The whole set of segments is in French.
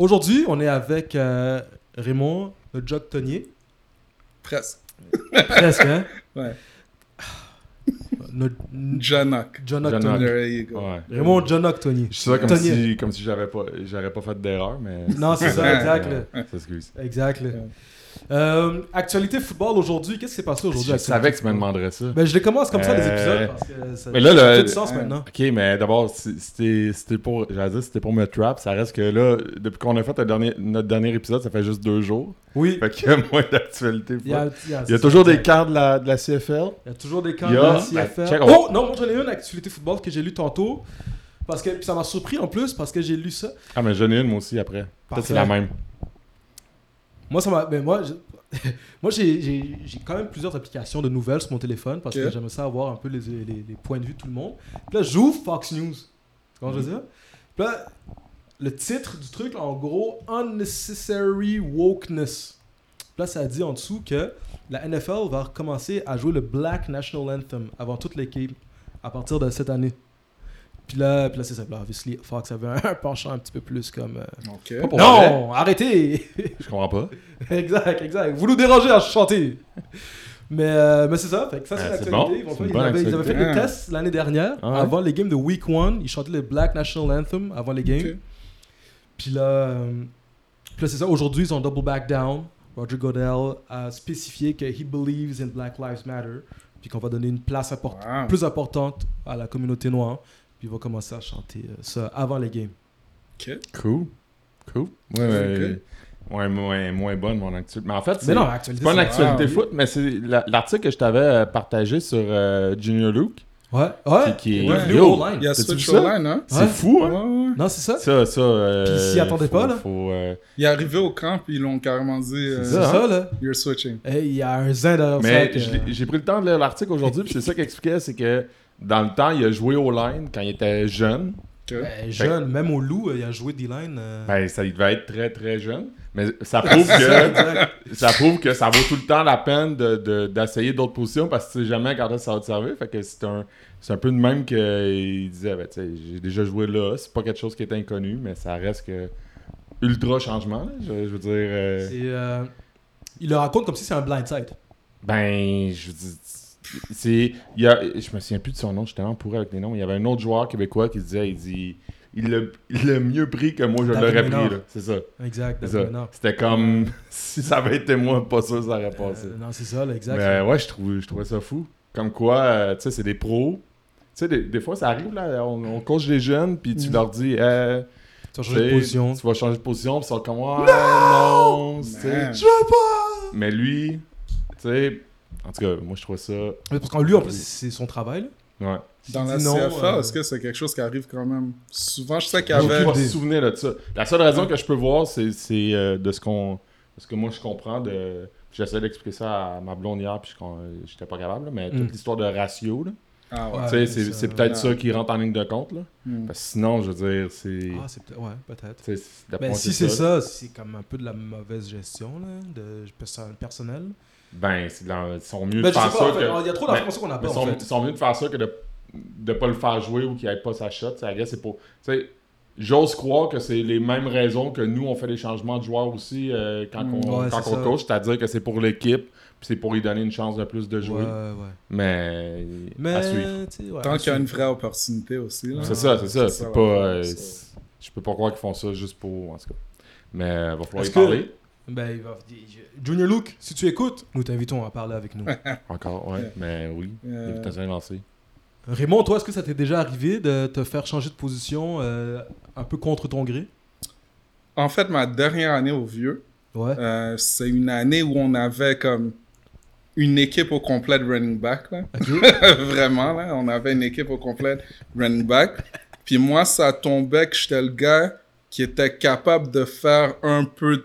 Aujourd'hui, on est avec euh, Raymond, le Jog Tonier. Presque. Presque, hein? Ouais. Notre Janak. John John Tonier. There you go. Ouais. Raymond John Tonier. Je suis ça comme si, comme si j'avais pas, j'aurais pas fait d'erreur, mais. Non, c'est ça, exact. Exact. Euh, actualité football aujourd'hui. Qu'est-ce qui s'est passé aujourd'hui? Je savais que tu me demanderais ça. Ben, je les commence comme ça, les Euh, épisodes, parce que ça, mais là, le- fait du sens le- maintenant. Ok, mais d'abord, c'était pour, j'allais dire, c'était pour me trap. Ça reste que là, depuis qu'on a fait le dernier, notre dernier épisode, ça fait juste deux jours. Oui. Fait qu'il y a moins d'actualité. Il y a, Il y a toujours des cartes de la, de la CFL. Il y a toujours des y de la CFL. ben, check, Oh, non, moi j'en ai une actualité football que j'ai lu tantôt. Parce que puis ça m'a surpris en plus parce que j'ai lu ça. Ah, mais j'en ai une, moi aussi, après. C'est la même. Moi, ça m'a. Ben, moi, je- moi j'ai, quand même plusieurs applications de nouvelles sur mon téléphone parce que j'aime ça avoir un peu les, les, les points de vue de tout le monde. Puis là, j'ouvre Fox News. Tu comprends ce que je veux dire? Puis là, le titre du truc, en gros, Unnecessary Wokeness. Puis là, ça dit en dessous que la NFL va recommencer à jouer le Black National Anthem avant toute l'équipe à partir de cette année. Puis là, puis là c'est ça. Là, obviously, Fox avait un penchant un petit peu plus comme. euh. Pas vrai. non, arrêtez! Je comprends pas. exact, exact. Vous nous dérangez à chanter. Mais, euh, mais c'est ça, fait que ça c'est Ah, l'actualité. bon. Ils, avaient, ils avaient fait des Ah. tests l'année dernière, Ah ouais? avant les games de Week 1. Ils chantaient le Black National Anthem avant les games. Ok. Puis là, euh, puis là, c'est ça. Aujourd'hui, ils ont double back down. Roger Goodell a spécifié que he believes in Black Lives Matter. Puis qu'on va donner une place import- Wow. plus importante à la communauté noire. Puis il va commencer à chanter euh, ça avant les games. Ok. Cool. Cool. Ouais, ouais, ouais, moins, moins bonne, mon actualité. Mais en fait, Mais c'est pas une actualité Ah, foot, mais c'est la- l'article que je t'avais euh, partagé sur euh, Junior Luke. Ouais, ouais. Qui- qui est- Il line. Y a Switch? Online, hein? C'est Ouais. fou, hein? ouais. Non, c'est ça. Ça, ça. euh, Puis il s'y attendait faut- pas, là. Faut, euh, Il est arrivé au camp, puis ils l'ont carrément dit euh, C'est ça, ça, hein? là. You're switching. Hey, il y a un derrière ça. Mais j'ai pris le temps de lire l'article aujourd'hui, puis c'est ça qu'il expliquait, c'est que dans le temps, il a joué au line quand il était jeune. Ok. Ben, jeune, même au loup, euh, il a joué D-line. euh. Ben, ça il devait être très très jeune. Mais ça prouve que ça prouve que ça vaut tout le temps la peine de- de- d'essayer d'autres positions parce que tu sais jamais quand ça va te servir. Fait que c'est un, c'est un peu de même qu'il disait ben, tu sais, j'ai déjà joué là, c'est pas quelque chose qui est inconnu, mais ça reste que ultra changement. là. Je, je veux dire. euh, C'est, euh, il le raconte comme si c'est un blindside. Ben, je dis. C'est. Il y a, je me souviens plus de son nom, je suis tellement pourri avec les noms. Il y avait un autre joueur québécois qui disait il dit. Il l'a il l'a mieux pris que moi je l'aurais pris, là. C'est ça. Exact. Ça. C'était comme. Si ça avait été moi, pas sûr, ça aurait passé. Euh, non, c'est ça, là, exact. Mais ouais, je, trouve, je trouvais ça fou. Comme quoi, euh, tu sais, c'est des pros. Tu sais, des, des fois, ça arrive, là, on, on coach des jeunes, puis tu Mm. leur dis, euh, tu vas changer de position. tu vas changer de position, puis ils sont comme, ouais, non. Man. Je veux pas! Mais lui, tu sais, en tout cas, moi, je trouve ça. Mais Parce qu'en lui, en plus, c'est son travail. Ouais. Dans la non, CFA, euh, est-ce que c'est quelque chose qui arrive quand même? Souvent? Je sais qu'il y avait. aucun souvenir de ça. La seule raison que je peux voir, c'est c'est, euh, de ce qu'on. de ce que moi je comprends de. J'essaie d'expliquer ça à ma blonde hier, puis je j'étais pas capable, là, mais Mm. toute l'histoire de ratio, là. Ah ouais. Ouais. Tu sais, c'est peut-être ça qui rentre en ligne de compte, là. Hmm. Parce que sinon, je veux dire, c'est. Ah, c'est peut-être. Ouais, peut-être. d'après Ben, si c'est ça, c'est comme un peu de la mauvaise gestion là, de perso- personnel. Ben, ils sont mieux Ben, de sais faire ça que. il y a trop Ben, d'informations qu'on n'a Mais pas. ils en sont, fait. ils sont mieux de faire ça que de de pas le faire jouer ou qu'il n'y ait pas sa shot. Ça c'est pour. Tu sais, j'ose croire que c'est les mêmes raisons que nous, on fait des changements de joueurs aussi euh, quand Mm, on, ouais, quand c'est on ça. coach, c'est-à-dire que c'est pour l'équipe, puis c'est pour lui donner une chance de plus de jouer. Ouais, ouais. Mais, Mais, à suivre. Tant qu'il y a une vraie opportunité aussi. C'est ça, c'est ça. c'est C'est ça, pas. euh, je peux pas croire qu'ils font ça juste pour. En tout cas. Mais il va falloir y que- parler. Ben, il va... Junior Luke, si tu écoutes, nous t'invitons à parler avec nous. Encore, ouais. Mais oui. Euh, Il est peut-être lancé. Raymond, toi, est-ce que ça t'est déjà arrivé de te faire changer de position euh, un peu contre ton gré? En fait, ma dernière année au Vieux, Ouais. euh, c'est une année où on avait comme une équipe au complet de running back. Là. Vraiment, là, on avait une équipe au complet de running back. Puis moi, ça tombait que j'étais le gars qui était capable de faire un peu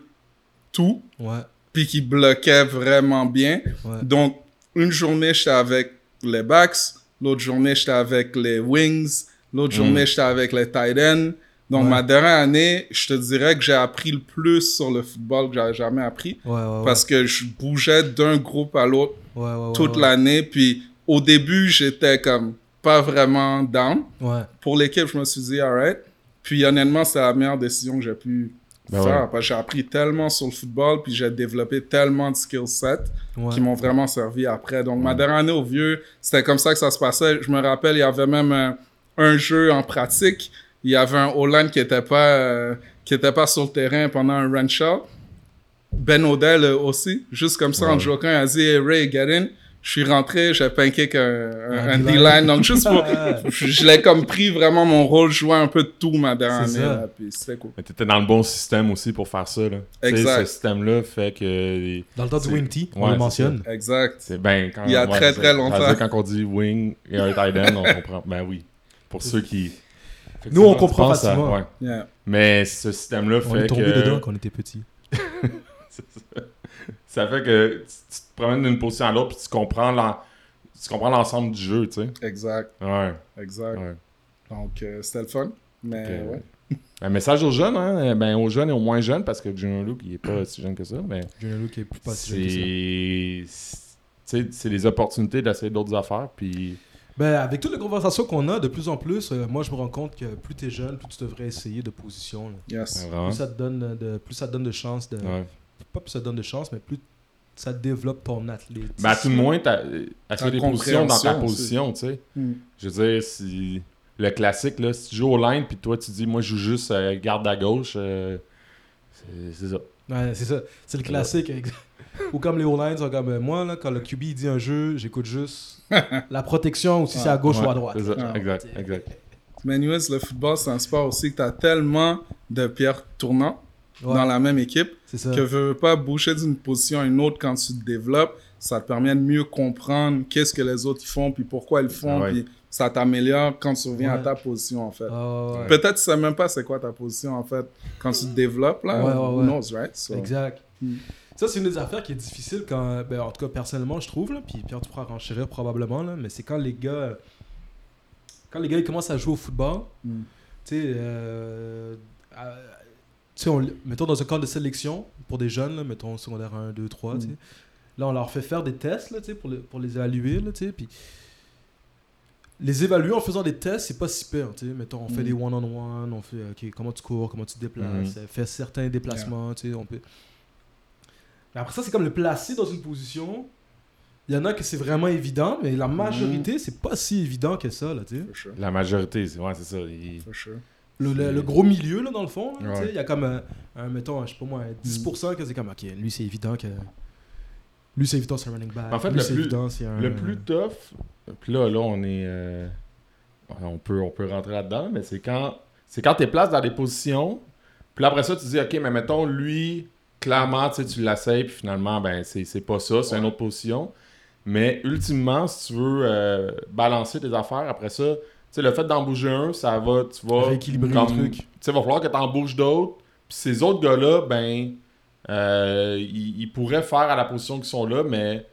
tout, Ouais. puis qui bloquait vraiment bien. Ouais. Donc, une journée, j'étais avec les backs, l'autre journée, j'étais avec les wings, l'autre Mm. journée, j'étais avec les tight ends. Donc, Ouais. ma dernière année, je te dirais que j'ai appris le plus sur le football que j'avais jamais appris. Ouais, ouais, ouais. Parce que je bougeais d'un groupe à l'autre toute l'année. Puis, au début, j'étais comme pas vraiment down. Pour l'équipe, je me suis dit, alright. Puis, honnêtement, c'était la meilleure décision que j'ai pu Ben faire. ouais. Parce que j'ai appris tellement sur le football, puis j'ai développé tellement de skill sets Ouais. qui m'ont vraiment servi après. Donc, ma dernière année au vieux, c'était comme ça que ça se passait. Je me rappelle, il y avait même un, un jeu en pratique. Il y avait un O-line qui était pas, euh, qui était pas sur le terrain pendant un run shot. Ben Odell euh, aussi, juste comme ça, en Ouais. joquant, il a dit hey, Ray, get in. Je suis rentré, j'ai pancake un, un, Un un D-line. Donc, juste pour. je je l'ai comme pris vraiment mon rôle, jouer un peu de tout ma dernière C'est année. ça. là, puis c'était cool. Mais t'étais dans le bon système aussi pour faire ça. Là. Exact. Ce système-là fait que. Dans le temps du Wing T, on le mentionne. Exact. C'est ben quand Il y a très, très longtemps. Quand on dit wing et un tight end, on comprend. Ben oui. Pour ceux qui. Nous, on comprend facilement. ouais. Yeah. Mais ce système-là On est fait tombé que. dedans quand on était petit. C'est ça. Ça fait que tu, tu te promènes d'une position à l'autre puis tu comprends l'en- tu comprends l'ensemble du jeu, tu sais. Exact. Ouais. Exact. ouais. Donc, euh, c'était le fun. Mais ouais. Un message aux jeunes, hein? Ben, aux jeunes et aux moins jeunes, parce que Junior Luke, il est pas si jeune que ça, mais Junior Luke est plus pas si jeune que ça. c'est. tu sais, C'est les opportunités d'essayer d'autres affaires, puis. Ben, avec toutes les conversations qu'on a, de plus en plus, euh, moi je me rends compte que plus t'es jeune, plus tu devrais essayer de position. Yes. Plus ça te donne de, plus ça te donne de chances de. Ouais. Pas plus ça te donne de chance, mais plus ça développe ton athlète. Ben, à tout le moins, t'as as Ta des positions dans ta position, tu sais? Hmm. Je veux dire, si le classique, là, si tu joues au line, puis toi, tu dis, moi, je joue juste euh, garde à gauche, euh, c'est ça. Ouais, c'est ça. C'est le classique. Ou comme les O-lines sont comme euh, moi, là, quand le QB dit un jeu, j'écoute juste la protection ou si c'est à gauche ou à droite. Ça, Ah. exact, exact. Mais le football, c'est un sport aussi que tu as tellement de pierres tournantes Ouais, dans la même équipe ça. que veux veux pas bouger d'une position à une autre quand tu te développes. Ça te permet de mieux comprendre qu'est-ce que les autres font, puis pourquoi ils le font, Ouais. puis ça t'améliore quand tu reviens à ta position, en fait. Ah, ouais. Peut-être tu sais même pas c'est quoi ta position, en fait, quand tu te développes, là. Ouais, ouais, Who knows, right? So, Exact. Hmm. Ça, c'est une des affaires qui est difficile quand. Ben, en tout cas, personnellement, je trouve, là, puis Pierre, tu pourras renchérir probablement, là, mais c'est quand les gars. Quand les gars ils commencent à jouer au football, Hmm. tu sais, euh, sais, on- mettons dans un cadre de sélection pour des jeunes, là, mettons secondaire 1, 2, 3, tu sais. Mm. Là, on leur fait faire des tests là, tu sais, pour, les, pour les évaluer. Là, tu sais, puis les évaluer en faisant des tests, c'est pas si pire. tu sais. Mettons, on fait Mm. des one-on-one, on fait ok, comment tu cours, comment tu te déplaces, euh, fais certains déplacements. tu sais, On peut... Mais après ça, c'est comme le placer dans une position. Il y en a que c'est vraiment évident, mais la majorité, c'est pas si évident que ça. Là, tu sais. For sure. La majorité, c'est ouais, c'est ça. il- For sure. Le, le- C'est- le gros milieu, là, dans le fond, tu Ouais. il y a comme un, un, mettons, je sais pas moi, un 10% que c'est comme, ok, lui c'est évident que. Lui c'est évident, c'est un running back. En fait, lui le plus- évident, c'est un. Le plus tough, puis là, là, on est. euh, on, peut, on peut rentrer là-dedans, mais c'est quand. C'est quand t'es place dans des positions, puis après ça, tu dis, OK, mais mettons, lui, clairement, tu sais, tu l'essayes, puis finalement, ben, c'est pas ça, c'est une autre position. Mais ultimement, si tu veux euh, balancer tes affaires, après ça, tu sais, le fait d'en bouger un, ça va, tu vas. Rééquilibrer le comme- truc. Tu sais, va falloir que t'en bouges d'autres, puis ces autres gars-là, ben, euh, ils, ils pourraient faire à la position qu'ils sont là, mais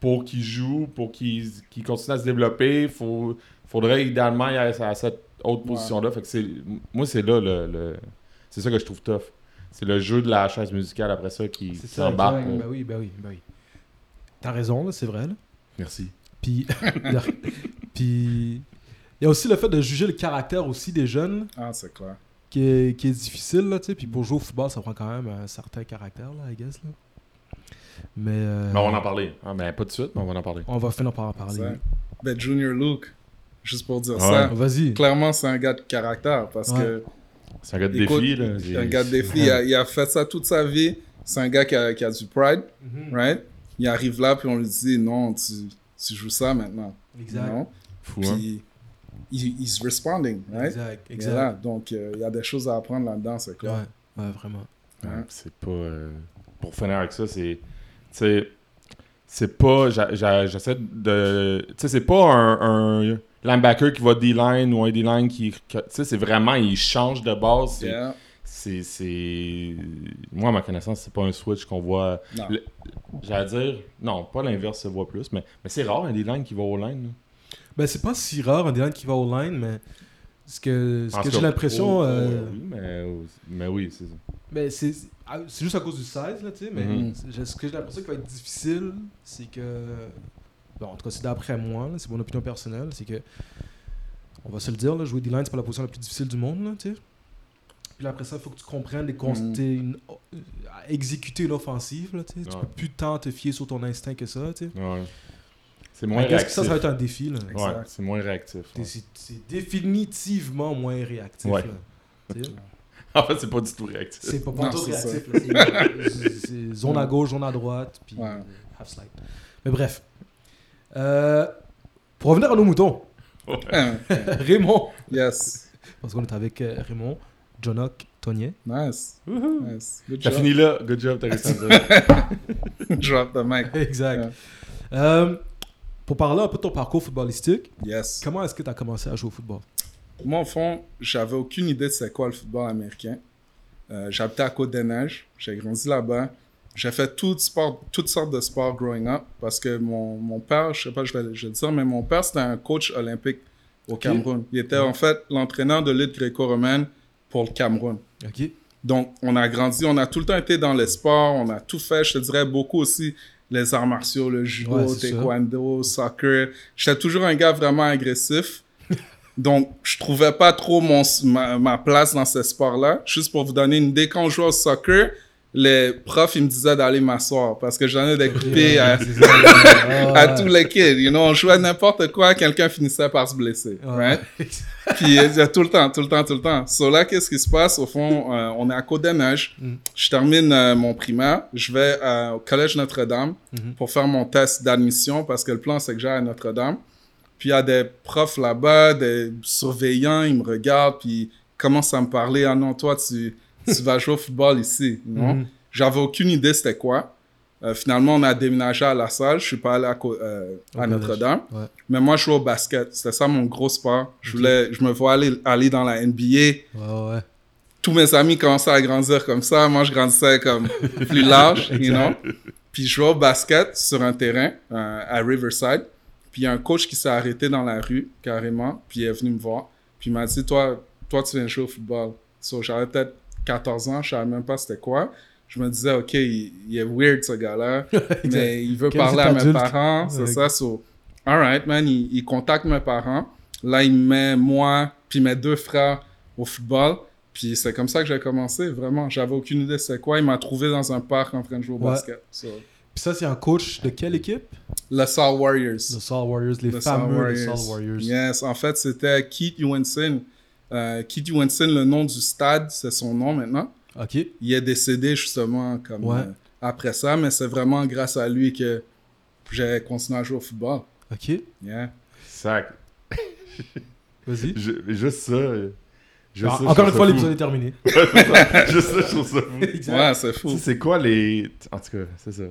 pour qu'ils jouent, pour qu'ils continuent à se développer, il faut, faudrait idéalement y aller à cette autre Ouais. position-là. Fait que c'est, moi, c'est là le, le- c'est ça que je trouve tough. C'est le jeu de la chaise musicale après ça qui, C'est qui ça, embarque. exact. là. Ben oui, ben oui, ben oui. T'as raison, là, c'est vrai. Là. Merci. Puis, puis, il y a aussi le fait de juger le caractère aussi des jeunes Ah, c'est clair. qui est, qui est difficile, là, tu sais. Puis pour jouer au football, ça prend quand même un certain caractère, là, I guess, là. Mais, euh, Mais on va en parler. Ah, ben, pas tout de suite, mais on va en parler. on va finir par en parler. Ça. Ben, Junior Luke, juste pour dire Ouais. ça, Vas-y. clairement, c'est un gars de caractère parce Ouais. que C'est un gars de Écoute, défi. Là. c'est un gars de défi. Il a, il a fait ça toute sa vie. C'est un gars qui a, qui a du pride, Mhm. right? Il arrive là, puis on lui dit non, tu, tu joues ça maintenant. Exact. Non? Fou, hein? Il he's responding, right? Exact. Donc, euh, il y a des choses à apprendre là-dedans, c'est clair. ouais, vraiment. Ouais, Ouais. C'est pas. euh, pour finir avec ça, c'est. Tu sais, c'est pas. J'essaie de. Tu sais, c'est pas un, un linebacker qui va D-line ou un D-line qui. Tu sais, c'est vraiment. Il change de base. C'est. Yeah. c'est- c'est- Moi, à ma connaissance, c'est pas un switch qu'on voit. J'allais dire. Non, pas l'inverse se voit plus, mais, mais c'est rare un D-line qui va au line. là. Ben, c'est pas si rare un D-line qui va au line, mais ce que, ce j'ai l'impression. oh, oh, euh, oui, mais, mais oui, c'est ça. ben, c'est juste à cause du size, là, tu sais, mais Mhm. ce que j'ai l'impression qui va être difficile, c'est que. Bon, en tout cas, c'est d'après moi, c'est mon opinion personnelle, c'est que. On va se le dire, là, jouer D-line, c'est pas la position la plus difficile du monde, là, tu sais. Puis après ça, il faut que tu comprennes les cons- Mhm. t'sais, une- euh, exécuter une offensive. Là, t'sais. Tu Ouais. peux plus tant te fier sur ton instinct que ça. t'sais. Ouais. C'est moins qu'est-ce que réactif. ça, ça va être un défi. Là. Ouais, c'est moins réactif. Ouais. C'est c'est définitivement moins réactif. Ouais. là. En fait, c'est pas du tout réactif. C'est pas Non, pour tout réactif. C'est- zone à gauche, zone à droite, puis Ouais. euh, half slide. Mais bref. Euh, pour revenir à nos moutons, Raymond, yes. parce qu'on est avec euh, Raymond, Jonoc, Tonier. Nice. Nice. Good T'as job. fini là. Good job, t'as réussi. Drop the mic. exact. Euh, pour parler un peu de ton parcours footballistique, Yes. comment est-ce que tu as commencé à jouer au football? Moi, au fond, j'avais aucune idée de c'est quoi le football américain. Euh, J'habitais à Côte-des-Neiges. J'ai grandi là-bas. J'ai fait tout sport, toutes sortes de sports growing up parce que mon, mon père, je sais pas, je vais, je vais le dire, mais mon père, c'était un coach olympique au Cameroun. Il était en fait l'entraîneur de lutte gréco-romaine pour le Cameroun. Donc, on a grandi, on a tout le temps été dans les sports, on a tout fait, je te dirais beaucoup aussi les arts martiaux, le judo, Ouais, c'est ça. taekwondo, soccer. J'étais toujours un gars vraiment agressif. Donc, je trouvais pas trop mon, ma, ma place dans ces sports-là. Juste pour vous donner une idée, quand on jouait au soccer, les profs, ils me disaient d'aller m'asseoir parce que j'en ai des coupés à, tous les kids. You know, on jouait n'importe quoi, quelqu'un finissait par se blesser. Right? Puis il y a tout le temps, tout le temps, tout le temps. So là, qu'est-ce qui se passe? Au fond, euh, on est à Côte-des-Neiges. Mm. Je termine euh, mon primaire. Je vais euh, au Collège Notre-Dame Mhm. pour faire mon test d'admission parce que le plan, c'est que j'aille à Notre-Dame. Puis il y a des profs là-bas, des surveillants, ils me regardent, puis ils commencent à me parler. Ah non, toi, tu, tu vas jouer au football ici. Non? Mhm. J'avais aucune idée c'était quoi. Euh, finalement, on a déménagé à La Salle. Je suis pas allé à, euh, à. Notre-Dame. Ouais. Mais moi, je jouais au basket. C'était ça mon gros sport. Je, voulais, je me vois aller, aller dans la NBA. Ouais, ouais. Tous mes amis commençaient à grandir comme ça. Moi, je grandissais comme plus large, you know. Puis je jouais au basket sur un terrain euh, à Riverside. Puis il y a un coach qui s'est arrêté dans la rue, carrément. Puis il est venu me voir. Puis il m'a dit, toi, toi tu viens jouer au football. So, j'avais peut-être 14 ans. Je savais même pas c'était quoi. Je me disais, OK, il, il est weird, ce gars-là. mais il veut parler à mes parents. C'est ça. So, all right, man. Il, il contacte mes parents. Là, il me met moi, puis mes deux frères au football. Puis c'est comme ça que j'ai commencé, vraiment. J'avais aucune idée c'est quoi. Il m'a trouvé dans un parc en train de jouer au Ouais. basket. So, Puis ça, c'est un coach de quelle équipe? Le Saul Warriors. The Saul Warriors, les Saul fameux les Saul Warriors. Yes, en fait, c'était Keith Ewenson. Euh, Keith Ewenson, le nom du stade, c'est son nom maintenant. Ok. Il est décédé justement comme Ouais. euh, après ça, mais c'est vraiment grâce à lui que j'ai continué à jouer au football. Ok. Yeah. Sac. Vas-y. Je- Juste ça. euh, Ah, ça, je encore une fois, l'épisode est terminé. Juste ça, je trouve ça fou. Ouais, c'est Tu fou. sais, c'est quoi les. En tout cas, c'est ça.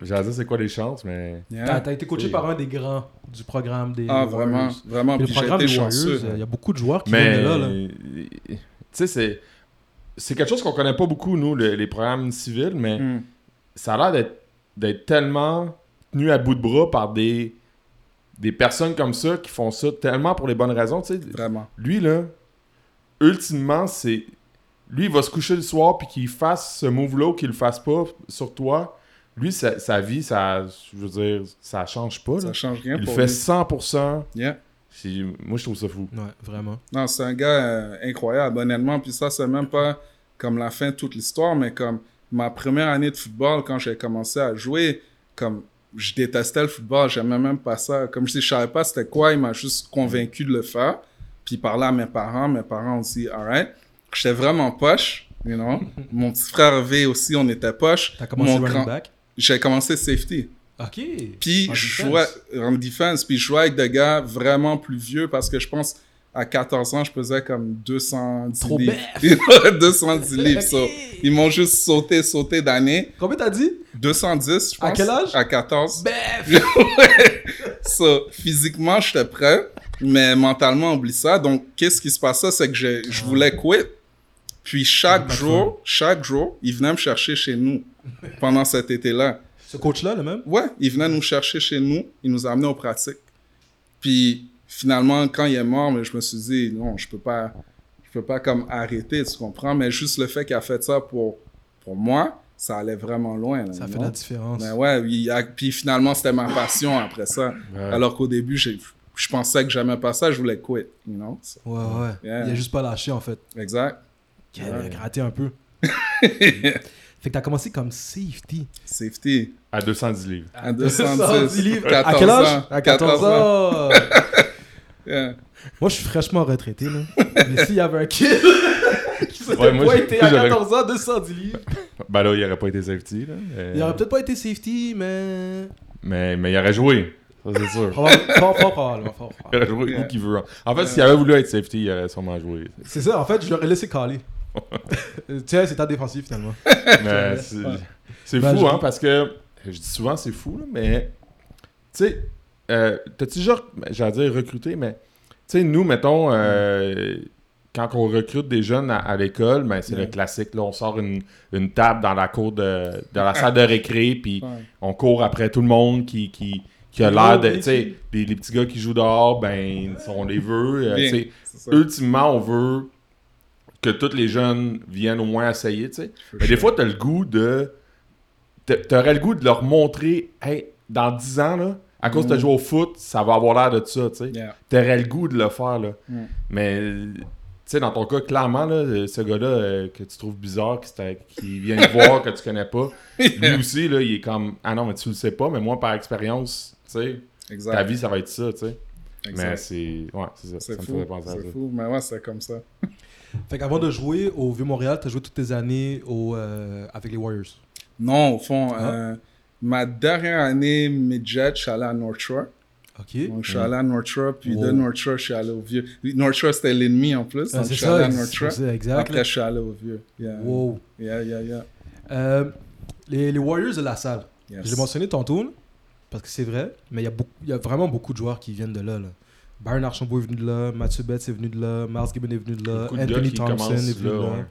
J'allais dire c'est quoi les chances, mais. T'as Yeah. t'as été coaché par un des grands du programme des Ah, Warriors. vraiment, vraiment. Puis le programme des Warriors, il y a beaucoup de joueurs qui viennent Mais. de là. là. Tu sais, c'est. C'est quelque chose qu'on connaît pas beaucoup, nous, le- les programmes civils, mais Hmm. ça a l'air d'être, d'être tellement tenu à bout de bras par des, des personnes comme ça qui font ça tellement pour les bonnes raisons. Vraiment. lui, là, ultimement, c'est. Lui, il va se coucher le soir puis qu'il fasse ce move-là ou qu'il le fasse pas sur toi. Lui, sa, sa vie, ça, je veux dire, ça change pas. Là. Ça change rien Il pour fait lui. 100%. Yeah. C'est- Moi, je trouve ça fou. Ouais, vraiment. Non, c'est un gars euh, incroyable, honnêtement. Puis ça, c'est même pas comme la fin de toute l'histoire, mais comme ma première année de football, quand j'ai commencé à jouer, comme je détestais le football, j'aimais même pas ça. Comme je dis, je savais pas c'était quoi, il m'a juste convaincu de le faire. Puis il parlait à mes parents, mes parents ont dit, alright. J'étais vraiment poche, you know. Mon petit frère V aussi, on était poche. T'as commencé Mon running grand- back? J'ai commencé safety. Ok. Puis je jouais en defense, puis je jouais avec des gars vraiment plus vieux parce que je pense à 14 ans, je pesais comme 210 Trop livres. bête. 210 livres. so, ils m'ont juste sauté, sauté d'année. Combien t'as dit? 210, je pense. À quel âge? À 14. Bef So, physiquement, j'étais prêt, mais mentalement, oublie ça. Donc, qu'est-ce qui se passait, c'est que je, je voulais quit. Puis chaque jour, chaque jour, ils venaient me chercher chez nous pendant cet été-là. Ce coach-là, le même? Ouais, il venait nous chercher chez nous, il nous amenait aux pratiques. Puis finalement, quand il est mort, mais je me suis dit, non, je peux pas, je peux pas comme arrêter, tu comprends? Mais juste le fait qu'il a fait ça pour, pour moi, ça allait vraiment loin. là, Ça you fait know? la différence. Mais ouais, il a- puis finalement, c'était ma passion après ça. Ouais. Alors qu'au début, j'ai- je pensais que j'aimais pas ça, je voulais quit, you know? So, Ouais, ouais. Yeah. Il a juste pas lâché, en fait. exact. qui a Ouais. gratté un peu. fait que t'as commencé comme safety. Safety. À 210 livres. À 210 livres. 14 à quel âge? Ans. À 14 ans. Yeah. moi, je suis fraîchement retraité, là. Mais s'il y avait un kid qui s'était Ouais, j'ai- pointé à j'aurais- 14 ans, 210 livres, Ben là, il aurait pas été safety. Là. Euh, il aurait peut-être pas été safety, mais. mais, mais il aurait joué. Ça, c'est sûr. Fort, fort, probablement. Fort, fort. Il aurait joué Yeah. où qu'il veut. En fait, s'il avait voulu être safety, il aurait sûrement joué. C'est ça, en fait, je l'aurais laissé caler. Tiens, c'est ta défensive finalement. Mais c'est Ben, fou, je- hein, parce que je dis souvent c'est fou, là, mais tu sais, euh, t'as-tu déjà, j'allais dire recruté, mais tu sais, nous, mettons, euh, quand on recrute des jeunes à, à l'école, ben, c'est Ouais. le classique, là, on sort une, une table dans la cour de, dans la salle de récré, puis Ouais. on court après tout le monde qui, qui, qui a l'air de, les tu sais, les, les petits gars qui jouent dehors, ben, on les veut, euh, tu sais, ultimement, on veut que tous les jeunes viennent au moins essayer, tu sais. Mais des fois, t'as le goût de. t'a- T'aurais le goût de leur montrer, hey, dans 10 ans, là, à cause Mm. joué au foot, ça va avoir l'air de ça, tu sais. Yeah. T'aurais le goût de le faire, là. Mm. Mais, tu sais, dans ton cas, clairement, là, ce gars-là euh, que tu trouves bizarre, qui, vient te voir, que tu connais pas, lui aussi, là, il est comme, ah non, mais tu le sais pas, mais moi, par expérience, tu sais, Exact. ta vie, ça va être ça, tu sais. Exact. Mais c'est. Ouais, c'est ça. Ça C'est me fou. faisait penser à ça. C'est fou. Mais ouais, c'est comme ça. Fait qu'avant de jouer au Vieux-Montréal, t'as joué toutes tes années au, euh, avec les Warriors. Non, au fond, Ah. euh, ma dernière année midget, je suis allé à North Shore. Ok. Donc, je suis allé à North Shore, puis de. North Shore, je suis allé au vieux. North Shore, c'était l'ennemi en plus. Ah, donc, je suis allé ça, à North Shore. exact. Après, je suis allé au vieux. Yeah, Wow. yeah, yeah. yeah. Euh, les, les Warriors de la salle. Yes. Je l'ai mentionné tantôt, parce que c'est vrai, mais il y, y a vraiment beaucoup de joueurs qui viennent de là. là. Byron Archambault est venu de là, Mathieu Betts est venu de là, Miles Gibbon est venu de là, Anthony Thompson est venu de là, ouais.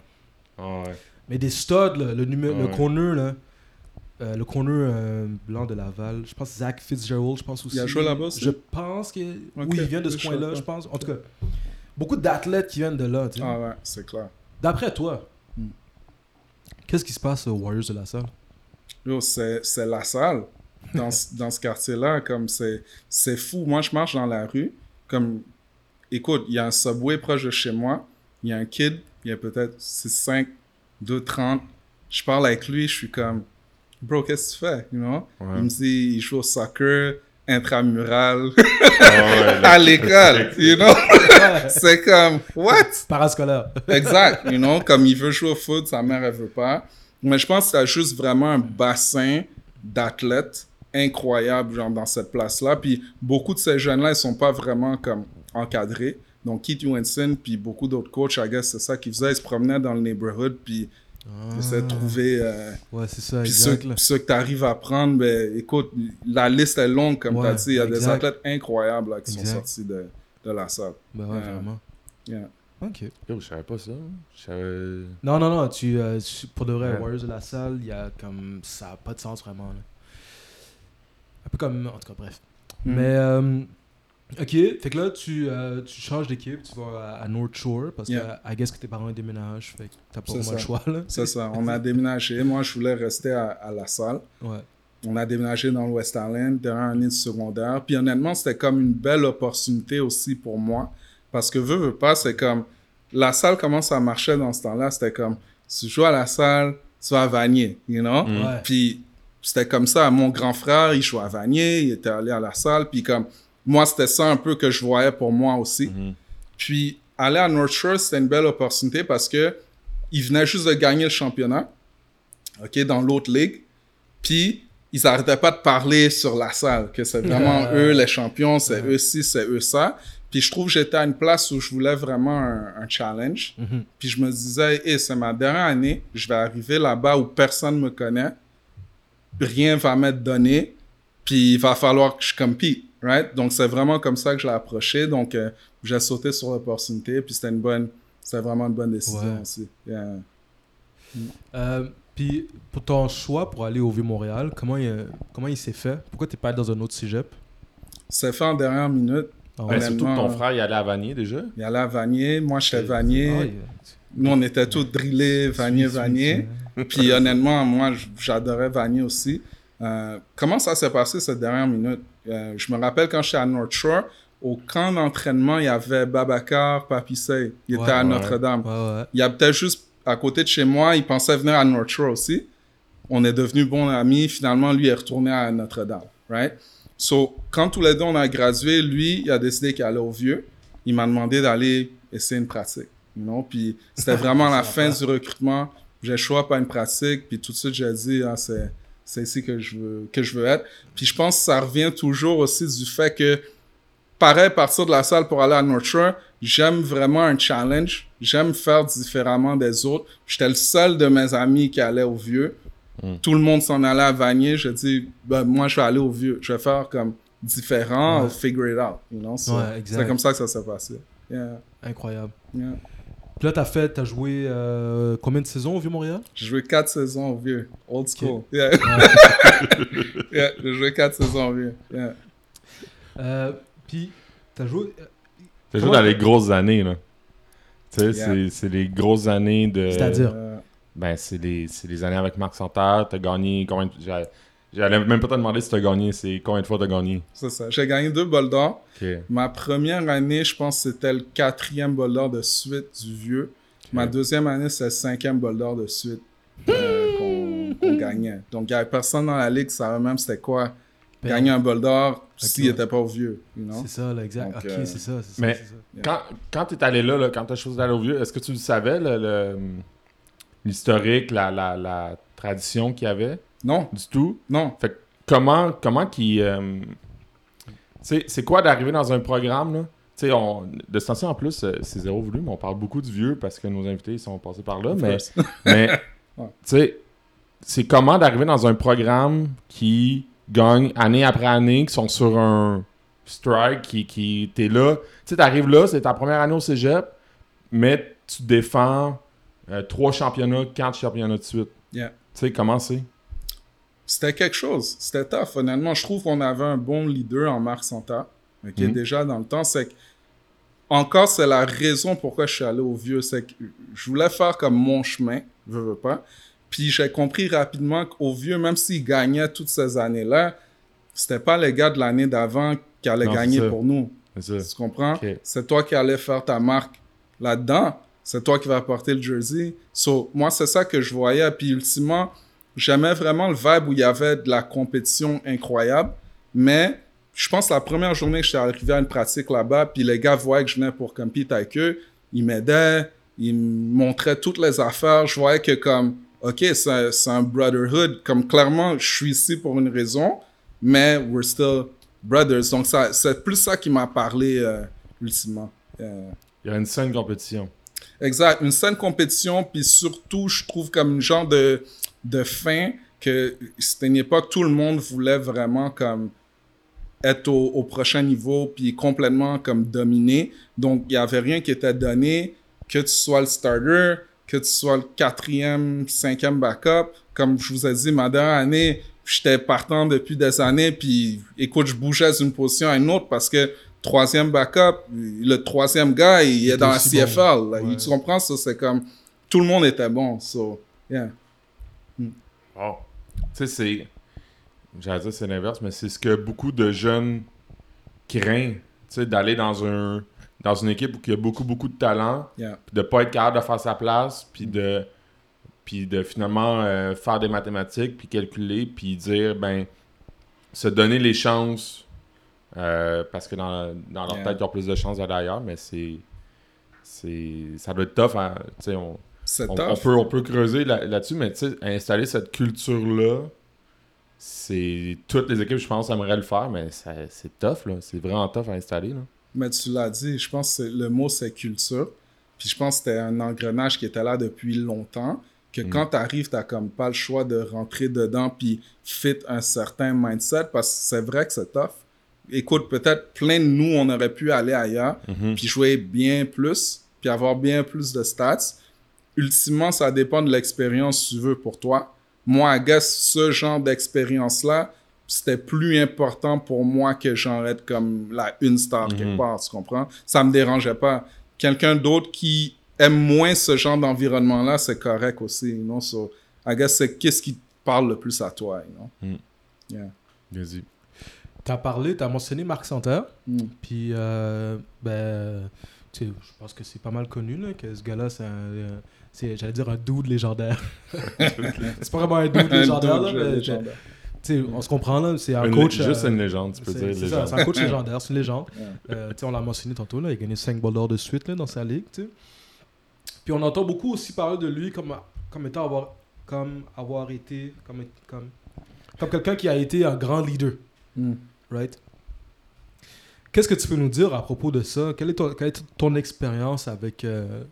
Ah ouais. Mais des studs, là, le, numé- le Ouais. corner, là, euh, le corner euh, blanc de Laval, je pense Zach Fitzgerald, je pense aussi. Il a joué là-bas? Je pense que. Oui, il vient de ce coin-là, je pense. En tout cas, beaucoup d'athlètes qui viennent de là. tu sais. Ah ouais, c'est clair. D'après toi, Hmm. qu'est-ce qui se passe aux Warriors de la salle? C'est la salle dans, ce- dans ce quartier-là. Comme c'est c'est fou. Moi, je marche dans la rue. Comme, écoute, il y a un subway proche de chez moi. Il y a un kid. Il y a peut-être 6'5, 2'30. Je parle avec lui. Je suis comme, bro, qu'est-ce que tu fais? You know? Ouais. Il me dit, il joue au soccer intramural Ah ouais, à l'école. You know? c'est comme, what? Parascolaire. Exact, you know, comme il veut jouer au foot, sa mère, elle veut pas. Mais je pense que c'est juste vraiment un bassin d'athlètes incroyable, genre, dans cette place-là. Puis beaucoup de ces jeunes-là, ils sont pas vraiment, comme, encadrés. Donc, Keith Winston, puis beaucoup d'autres coachs, I guess, c'est ça qu'ils faisaient. Ils se promenaient dans le neighborhood, puis ils essayaient de trouver... euh, Ouais, c'est ça, puis ceux, exact. là. ceux que tu arrives à prendre, ben, écoute, la liste est longue, comme tu as Ouais, dit. Il y a des athlètes incroyables là, qui Exact. sont sortis de, de la salle. Ben ouais, Euh, vraiment. Yeah. Ok. Yo, je savais pas ça. Je savais... Non, non, non, tu, euh, tu- pour de vrai, Ouais. Warriors de la salle, il y a comme. Ça n'a pas de sens vraiment. là. Un peu comme. En tout cas, bref. Mm. Mais. euh, ok, fait que là, tu, euh, tu changes d'équipe, tu vas à, à North Shore parce Yeah. que, I guess que tes parents déménagent, fait que t'as pas vraiment le choix, là. C'est ça. On a déménagé. Moi, je voulais rester à, à la salle. Ouais. On a déménagé dans le West Island, dernière année de secondaire. Puis honnêtement, c'était comme une belle opportunité aussi pour moi. Parce que veux, veux pas, c'est comme. La salle, comment ça marchait dans ce temps-là? C'était comme. Si tu joues à la salle, tu vas à Vanier, you know? Mm. Ouais. Puis c'était comme ça. Mon grand frère, il jouait à Vanier, il était allé à la salle. Puis comme. Moi, c'était ça un peu que je voyais pour moi aussi. Mhm. Puis aller à North Shore, c'était une belle opportunité parce que ils venaient juste de gagner le championnat, ok, dans l'autre ligue. Puis ils arrêtaient pas de parler sur la salle que c'est vraiment eux les champions, c'est eux ci, c'est eux ça. Puis je trouve que j'étais à une place où je voulais vraiment un, un challenge. Mhm. Puis je me disais, hey, c'est ma dernière année, je vais arriver là-bas où personne me connaît, rien va m'être donné, puis il va falloir que je compete, right? Donc c'est vraiment comme ça que je l'ai approché. Donc euh, j'ai sauté sur l'opportunité, puis c'était une bonne, c'était vraiment une bonne décision Ouais. aussi. Yeah. Euh, Puis pour ton choix pour aller au Vieux-Montréal, comment il, comment il s'est fait? Pourquoi t'es pas allé dans un autre cégep? C'est fait en dernière minute. Ouais. surtout que Honnêtement, ton frère, il allait à Vanier déjà? Il y allait à Vanier, moi j'étais Vanier. il- Nous on était tous drillés, Vanier, Vanier. Puis honnêtement, moi, j'adorais Vanier aussi. Euh, comment ça s'est passé cette dernière minute? Euh, je me rappelle quand j'étais à North Shore, au camp d'entraînement, il y avait Babacar, Papissey. Il Ouais, était à ouais. Notre-Dame. Ouais. Il habitait juste à côté de chez moi, il pensait venir à North Shore aussi. On est devenus bons amis. Finalement, lui est retourné à Notre-Dame, right? So, quand tous les deux on a gradué, lui, il a décidé qu'il allait au vieux. Il m'a demandé d'aller essayer une pratique, you know? Puis c'était vraiment la fin du recrutement. J'ai choisi pas une pratique, puis tout de suite j'ai dit, ah, c'est c'est ici que je veux que je veux être. Puis je pense que ça revient toujours aussi du fait que pareil partir de la salle pour aller à North Shore, j'aime vraiment un challenge. J'aime faire différemment des autres. J'étais le seul de mes amis qui allait au vieux. Mm. Tout le monde s'en allait à Vanier. Je dis, ben, moi, je vais aller au vieux. Je vais faire comme différent, Ouais. figure it out. You know? So, Ouais, exact. c'est comme ça que ça s'est passé. Yeah, Incroyable. yeah. Puis là, t'as fait, t'as joué euh, combien de saisons au Vieux-Montréal? J'ai joué quatre saisons au vieux. Old school. Yeah. yeah, j'ai joué quatre saisons au vieux. Yeah. euh, Puis, t'as joué. T'as joué dans les grosses années, là. Tu sais, Yeah. c'est- c'est les grosses années de. C'est-à-dire? Euh, Ben, c'est les, c'est les années avec Marc Santerre. T'as gagné combien de. J'allais- même pas te demander si t'as gagné, c'est combien de fois t'as gagné? c'est ça. J'ai gagné deux bols d'or. Ma première année, je pense que c'était le quatrième bol d'or de suite du vieux. Ma deuxième année, c'est le cinquième bol d'or de suite euh, qu'on gagnait. Donc, il n'y avait personne dans la ligue qui savait même c'était quoi gagner un bol d'or s'il n'était pas au vieux. You know? C'est ça, là, exact. Donc, ok, euh, c'est ça, c'est ça. mais- ça. Quand, quand t'es allé là, là, quand t'as choisi d'aller au vieux, est-ce que tu le savais, le- le- l'historique, la, la, la tradition qu'il y avait? Non, du tout? non. Fait que comment, comment qui. euh, tu sais, c'est quoi d'arriver dans un programme, là? Tu sais, on, de ce temps en plus, euh, c'est zéro voulu, mais on parle beaucoup du vieux parce que nos invités sont passés par là. Of Mais, mais Ouais. tu sais, c'est comment d'arriver dans un programme qui gagne année après année, qui sont sur un strike, qui, qui t'es là. Tu sais, t'arrives là, c'est ta première année au cégep, mais tu défends euh, trois championnats, quatre championnats de suite. Yeah. Tu sais, comment c'est? C'était quelque chose. C'était tough. Honnêtement, je trouve qu'on avait un bon leader en Marc Santa. ok, Mhm. Déjà dans le temps, c'est que encore, c'est la raison pourquoi je suis allé au vieux. C'est que je voulais faire comme mon chemin, je veux pas. Puis j'ai compris rapidement qu'au vieux, même s'il gagnait toutes ces années-là, c'était pas les gars de l'année d'avant qui allaient Non, gagner pour nous. Tu comprends? C'est toi qui allais faire ta marque là-dedans. C'est toi qui vas porter le jersey. So, moi, c'est ça que je voyais. Puis, ultimement, j'aimais vraiment le vibe où il y avait de la compétition incroyable. Mais je pense que la première journée que j'étais arrivé à une pratique là-bas, puis les gars voyaient que je venais pour compete avec eux, ils m'aidaient, ils me montraient toutes les affaires. Je voyais que comme, OK, c'est un brotherhood. Comme clairement, je suis ici pour une raison, mais we're still brothers. Donc, c'est plus ça qui m'a parlé euh, ultimement. Euh, Il y a une saine compétition. Exact. Une saine compétition, puis surtout, je trouve comme une genre de, de fin que c'était une époque, tout le monde voulait vraiment comme être au, au prochain niveau, puis complètement comme dominer. Donc, il n'y avait rien qui était donné, que tu sois le starter, que tu sois le quatrième, cinquième backup. Comme je vous ai dit, ma dernière année, j'étais partant depuis des années, puis écoute, je bougeais d'une position à une autre parce que troisième backup, le troisième gars, il, est dans la bon. CFL. Ouais. Tu comprends? Ça? C'est comme tout le monde était bon. So, yeah. Wow. Tu sais, c'est. J'allais dire c'est l'inverse, mais c'est ce que beaucoup de jeunes craignent. Tu sais, d'aller dans un dans une équipe où il y a beaucoup, beaucoup de talent, Yeah. puis de pas être capable de faire sa place, puis de puis de finalement euh, faire des mathématiques, puis calculer, puis dire, ben, se donner les chances, euh, parce que dans, dans leur Yeah. tête, ils ont plus de chances d'aller ailleurs, mais c'est. c'est ça doit être tough. hein. Tu sais, on, on, peut, on peut creuser là- là-dessus, mais tu sais, installer cette culture-là, c'est. Toutes les équipes, je pense, aimeraient le faire, mais ça- c'est tough, là. C'est vraiment tough à installer, là. Mais tu l'as dit, je pense que le mot c'est culture. Puis je pense que c'était un engrenage qui était là depuis longtemps. Que quand tu arrives, tu comme pas le choix de rentrer dedans puis fit un certain mindset parce que c'est vrai que c'est tough. Écoute, peut-être plein de nous, on aurait pu aller ailleurs Mhm. puis jouer bien plus puis avoir bien plus de stats. Ultimement, ça dépend de l'expérience que tu veux pour toi. Moi, guess, ce genre d'expérience-là, c'était plus important pour moi que j'en être comme la une star quelque Mhm. part, tu comprends? Ça me dérangeait pas. Quelqu'un d'autre qui aime moins ce genre d'environnement-là, c'est correct aussi, you know? So, I guess, c'est qu'est-ce qui te parle le plus à toi, you know? Yeah. Vas-y. T'as parlé, t'as mentionné Marc Santerre. Mm. Puis, euh, ben, tu sais, je pense que c'est pas mal connu là, que ce gars-là, c'est un. euh, c'est, j'allais dire un dude légendaire. c'est pas vraiment un dude Un légendaire, dude là, mais, légendaire. on se comprend là, c'est un Une- coach. juste euh, une légende, tu peux dire. c'est ça, légende. c'est un coach légendaire, c'est une légende. Euh, on l'a mentionné tantôt, là, il a gagné 5 balles d'or de suite là, dans sa ligue. Puis on entend beaucoup aussi parler de lui comme, comme étant avoir, comme avoir été comme, comme, comme quelqu'un qui a été un grand leader. Mm. Right? Qu'est-ce que tu peux nous dire à propos de ça? Quelle est ton, quelle est ton expérience avec, euh,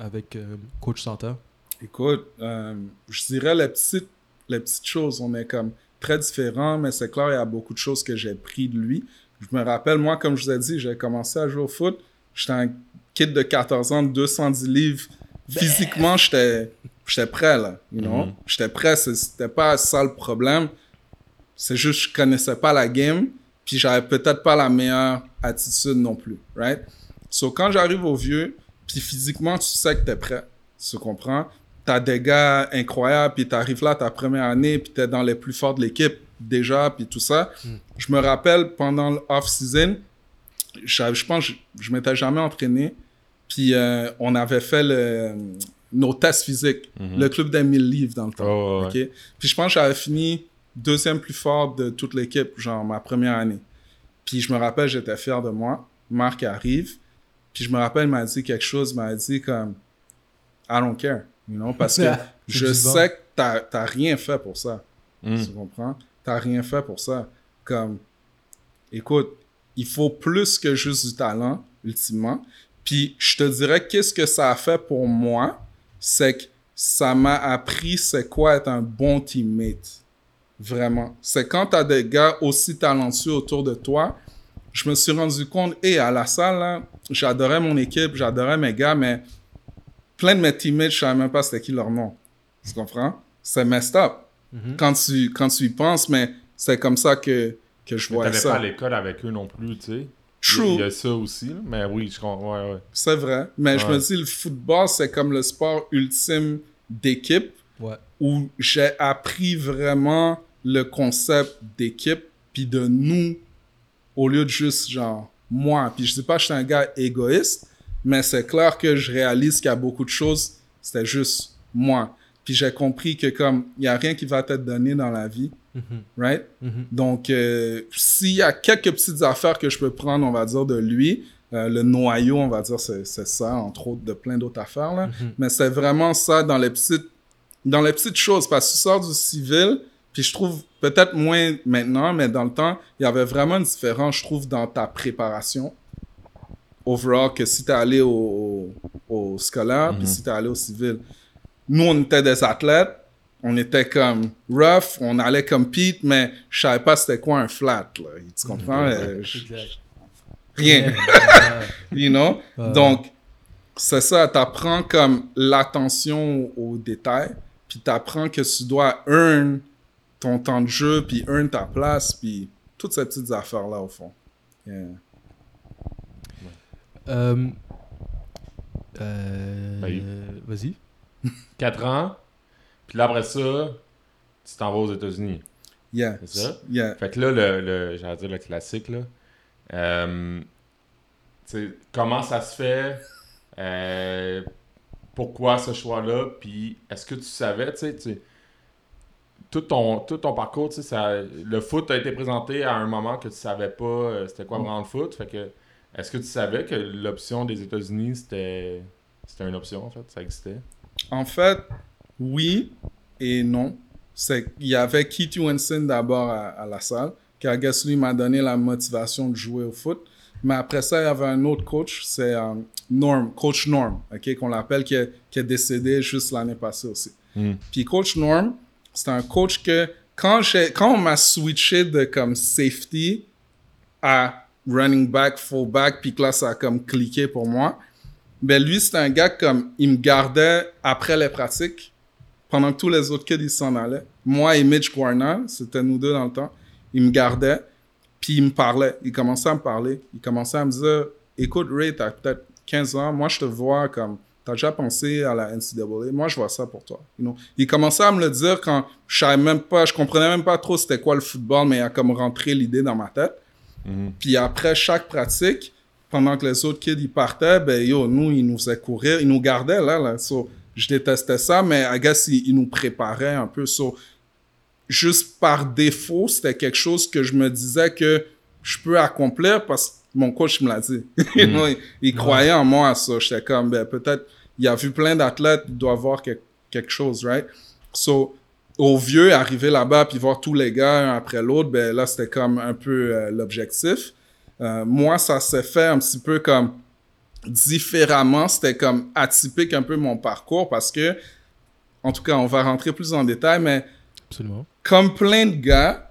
avec euh, Coach Santa? Écoute, euh, je dirais les petites, les petites choses, on est comme très différents, mais c'est clair, il y a beaucoup de choses que j'ai pris de lui. Je me rappelle, moi, comme je vous ai dit, j'ai commencé à jouer au foot. J'étais un kid de 14 ans, de 210 livres. Physiquement, j'étais j'étais prêt, là. You know? Mhm. J'étais prêt, c'était pas ça le problème. C'est juste que je connaissais pas la game, puis j'avais peut-être pas la meilleure attitude non plus, right? So, quand j'arrive au vieux, puis physiquement, tu sais que t'es prêt, tu comprends? T'as des gars incroyables, puis t'arrives là ta première année, puis t'es dans les plus forts de l'équipe déjà, puis tout ça. Je me rappelle, pendant l'off-season, je, je pense que je, je m'étais jamais entraîné, puis euh, on avait fait le, nos tests physiques, Mhm. le club des 1000 livres dans le temps. Oh, ouais. Puis je pense que j'avais fini deuxième plus fort de toute l'équipe, genre ma première année. Puis je me rappelle, j'étais fier de moi. Marc arrive. Puis je me rappelle, il m'a dit quelque chose, il m'a dit comme I don't care, you know, parce que je sais que t'as t'as rien fait pour ça. Mm. Tu comprends? T'as rien fait pour ça. Comme, écoute, il faut plus que juste du talent, ultimement. Puis je te dirais, qu'est-ce que ça a fait pour moi? C'est que ça m'a appris c'est quoi être un bon teammate. Vraiment. C'est quand t'as des gars aussi talentueux autour de toi, je me suis rendu compte, et à la salle, j'adorais mon équipe, j'adorais mes gars, mais plein de mes teammates, je savais même pas c'était qui leur nom. Tu comprends? C'est messed up Mhm. quand tu, quand tu y penses, mais c'est comme ça que, que je vois T'allais pas ça. à l'école avec eux non plus, tu sais. True, Il y a ça aussi, mais oui, je comprends. Ouais, ouais. c'est vrai. Mais je me dis, le football, c'est comme le sport ultime d'équipe Ouais. où j'ai appris vraiment le concept d'équipe puis de nous au lieu de juste genre moi. Puis je dis pas que je suis un gars égoïste, mais c'est clair que je réalise qu'il y a beaucoup de choses, c'était juste moi. Puis j'ai compris que comme il y a rien qui va t'être donné dans la vie, Mhm. right? Mhm. Donc, euh, s'il y a quelques petites affaires que je peux prendre, on va dire, de lui, euh, le noyau, on va dire, c'est ça, entre autres, de plein d'autres affaires, là. Mhm. Mais c'est vraiment ça dans les petites, dans les petites choses, parce que tu sors du civil, puis je trouve, peut-être moins maintenant, mais dans le temps, il y avait vraiment une différence, je trouve, dans ta préparation. Overall, que si t'es allé au, au, au scolaire, puis Mhm. si t'es allé au civil. Nous, on était des athlètes, on était comme rough, on allait comme Pete, mais je savais pas c'était quoi un flat, là. Tu comprends? Euh, rien, you know? Donc, c'est ça, t'apprends comme l'attention aux détails, puis t'apprends que tu dois earn ton temps de jeu, puis earn ta place, puis toutes ces petites affaires-là, au fond. Yeah. Euh, euh, Oui. Vas-y. 4 ans, puis là, après ça, tu t'en vas aux États-Unis. Yeah. C'est ça? Yeah. Fait que là, le, le j'allais dire le classique, là. Euh, tu sais, comment ça se fait? Euh, pourquoi ce choix-là? Puis est-ce que tu savais, tu sais, tout ton, tout ton parcours, ça- le foot a été présenté à un moment que tu savais pas euh, c'était quoi vraiment le foot. Fait que, est-ce que tu savais que l'option des États-Unis, c'était, c'était une option, en fait? Ça existait? En fait, oui et non. C'est il y avait Keith Winston d'abord à, à la salle, qui I guess lui m'a donné la motivation de jouer au foot. Mais après ça, il y avait un autre coach, c'est euh, Norm, coach Norm, ok, qu'on l'appelle, qui, est- qui est décédé juste l'année passée aussi. Hmm. Puis coach Norm, c'est un coach que quand quand on m'a switché de comme safety à running back, fullback, puis que là ça a comme cliqué pour moi. Ben lui c'est un gars comme il me gardait après les pratiques pendant que tous les autres kids ils s'en allaient. Moi et Mitch Guarna, c'était nous deux dans le temps, il me gardait puis il me parlait, il commençait à me parler, il commençait à me dire écoute Ray, t'as peut-être 15 ans, moi je te vois comme T'as déjà pensé à la NCAA? Moi, je vois ça pour toi. You know? Il commençait à me le dire quand je savais même pas, je comprenais même pas trop c'était quoi le football, mais il a comme rentré l'idée dans ma tête. Mhm. Puis après chaque pratique, pendant que les autres kids, ils partaient, ben, yo, nous, ils nous faisaient courir, ils nous gardaient, là, là. So, je détestais ça, mais I guess, ils, ils nous préparaient un peu. So, juste par défaut, c'était quelque chose que je me disais que je peux accomplir parce que mon coach me l'a dit. Know, il, il croyait en moi, ça. J'étais comme, ben, peut-être, il a vu plein d'athlètes, il doit voir que- quelque chose, right? So, au vieux, arriver là-bas puis voir tous les gars un après l'autre, ben là, c'était comme un peu euh, l'objectif. Euh, moi, ça s'est fait un petit peu comme différemment. C'était comme atypique un peu mon parcours parce que, en tout cas, on va rentrer plus en détail, mais Absolument. comme plein de gars,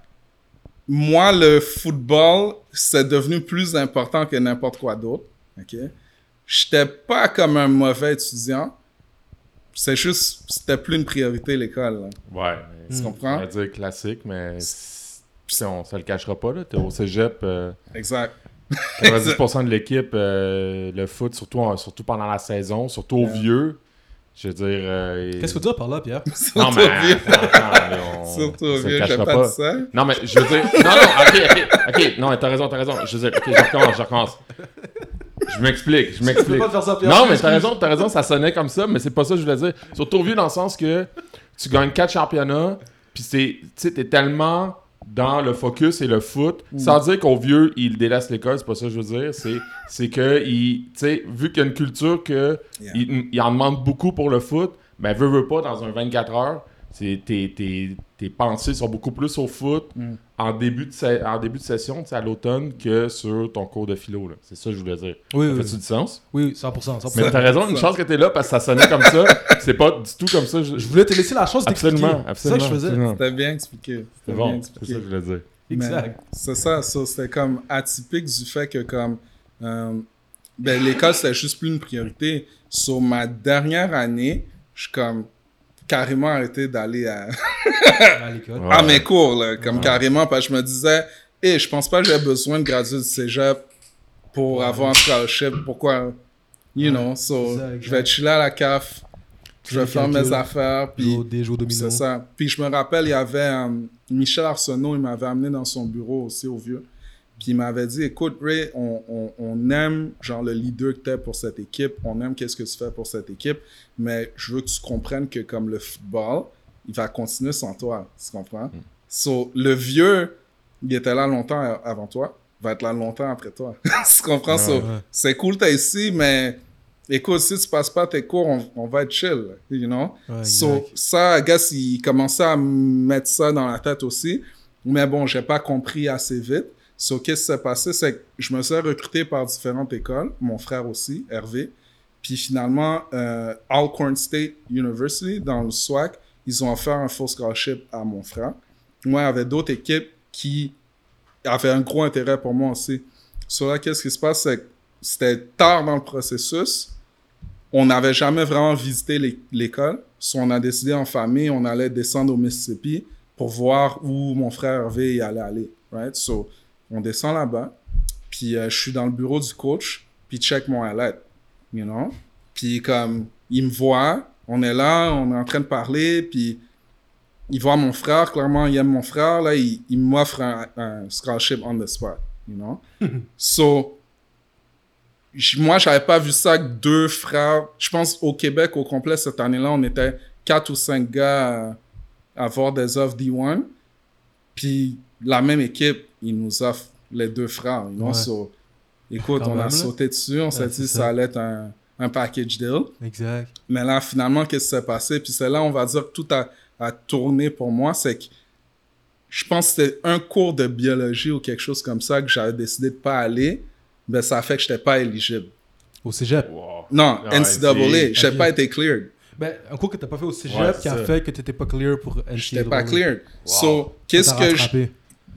moi, le football, c'est devenu plus important que n'importe quoi d'autre. OK? J'étais pas comme un mauvais étudiant. C'est juste, c'était plus une priorité, l'école. là. Ouais. Tu On comprends? va dire classique, mais puis on se le cachera pas. là. T'es au cégep, euh, Exact. 90% de l'équipe, euh, le foot, surtout, en- surtout pendant la saison, surtout au Ouais. vieux. Je veux dire. euh, Qu'est-ce que tu veux dire par là, Pierre? Non, Surtout mais. au vieux. attends, on- Surtout on au se le vieux, cachera pas dit ça. Non, mais je veux dire. Non, non, ok, ok, ok. Non, t'as raison, t'as raison. Je veux dire, ok, je recommence, je recommence. Je m'explique, je Tu peux m'explique. pas faire ça, Pierre. Non, mais t'as raison, t'as raison, ça sonnait comme ça, mais c'est pas ça que je voulais dire. Surtout au vieux dans le sens que tu gagnes 4 championnats, puis c'est, tu sais, t'es tellement dans le focus et le foot, sans dire qu'au vieux, il délaisse l'école, c'est pas ça que je veux dire, c'est, c'est que, il, tu sais, vu qu'il y a une culture que Yeah. il, il en demande beaucoup pour le foot, ben veut, veut pas, dans un 24 heures, tes, tes, tes pensées sont beaucoup plus au foot Mm. en, début de se- en début de session, à l'automne, que sur ton cours de philo, là. C'est ça que je voulais dire. Oui, Ça oui, fait-tu du sens? oui, oui, 100%. 100%. Mais t'as raison, une chance que t'es là parce que ça sonnait comme ça. C'est pas du tout comme ça. Je... Je voulais te laisser la chance d'expliquer. Absolument, C'est ça absolument. que je faisais. absolument. C'était bien expliqué. C'est bon, c'est ça que je voulais dire. Exact. Mais C'est ça, ça c'était comme atypique du fait que comme euh, ben, l'école c'était juste plus une priorité. Sur ma dernière année, je suis comme carrément arrêté d'aller à, À. Ouais. mes cours, là, comme carrément, parce que je me disais, hé, je pense pas que j'ai besoin de graduer du cégep pour avoir un scholarship. Pourquoi? You know, so, je vais chiller à la CAF, je vais faire mes affaires, puis Des jeux domino. c'est ça. Puis je me rappelle, il y avait euh, Michel Arsenault, il m'avait amené dans son bureau aussi au vieux. Puis il m'avait dit, écoute Ray, on, on, on aime genre le leader que tu es pour cette équipe, on aime qu'est-ce que tu fais pour cette équipe, mais je veux que tu comprennes que comme le football, il va continuer sans toi, tu comprends? So, le vieux, il était là longtemps avant toi, va être là longtemps après toi. tu comprends? So, ouais. C'est cool, t'es ici, mais écoute, si tu passes pas tes cours, on, on va être chill, you know? Ouais, So, ça, I guess, il commençait à me mettre ça dans la tête aussi. Mais bon, j'ai pas compris assez vite. So, qu'est-ce qui s'est passé? C'est que je me suis recruté par différentes écoles, mon frère aussi, Hervé. Puis finalement, euh, Alcorn State University, dans le SWAC, ils ont offert un full scholarship à mon frère. Moi, il y avait d'autres équipes qui avaient un gros intérêt pour moi aussi. So là, qu'est-ce qui se passe? C'est que c'était tard dans le processus on n'avait jamais vraiment visité l'é- l'école. So, on a décidé en famille, on allait descendre au Mississippi pour voir où mon frère Hervé allait aller. Right? So, on descend là-bas, puis euh, je suis dans le bureau du coach, puis check mon highlight, you know? Puis comme, il me voit, on est là, on est en train de parler, puis il voit mon frère, clairement, il aime mon frère, là, il, il m'offre un, un scholarship on the spot, you know? so, J- moi, j'avais pas vu ça que deux frères. Je pense au Québec au complet cette année-là, on était quatre ou cinq gars à avoir des offres D1. Puis la même équipe, ils nous offrent les deux frères. you know. Ouais. So, écoute, Quand on même, a là. sauté dessus, on s'est Ouais, dit que ça. ça allait être un, un package deal. Exact. Mais là, finalement, qu'est-ce qui s'est passé? Puis c'est là, on va dire que tout a, a tourné pour moi. C'est que je pense que c'était un cours de biologie ou quelque chose comme ça que j'avais décidé de pas aller. Ben, ça a fait que j'étais pas éligible. Au cégep? Wow. Non, Ouais, NCAA, j'ai ok. pas été cleared. Ben, un cours que t'as pas fait au cégep Ouais, qui a fait que t'étais pas clear pour NCAA. J'étais pas cleared. Wow. So, qu'est-ce que je.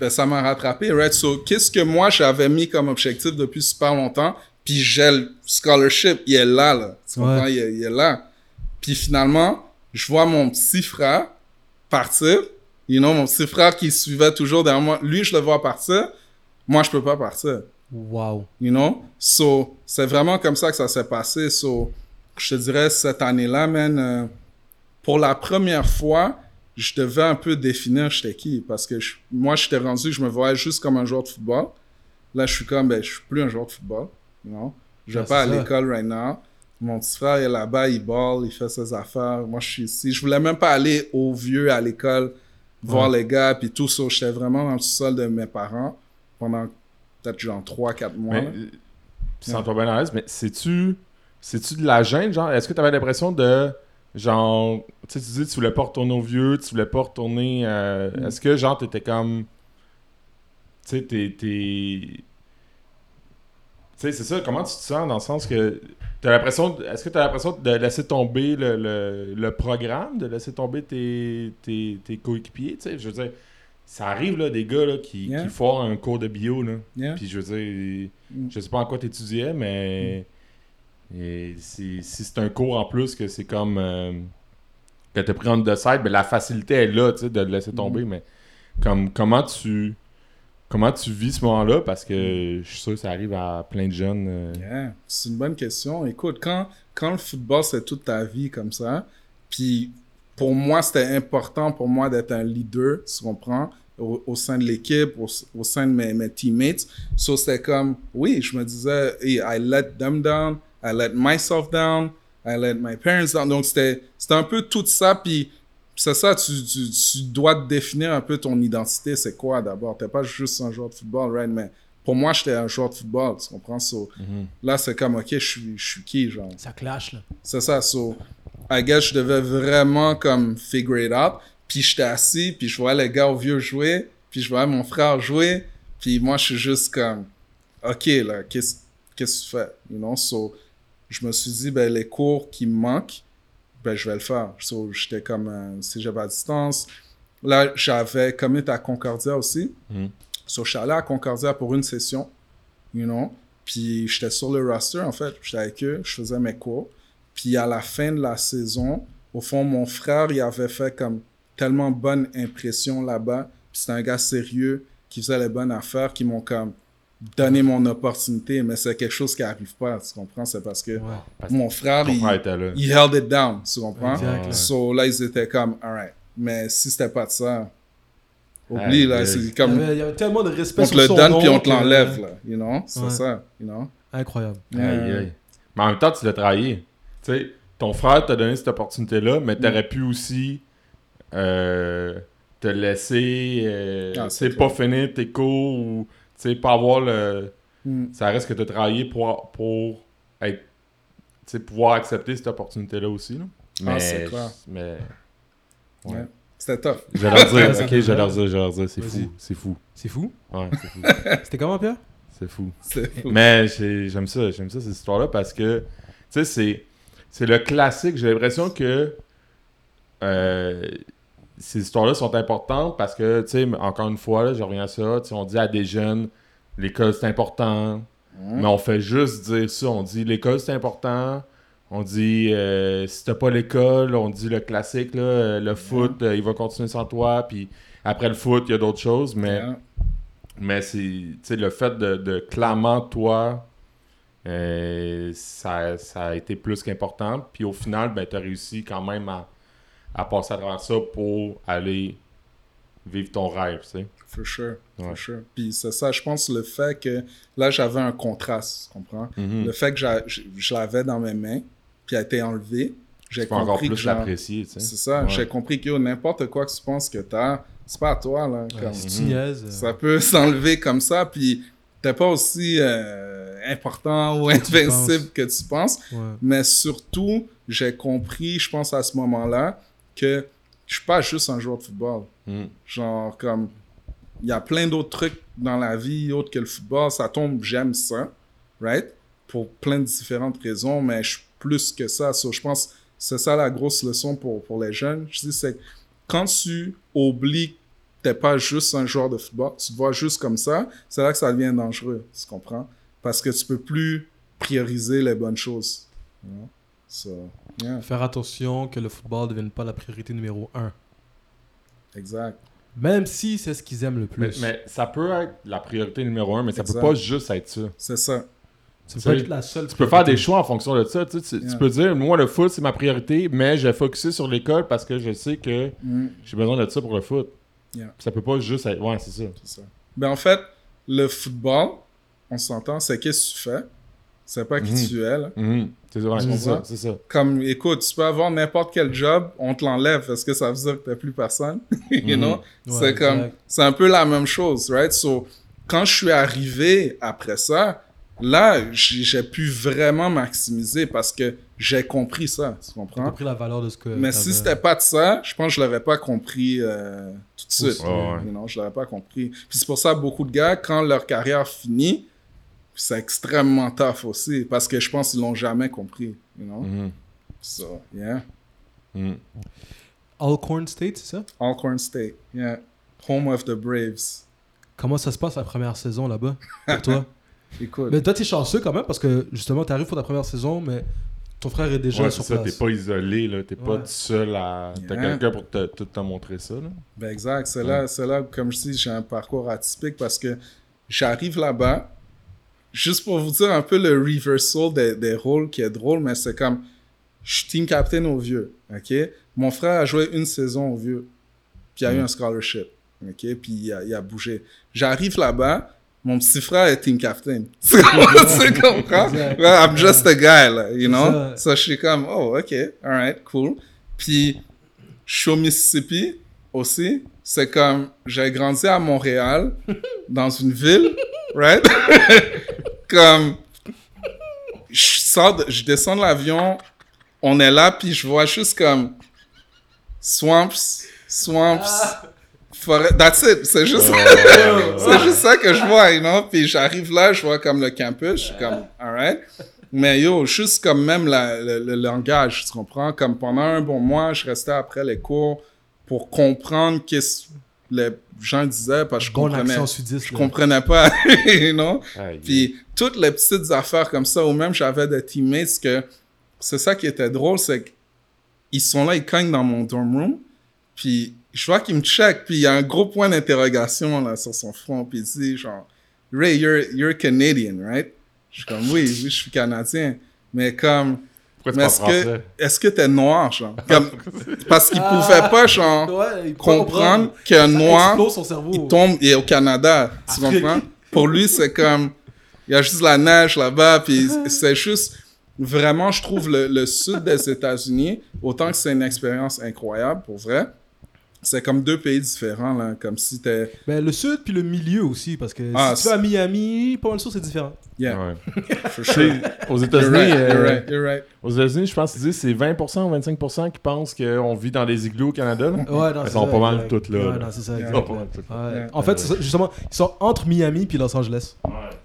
Ben, ça m'a rattrapé, right? So, qu'est-ce que moi j'avais mis comme objectif depuis super longtemps, puis j'ai le scholarship, il est là, là. Tu comprends? Ouais. Il, est, il est là. Puis finalement, je vois mon petit frère partir. You know, mon petit frère qui suivait toujours derrière moi. Lui, je le vois partir. Moi, je peux pas partir. Wow. You know? So, c'est vraiment comme ça que ça s'est passé. So, je te dirais, cette année-là, man, euh, pour la première fois, je devais un peu définir j'étais qui. Parce que je- moi, j'étais rendu, je me voyais juste comme un joueur de football. Là, je suis comme, ben, je suis plus un joueur de football. you know. Je vais Ouais, pas à c'est l'école right now. Mon petit frère est là-bas, il ball, il fait ses affaires. Moi, je suis ici. Je voulais même pas aller au vieux à l'école, voir les gars, puis tout ça. J'étais vraiment dans le sol de mes parents pendant peut-être genre 3-4 mois. Mais, euh, sans toi bien à l'aise, mais c'est-tu c'est-tu de la gêne, genre? Est-ce que tu avais l'impression de, genre, tu sais, tu dis tu voulais pas retourner au vieux, tu voulais pas retourner... euh, Mm. Est-ce que, genre, t'étais comme... Tu sais, t'es... Tu sais, c'est ça, comment tu te sens dans le sens que... T'as l'impression... Est-ce que t'as l'impression de laisser tomber le, le, le programme, de laisser tomber tes, tes, tes coéquipiers, tu sais? Je veux dire, ça arrive, là, des gars, là, qui, Yeah. qui foirent un cours de bio, là. Yeah. Puis je veux dire, Mm. je sais pas en quoi tu étudiais, mais et si, si c'est un cours en plus que c'est comme euh, que tu pris en de side, ben la facilité est là, tu sais, de le laisser tomber, mais comme comment tu comment tu vis ce moment-là? Parce que je suis sûr que ça arrive à plein de jeunes. euh, Yeah, c'est une bonne question. Écoute, quand, quand le football, c'est toute ta vie comme ça, puis pour moi, c'était important pour moi d'être un leader, tu comprends, au, au sein de l'équipe, au, au sein de mes, mes teammates. So, c'était comme, oui, je me disais, hey, I let them down, I let myself down, I let my parents down. Donc, c'était c'était un peu tout ça, puis c'est ça, tu, tu, tu dois te définir un peu ton identité, c'est quoi d'abord. T'es pas juste un joueur de football, right? Mais pour moi, j'étais un joueur de football, tu comprends? So, mhm. Là, c'est comme, ok, je suis, je suis qui, genre? Ça clash, là. C'est ça, so, I guess je devais vraiment, comme, figure it out. Puis j'étais assis, puis je voyais les gars au vieux jouer, puis je voyais mon frère jouer, puis moi, je suis juste comme, ok, là, qu'est-ce qu'est-ce que tu fais? You know? So, je me suis dit, ben, les cours qui me manquent, ben, je vais le faire. So, j'étais comme un cégep à distance. Là, j'avais commit à Concordia aussi. Mhm. So, je suis allé à Concordia pour une session, you know. Puis j'étais sur le roster, en fait. J'étais avec eux, je faisais mes cours. Puis à la fin de la saison, au fond, mon frère, il avait fait comme tellement bonne impression là-bas. Puis c'était un gars sérieux qui faisait les bonnes affaires, qui m'ont comme donné mon opportunité. Mais c'est quelque chose qui arrive pas, tu comprends? C'est parce que Ouais. Parce que mon frère, il, frère était là. il held it down, tu comprends? Exact, là. So là, ils étaient comme, alright. Mais si c'était pas de ça, oublie, là, c'est Il y, comme, avait, il y avait tellement de respect on te le son donne nom puis on te l'enlève, là, you know? C'est Ouais. ça, you know? Incroyable. Aïe, aïe. Mais en même temps, tu l'as travaillé. Tu sais, ton frère t'a donné cette opportunité-là, mais t'aurais pu aussi euh, te laisser, euh, Ah, c'est pas clair. finir tes cours ou, sais, pas avoir le... Mm. Ça reste que t'as travaillé pour, pour être, tu sais, pouvoir accepter cette opportunité-là aussi, là. Mais, Ah, c'est clair. mais, ouais. Ouais. C'était tough. Je vais leur dire, ok, je leur dire, je leur dire, c'est fou, c'est fou. C'est fou? Ouais, c'est fou, C'était comment, Pierre? c'est fou. C'est fou. Mais j'ai- j'aime ça, j'aime ça cette histoire-là parce que, tu sais, c'est, c'est le classique. J'ai l'impression que euh, ces histoires-là sont importantes parce que, tu sais, encore une fois, là, je reviens à ça, on dit à des jeunes, l'école c'est important, mais on fait juste dire ça. On dit l'école c'est important. On dit euh, si t'as pas l'école, on dit le classique, là, euh, le foot, euh, il va continuer sans toi. Puis après le foot, il y a d'autres choses, mais. Mais c'est le fait de, de clamer toi, euh, ça, ça a été plus qu'important. Puis au final, ben, tu as réussi quand même à, à passer à travers ça pour aller vivre ton rêve. tu sais. For sure. Ouais. For sure. Puis c'est ça, je pense, le fait que là, j'avais un contraste, tu comprends? Mhm. Le fait que je, l'avais dans mes mains, puis a été enlevé, j'ai Tu peux encore compris que plus genre, l'apprécier. tu sais. C'est ça, Ouais. j'ai compris que n'importe quoi que tu penses que t'as, c'est pas à toi, là. comme- Ouais, si tu niaises. euh, Ça peut s'enlever comme ça, puis t'es pas aussi euh, important ou tu invincible penses. que tu penses. ouais. Mais surtout, j'ai compris, je pense à ce moment-là, que je suis pas juste un joueur de football. Mhm. Genre, comme, il y a plein d'autres trucs dans la vie autres que le football. Ça tombe, j'aime ça, right? Pour plein de différentes raisons, mais je suis plus que ça. So, je pense que c'est ça la grosse leçon pour, pour les jeunes. Je dis, c'est quand tu oublies que t'es pas juste un joueur de football, tu te vois juste comme ça, c'est là que ça devient dangereux, tu comprends? Parce que tu peux plus prioriser les bonnes choses. you know? So, yeah, Faire attention que le football ne devienne pas la priorité numéro un. exact. Même si c'est ce qu'ils aiment le plus. mais ça peut être la priorité numéro un, mais ça Exact. peut pas juste être ça. C'est ça. ça peut être la seule Tu peux faire des choix en fonction de ça. Tu, peux dire, moi, le foot, c'est ma priorité, mais je vais focuser sur l'école parce que je sais que Mm. j'ai besoin de ça pour le foot. Yeah. Ça peut pas juste être. Ouais, c'est ça. Ça. Ben, en fait, le football, on s'entend, c'est qu'est-ce que tu fais, C'est pas qui tu es, là. C'est ça, c'est ça. Comme, écoute, tu peux avoir n'importe quel job, on te l'enlève parce que ça veut dire que t'as plus personne. you know? Ouais, c'est comme, c'est un peu la même chose, right? So, quand je suis arrivé après ça, là, j'ai j'ai pu vraiment maximiser parce que j'ai compris ça, tu comprends? compris la valeur de ce que. Mais si c'était pas de ça, je pense que je l'aurais pas compris euh, tout de suite. Ouais, ouais. You know, je l'aurais pas compris. Puis c'est pour ça beaucoup de gars, quand leur carrière finit, c'est extrêmement tough aussi parce que je pense qu'ils l'ont jamais compris. You know? Mhm. So, yeah. Mhm. Alcorn State, c'est ça? Alcorn State, yeah. Home of the Braves. Comment ça se passe la première saison là-bas pour toi? Écoute, Mais toi, t'es chanceux quand même parce que justement, t'arrives pour ta première saison, mais ton frère est déjà Ouais, sur c'est ça, t'es place. pas isolé, là. T'es pas Ouais. tout seul à. T'as Yeah. quelqu'un pour te, tout te montrer ça, là. ben exact. C'est là, c'est là, comme je dis, j'ai un parcours atypique parce que j'arrive là-bas, juste pour vous dire un peu le reversal des, des rôles qui est drôle, mais c'est comme, je suis team captain au vieux, ok? Mon frère a joué une saison au vieux, puis il a eu un scholarship, ok? Puis il a, il a bougé. J'arrive là-bas, mon petit frère est team captain. tu comprends? Ouais, I'm just a guy, là, you know? ça. So, je suis comme, oh, ok, alright, cool. Puis, je suis au Mississippi aussi. C'est comme, j'ai grandi à Montréal, dans une ville, right? comme, je sors, de- je descends de l'avion, on est là, puis je vois juste comme swamps, swamps, forêt. That's it. C'est juste, c'est juste ça que je vois, you know? Puis j'arrive là, je vois comme le campus, je suis comme, alright. Mais yo, juste comme même la- le, le langage, tu comprends? Comme pendant un bon mois, je restais après les cours pour comprendre qu'est-ce que les gens disaient parce que je Bon comprenais, sudiste. je là. comprenais pas, you know? Aïe. Puis toutes les petites affaires comme ça, ou même j'avais des teammates que c'est ça qui était drôle, c'est qu'ils sont là, ils cognent dans mon dorm room, puis je vois qu'ils me checkent, puis il y a un gros point d'interrogation là sur son front, puis il dit genre Ray, you're, you're Canadian, right? Je suis comme oui, oui, je suis Canadien, mais comme Pourquoi tu mais est-ce que que t'es noir, genre? Comme, parce qu'ils pouvaient pas genre Ouais, comprendre qu'un noir explose son cerveau. il tombe il est au Canada. Tu Afrique. comprends? Pour lui, c'est comme. Il y a juste la neige là-bas. Puis c'est juste. Vraiment, je trouve le, le sud des États-Unis, autant que c'est une expérience incroyable, pour vrai, c'est comme deux pays différents, là. Comme si t'es. Ben, le sud puis le milieu aussi, parce que Ah, si tu vas à Miami, pas mal sûr, c'est différent. Yeah, Ouais. for sure. aux États-Unis, right, euh, right, right. aux États-Unis, je pense qu'ils disent c'est 20% ou 25% qui pensent qu'on vit dans les igloos au Canada. Là. Ouais, non, Ils c'est sont ça, pas mal toutes là, Ouais, là. non, c'est ça, Yeah. Ils exact. sont pas mal toutes là. Ouais. Yeah. En fait, ça, justement, ils sont entre Miami puis Los Angeles.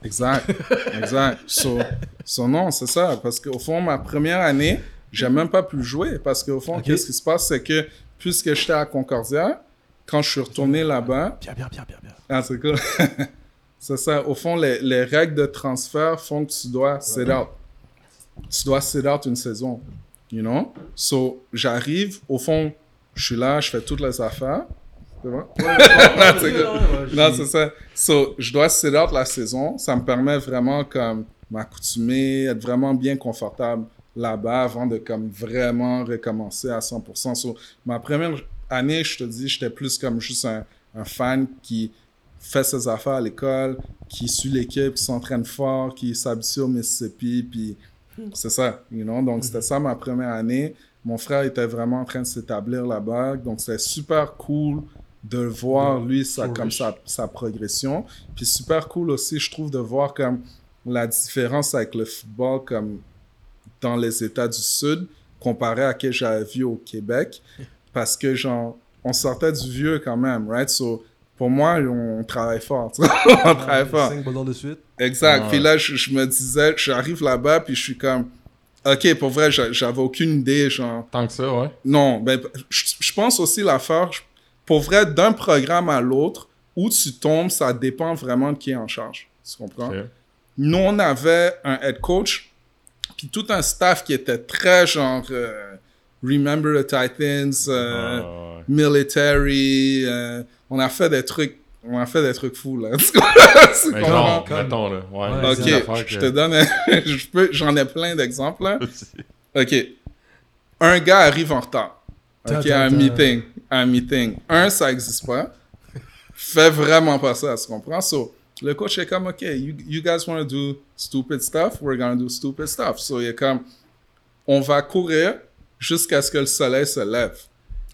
Exact, exact. So, so non, c'est ça. Parce qu'au fond, ma première année, j'ai même pas pu jouer. Parce qu'au fond, qu'est-ce qui se passe, c'est que puisque j'étais à Concordia, quand je suis retourné là-bas, Bien, bien, bien, bien, bien. Ah, c'est cool. c'est ça. Au fond, les, les règles de transfert font que tu dois sit out. Tu dois sit out une saison. You know? So, j'arrive, au fond, je suis là, je fais toutes les affaires. C'est bon? non, c'est cool. Non, c'est ça. So, je dois sit out la saison. Ça me permet vraiment comme m'accoutumer, être vraiment bien confortable là-bas avant de comme vraiment recommencer à 100%. So, ma première année, je te dis, j'étais plus comme juste un, un fan qui fait ses affaires à l'école, qui suit l'équipe, qui s'entraîne fort, qui s'habitue au Mississippi, puis c'est ça, you know? Donc, c'était ça ma première année. Mon frère était vraiment en train de s'établir là-bas, donc c'était super cool de voir lui sa, flourish. comme sa, sa progression. Puis super cool aussi, je trouve, de voir comme la différence avec le football comme dans les États du Sud comparé à ce que j'avais vu au Québec. Parce que, genre, on sortait du vieux quand même, right? So, pour moi, on travaille fort. tu vois. on travaille fort. Cinq ballons de suite. Exact. Ouais. Puis là, je, je me disais, j'arrive là-bas, puis je suis comme, OK, pour vrai, j'a- j'avais aucune idée, genre, Tant que ça, ouais. non, ben, je, je pense aussi l'affaire, pour vrai, d'un programme à l'autre, où tu tombes, ça dépend vraiment de qui est en charge. Tu comprends? Nous, on avait un head coach, puis tout un staff qui était très genre euh, Remember the Titans, euh, Ah, military. euh, on a fait des trucs, on a fait des trucs fous là. Mais genre, mettons, là. Ouais, Ok, je que- te donne, un- je peux- j'en ai plein d'exemples. là. Ok, un gars arrive en retard. Ok, à un meeting, à un meeting. Un, ça existe pas. Fais vraiment pas ça, tu comprends? So, Le coach est comme, OK, you, you guys want to do stupid stuff, we're going to do stupid stuff. So, il est comme, on va courir jusqu'à ce que le soleil se lève.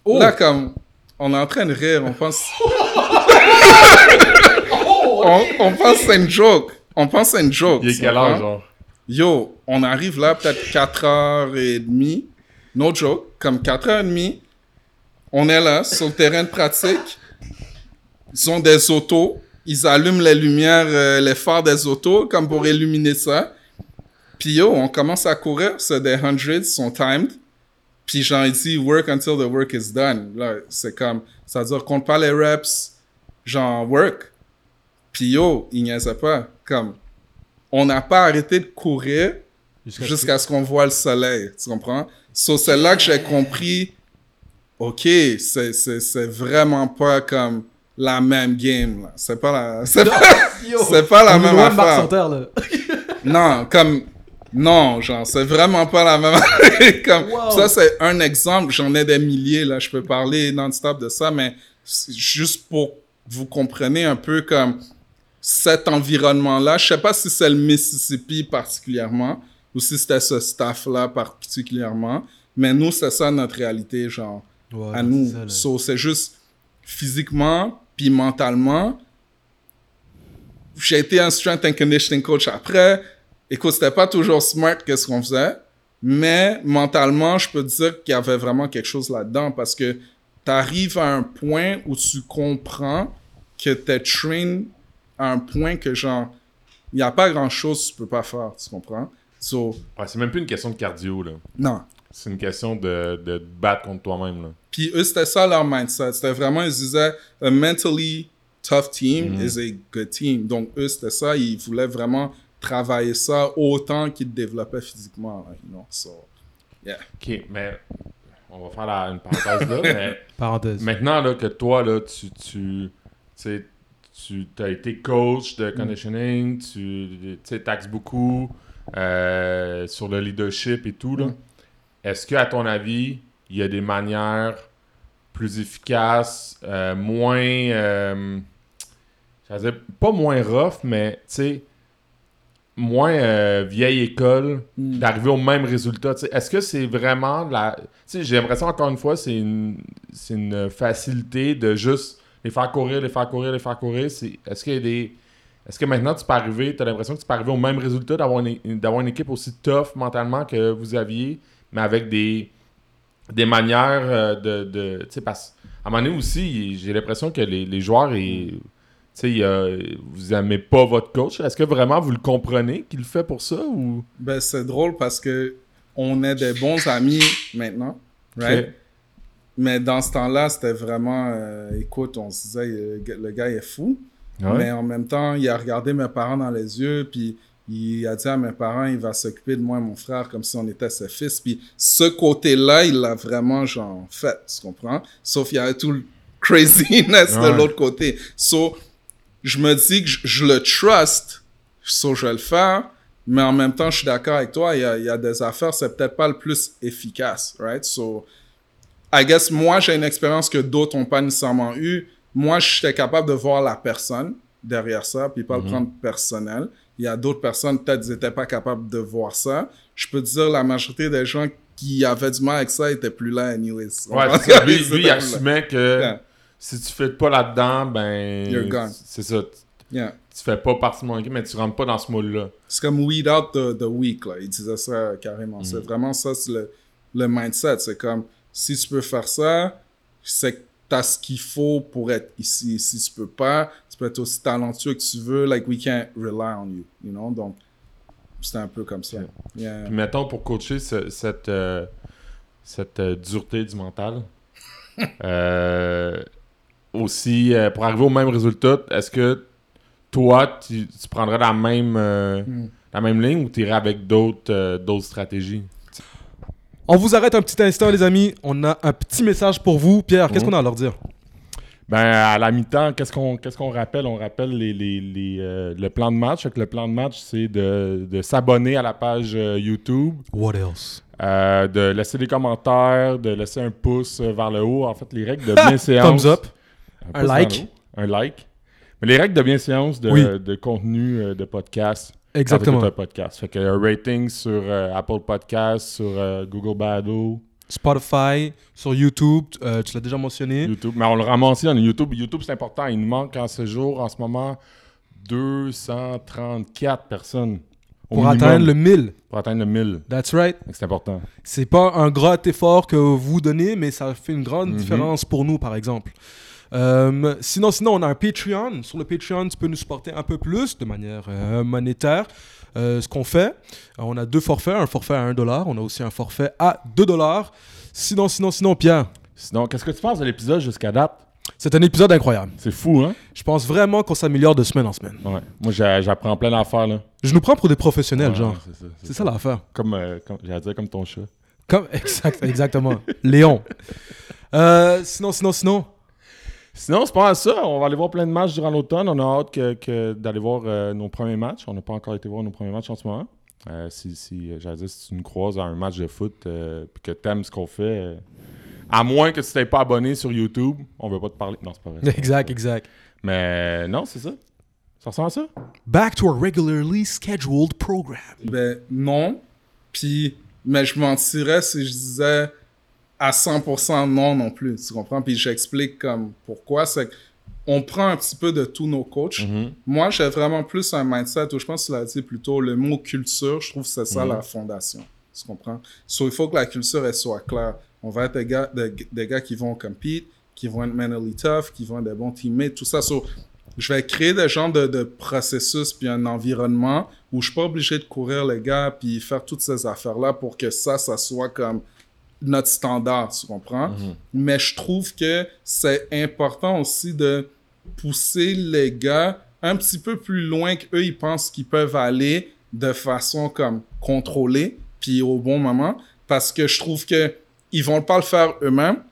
Oh! Là, comme, on est en train de rire, on pense... on, on pense c'est une joke. On pense c'est une joke. Il est heure, genre? Yo, on arrive là, peut-être 4h30. No joke, comme 4h30. On est là, sur le terrain de pratique. Ils ont des autos. Ils allument les lumières, euh, les phares des autos, comme pour illuminer ça. Puis yo, on commence à courir. C'est des hundreds, sont timed. Puis genre, il dit, work until the work is done. Là, c'est comme, ça veut dire, compte pas les reps, genre, work. Puis yo, il niaisait pas. Comme, on n'a pas arrêté de courir jusqu'à ce qu'on voit le soleil. Tu comprends? So, c'est là que j'ai compris, OK, c'est, c'est, c'est vraiment pas comme la même game. Là. C'est pas la, c'est pas, Yo, c'est pas la on même affaire. Là. Non, comme, non, genre, c'est vraiment pas la même comme, Wow. Ça, c'est un exemple. J'en ai des milliers, là. Je peux parler non-stop de ça, mais juste pour que vous compreniez un peu comme cet environnement-là. Je sais pas si c'est le Mississippi particulièrement ou si c'était ce staff-là particulièrement, mais nous, c'est ça notre réalité, genre Ouais, à nous. So, c'est juste physiquement puis mentalement. J'ai été un strength and conditioning coach après. Écoute, c'était pas toujours smart que ce qu'on faisait, mais mentalement, je peux te dire qu'il y avait vraiment quelque chose là-dedans parce que tu arrives à un point où tu comprends que tu es train à un point que genre, il n'y a pas grand-chose que tu peux pas faire, tu comprends? So, Ouais, c'est même plus une question de cardio, là. non. C'est une question de, de te battre contre toi-même, là. Puis eux, c'était ça leur mindset. C'était vraiment, ils disaient, a mentally tough team Mhm. is a good team. Donc eux, c'était ça. Ils voulaient vraiment travailler ça autant qu'ils développaient physiquement. là, you know? So, yeah. OK, mais on va faire la- une parenthèse là, mais Parenthèse. maintenant là, que toi, là, tu, tu, tu as été coach de conditioning, tu tu taxes beaucoup euh, sur le leadership et tout, là. Mm. Est-ce que, à ton avis, il y a des manières plus efficaces, euh, moins... euh, dire, pas moins rough, mais, tu sais, moins euh, vieille école Mm. d'arriver au même résultat? Est-ce que c'est vraiment la. Tu sais, j'ai l'impression, encore une fois, c'est une, c'est une facilité de juste les faire courir, les faire courir, les faire courir. C'est- Est-ce qu'il y a des. Est-ce que maintenant tu peux arriver, tu as l'impression que tu peux arriver au même résultat, d'avoir une, une équipe aussi tough mentalement que vous aviez, mais avec des, des manières euh, de. de tu sais, parce à un moment donné aussi, j'ai l'impression que les, les joueurs, y a- vous aimez pas votre coach. Est-ce que vraiment vous le comprenez qu'il le fait pour ça ou? Ben, c'est drôle parce que on est des bons amis maintenant, right? Mais dans ce temps-là, c'était vraiment, euh, écoute, on se disait, euh, le gars est fou. Mais en même temps, il a regardé mes parents dans les yeux, puis il a dit à mes parents, il va s'occuper de moi et mon frère comme si on était ses fils. Puis ce côté-là, il l'a vraiment, genre, fait, tu comprends? Sauf il y avait tout le craziness Ouais. de l'autre côté. So, je me dis que je, je le trust, so je vais le faire, mais en même temps, je suis d'accord avec toi, il y a, il y a des affaires, c'est peut-être pas le plus efficace, right? So, I guess moi, j'ai une expérience que d'autres n'ont pas nécessairement eu. Moi, j'étais capable de voir la personne derrière ça, puis pas le prendre personnel. Il y a d'autres personnes, peut-être, ils n'étaient pas capables de voir ça. Je peux te dire, la majorité des gens qui avaient du mal avec ça étaient plus là, anyways. Ouais, c'est ça. Lui, lui, il assumait que Yeah. si tu fais pas là-dedans, ben. C'est ça. Tu Yeah. tu fais pas partie de mon équipe, mais tu rentres pas dans ce moule-là. C'est comme weed out the, the weak, là. Il disait ça carrément. C'est vraiment ça, c'est le, le mindset. C'est comme, si tu peux faire ça, c'est que t'as ce qu'il faut pour être ici. Si tu peux pas, tu peux être aussi talentueux que tu veux. Like, we can't rely on you, you know? Donc, c'était un peu comme ça. Yeah. Puis mettons, pour coacher ce- cette, euh, cette euh, dureté du mental, euh, aussi, pour arriver au même résultat, est-ce que toi, tu, tu prendrais la même, euh, Mm. la même ligne ou tu irais avec d'autres d'autres stratégies? On vous arrête un petit instant, les amis. On a un petit message pour vous. Pierre, qu'est-ce Mhm. qu'on a à leur dire? Ben, à la mi-temps, qu'est-ce qu'on qu'est-ce qu'on rappelle? On rappelle les, les- les, euh, le plan de match. Le plan de match, c'est de, de s'abonner à la page euh, YouTube, What else? Euh, de laisser des commentaires, de laisser un pouce vers le haut. En fait, les règles de bienséance. Thumbs up. Un like. Un like. Mais les règles de bienséance de, Oui. de contenu de podcast. Exactement. Quand un podcast. Fait que un rating sur euh, Apple Podcast, sur euh, Google Bado, Spotify, sur YouTube, euh, tu l'as déjà mentionné. YouTube. Mais on le ramasse on YouTube. YouTube, c'est important. Il nous manque en ce jour, en ce moment, 234 personnes. au Pour minimum, atteindre le 1000. Pour atteindre le 1000. That's right. C'est important. C'est pas un grand effort que vous donnez, mais ça fait une grande Mhm. différence pour nous, par exemple. Euh, sinon, sinon, on a un Patreon. Sur le Patreon, tu peux nous supporter un peu plus de manière euh, monétaire. Euh, ce qu'on fait, euh, on a deux forfaits, un forfait à 1 dollar, on a aussi un forfait à 2 dollars. Sinon, sinon, sinon, Pierre, Sinon, qu'est-ce que tu penses de l'épisode jusqu'à date? c'est un épisode incroyable. C'est fou, hein? Je pense vraiment qu'on s'améliore de semaine en semaine. Ouais. Moi, j'a- j'apprends plein d'affaires, là. Je nous prends pour des professionnels, Ouais, genre. c'est ça, C'est ça l'affaire. Comme, euh, comme- j'allais dire comme ton chat. Comme, exact, exactement. Léon. Euh, sinon, sinon, sinon. Sinon, c'est pas mal ça. On va aller voir plein de matchs durant l'automne. On a hâte que, que d'aller voir euh, nos premiers matchs. On n'a pas encore été voir nos premiers matchs en ce moment. Euh, si, si, euh, j'allais dire, si tu nous croises à un match de foot euh, puis que t'aimes ce qu'on fait, euh, à moins que tu t'es pas abonné sur YouTube, on veut pas te parler. Non, c'est pas vrai. Exact, exact. Mais non, c'est ça. Ça ressemble à ça? Back to our regularly scheduled program. Ben non. Puis, mais je mentirais si je disais à 100% non non plus. Tu comprends? Puis j'explique comme pourquoi. C'est qu'on prend un petit peu de tous nos coachs. Mhm. Moi, j'ai vraiment plus un mindset où je pense que tu l'as dit plutôt le mot culture. Je trouve que c'est ça Mhm. la fondation. Tu comprends? So, il faut que la culture elle soit claire. On va être des gars, des, des gars qui vont compete, qui vont être mentally tough, qui vont être des bons teammates, tout ça. So, je vais créer des genres de, de processus puis un environnement où je suis pas obligé de courir les gars puis faire toutes ces affaires-là pour que ça, ça soit comme notre standard, tu comprends? Mais je trouve que c'est important aussi de pousser les gars un petit peu plus loin qu'eux, ils pensent qu'ils peuvent aller de façon comme contrôlée puis au bon moment parce que je trouve que ils vont pas le faire eux-mêmes.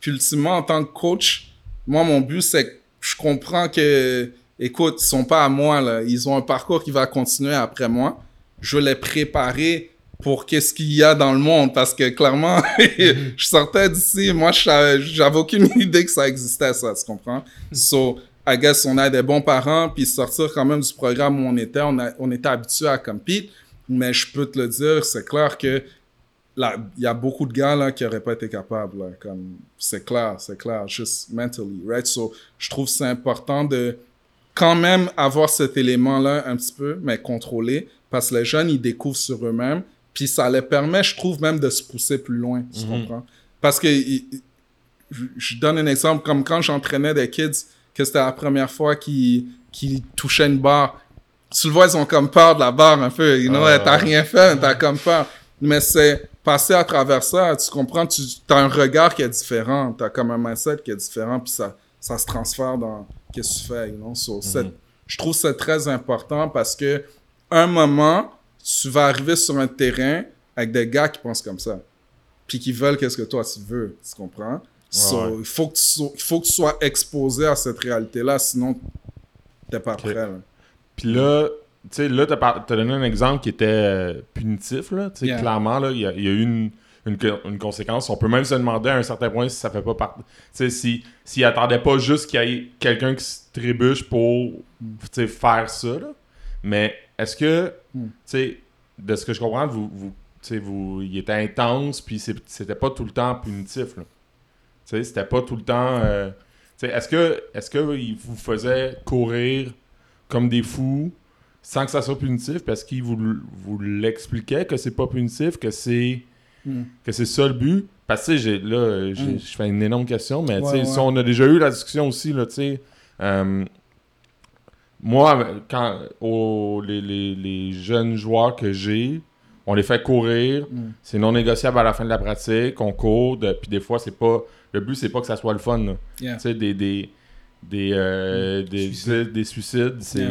Puis ultimement, en tant que coach, moi, mon but, c'est que je comprends que, écoute, ils sont pas à moi, là. Ils ont un parcours qui va continuer après moi. Je veux les préparer pour qu'est-ce qu'il y a dans le monde parce que clairement, je sortais d'ici, moi, j'avais aucune idée que ça existait, ça, tu comprends? So, I guess on a des bons parents, puis sortir quand même du programme où on était, on, a- on était habitué à compete, mais je peux te le dire, c'est clair que là, il y a beaucoup de gars là qui auraient pas été capables là, comme c'est clair, c'est clair, juste mentally, right? So, je trouve c'est important de quand même avoir cet élément là un petit peu, mais contrôlé, parce que les jeunes ils découvrent sur eux-mêmes, puis ça les permet, je trouve même de se pousser plus loin, tu comprends? Parce que je, donne un exemple comme quand j'entraînais des kids que c'était la première fois qu'ils qu'ils touchaient une barre. Tu le vois, ils ont comme peur de la barre un peu. You know, Ah. t'as rien fait, t'as comme peur. Mais c'est passer à travers ça, tu comprends, tu as un regard qui est différent, t'as comme un mindset qui est différent, puis ça, ça se transfère dans qu'est-ce que tu fais, you know. So, c'est- je trouve c'est très important parce que un moment, tu vas arriver sur un terrain avec des gars qui pensent comme ça, puis qui veulent qu'est-ce que toi tu veux, tu comprends? So, Ouais. il, faut que tu sois, faut que tu sois exposé à cette réalité-là, sinon t'es pas prêt. là. Puis là, tu sais, là, t'as par- donné un exemple qui était euh, punitif, là. Tu sais, Yeah. clairement, là, il y, y a eu une, une, une conséquence. On peut même se demander à un certain point si ça fait pas partie. Tu sais, si, s'il attendait pas juste qu'il y ait quelqu'un qui se trébuche pour, tu sais, faire ça, là. Mais est-ce que, Hmm. tu sais, de ce que je comprends, vous, vous, vous, il était intense, puis c'était pas tout le temps punitif, là. Tu sais, c'était pas tout le temps. euh, est-ce que, est-ce que il vous faisait courir comme des fous sans que ça soit punitif? Parce qu'il vous, vous l'expliquait que c'est pas punitif, que c'est Mm. que c'est ça le but? Parce que j'ai- là, euh, j'ai- Mm. je fais une énorme question, mais Ouais, ouais. si on a déjà eu la discussion aussi, là, tu sais. euh, moi, quand aux- les, les- les jeunes joueurs que j'ai, on les fait courir, Mm. c'est non négociable à la fin de la pratique, on court, de- puis des fois, c'est pas. Le but, c'est pas que ça soit le fun. Yeah. Tu sais, des, des, des, euh, Mm. des, Suicides. des suicides, c'est,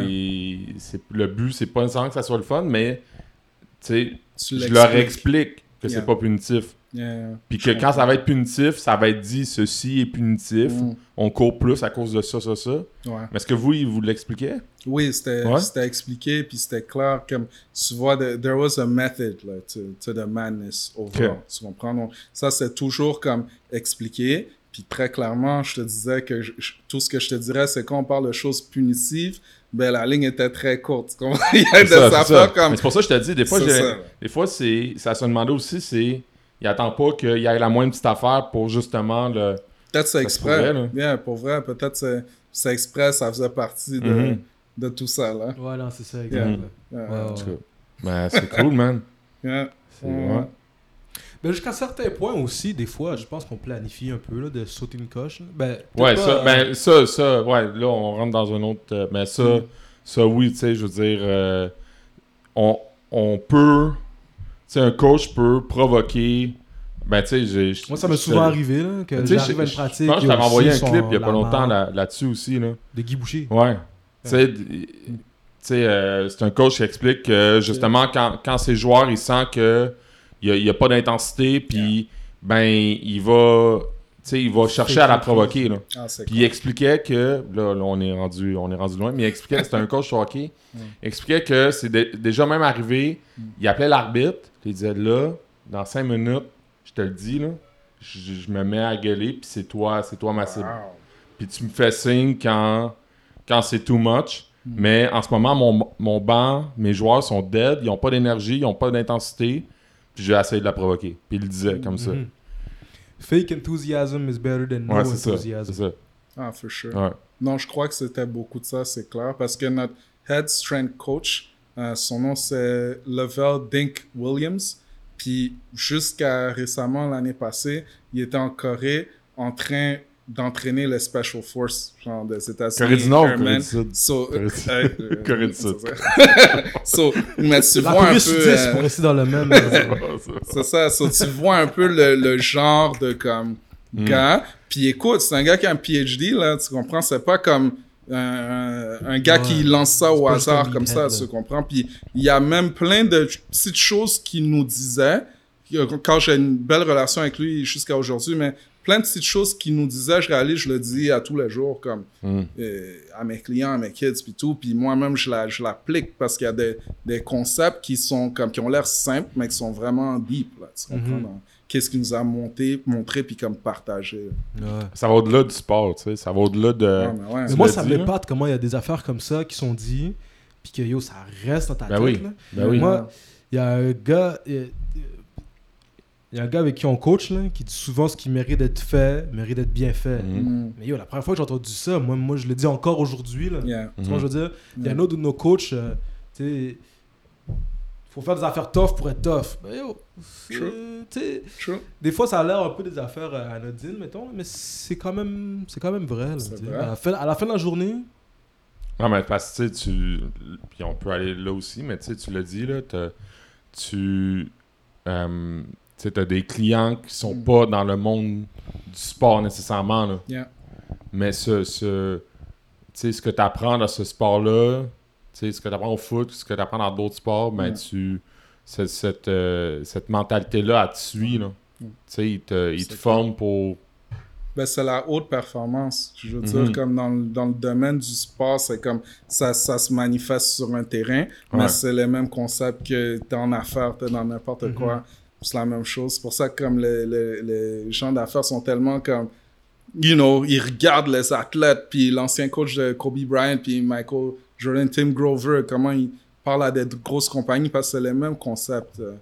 c'est- le but, c'est pas nécessairement que ça soit le fun, mais tu je leur explique que Yeah. c'est pas punitif. Yeah. Puis que quand ça va être punitif, ça va être dit ceci est punitif, Mm. on court plus à cause de ça, ça, ça. Ouais. Mais est-ce que vous, il vous l'expliquait? Oui, c'était Ouais. c'était expliqué, puis c'était clair, comme tu vois, the- there was a method là, to, to the madness overall. Ok. Tu comprends? Donc, ça, c'est toujours comme expliqué. Puis très clairement, je te disais que je- je- tout ce que je te dirais, c'est quand on parle de choses punitives, ben la ligne était très courte. Il y a C'est des ça, ça. affaires comme... Mais c'est pour ça que je te dis, des fois, des fois c'est, ça se demandait aussi, c'est, il attend pas qu'il y ait la moindre petite affaire pour justement le. Peut-être c'est exprès. pourrait, là. Bien, pour vrai, peut-être c'est c'est exprès, ça faisait partie de, Mhm. de tout ça, là. Ouais, non, c'est ça, exact. Mhm. là. Yeah. Ouais, ouais. En tout cas, ben, c'est cool, man. Yeah. C'est, Ouais. ouais. Ben, jusqu'à certains points aussi, des fois, je pense qu'on planifie un peu là, de sauter une coche. là. Ben, Ouais, pas, ça, euh, ben, ça, ça, ouais, là, on rentre dans un autre. euh, mais ça, Mm. ça, oui, tu sais, je veux dire, euh, on, on peut. Sais, un coach peut provoquer. Ben, tu sais. Moi, ça m'est souvent arrivé là, que j'arrive à une je- pratique. Je pense que je et t'avais envoyé un clip il y a pas longtemps là-dessus aussi, là. De Guy Boucher. Ouais. Tu sais, d- tu sais, euh, c'est un coach qui explique que justement, quand, quand ses joueurs, ils sentent que il n'y a, y a pas d'intensité, puis ben, il va, sais, il va chercher à la provoquer, là. Ah, c'est Puis il expliquait que, là, là, on, est rendu, on est rendu loin, mais il expliquait, c'était un coach de hockey, il expliquait que c'est dé- déjà même arrivé, il appelait l'arbitre, puis il disait là, dans cinq minutes, je te le dis, là, je, je me mets à gueuler, puis c'est toi, c'est toi ma cible. Wow. Puis tu me fais signe quand, quand c'est too much. Mais en ce moment, mon, mon banc, mes joueurs sont dead, ils n'ont pas d'énergie, ils n'ont pas d'intensité. Puis j'ai essayé de la provoquer. Puis il le disait comme ça. Fake enthusiasm is better than no Ouais, c'est ça. enthusiasm. C'est ça. Ah, for sure. Ouais. Non, je crois que c'était beaucoup de ça, c'est clair. Parce que notre head strength coach, euh, son nom c'est Level Dink Williams. Puis jusqu'à récemment, l'année passée, il était en Corée en train d'entraîner les Special Force, genre des États-Unis. Corée du Nord. Corée du Sud? So, Corée du- euh, euh, Corée du Sud. so, mais tu La vois un peu... euh, pour rester dans le même. euh, c'est ça. So, tu vois un peu le, le genre de comme Mm. gars. Puis écoute, c'est un gars qui a un PhD, là, tu comprends? C'est pas comme un, un gars Ouais. qui lance ça au hasard comme ça, là. comprends? Puis il y a même plein de petites choses qu'il nous disait. Quand j'ai une belle relation avec lui jusqu'à aujourd'hui, mais plein de petites choses qu'il nous disait, je réalise, je le dis à tous les jours, comme Mm. euh, à mes clients, à mes kids, puis tout. Puis moi-même, je la- je l'applique parce qu'il y a des, des concepts qui sont comme qui ont l'air simples, mais qui sont vraiment deep. Là, tu comprends? Mhm. dans Qu'est-ce qu'il nous a monté, montré, puis comme partagé. ouais. Ça va au-delà du sport, tu sais. Ça va au-delà de. Ouais, mais ouais. Mais moi, ça m'épate comment il y a des affaires comme ça qui sont dites, puis que yo, ça reste dans ta Ben tête. oui. là. Ben oui. Moi, il y a un gars. Il y a- un gars avec qui on coach là, qui dit souvent ce qui mérite d'être fait, mérite d'être bien fait. Mhm. Mm. Mais yo, la première fois que j'ai entendu ça, moi, moi je le dis encore aujourd'hui. là. Yeah. Tu vois, Mhm. je veux dire, il y a un Ouais. autre de nos coachs, euh, tu sais, faut faire des affaires tough pour être tough. Ben yo, tu sais, True. des fois ça a l'air un peu des affaires euh, anodines, mettons, mais c'est quand même, c'est quand même vrai. là, vrai. À, la fin, à la fin de la journée, Non, mais parce que tu. Puis on peut aller là aussi, mais tu sais, tu l'as dit, là, t'as- tu. euh, tu t'as des clients qui sont Mm. pas dans le monde du sport nécessairement, là. Yeah. Mais ce. ce ce que tu apprends dans ce sport-là, ce que tu apprends au foot, ce que tu apprends dans d'autres sports, ben, Mm. tu. Cette, euh, cette mentalité-là, elle te suit, là. Mm. Tu sais, il te, te C'est forme pour. Ben, c'est la haute performance. Je veux dire, comme dans, le- dans le domaine du sport, c'est comme ça, ça se manifeste sur un terrain, mais Ouais. c'est le même concept que t'es en affaires, t'es dans n'importe Mhm. quoi. C'est la même chose. C'est pour ça que comme les, les, les gens d'affaires sont tellement comme, you know, ils regardent les athlètes, puis l'ancien coach de Kobe Bryant, puis Michael Jordan, Tim Grover, comment ils parlent à des grosses compagnies, parce que c'est les mêmes concepts euh,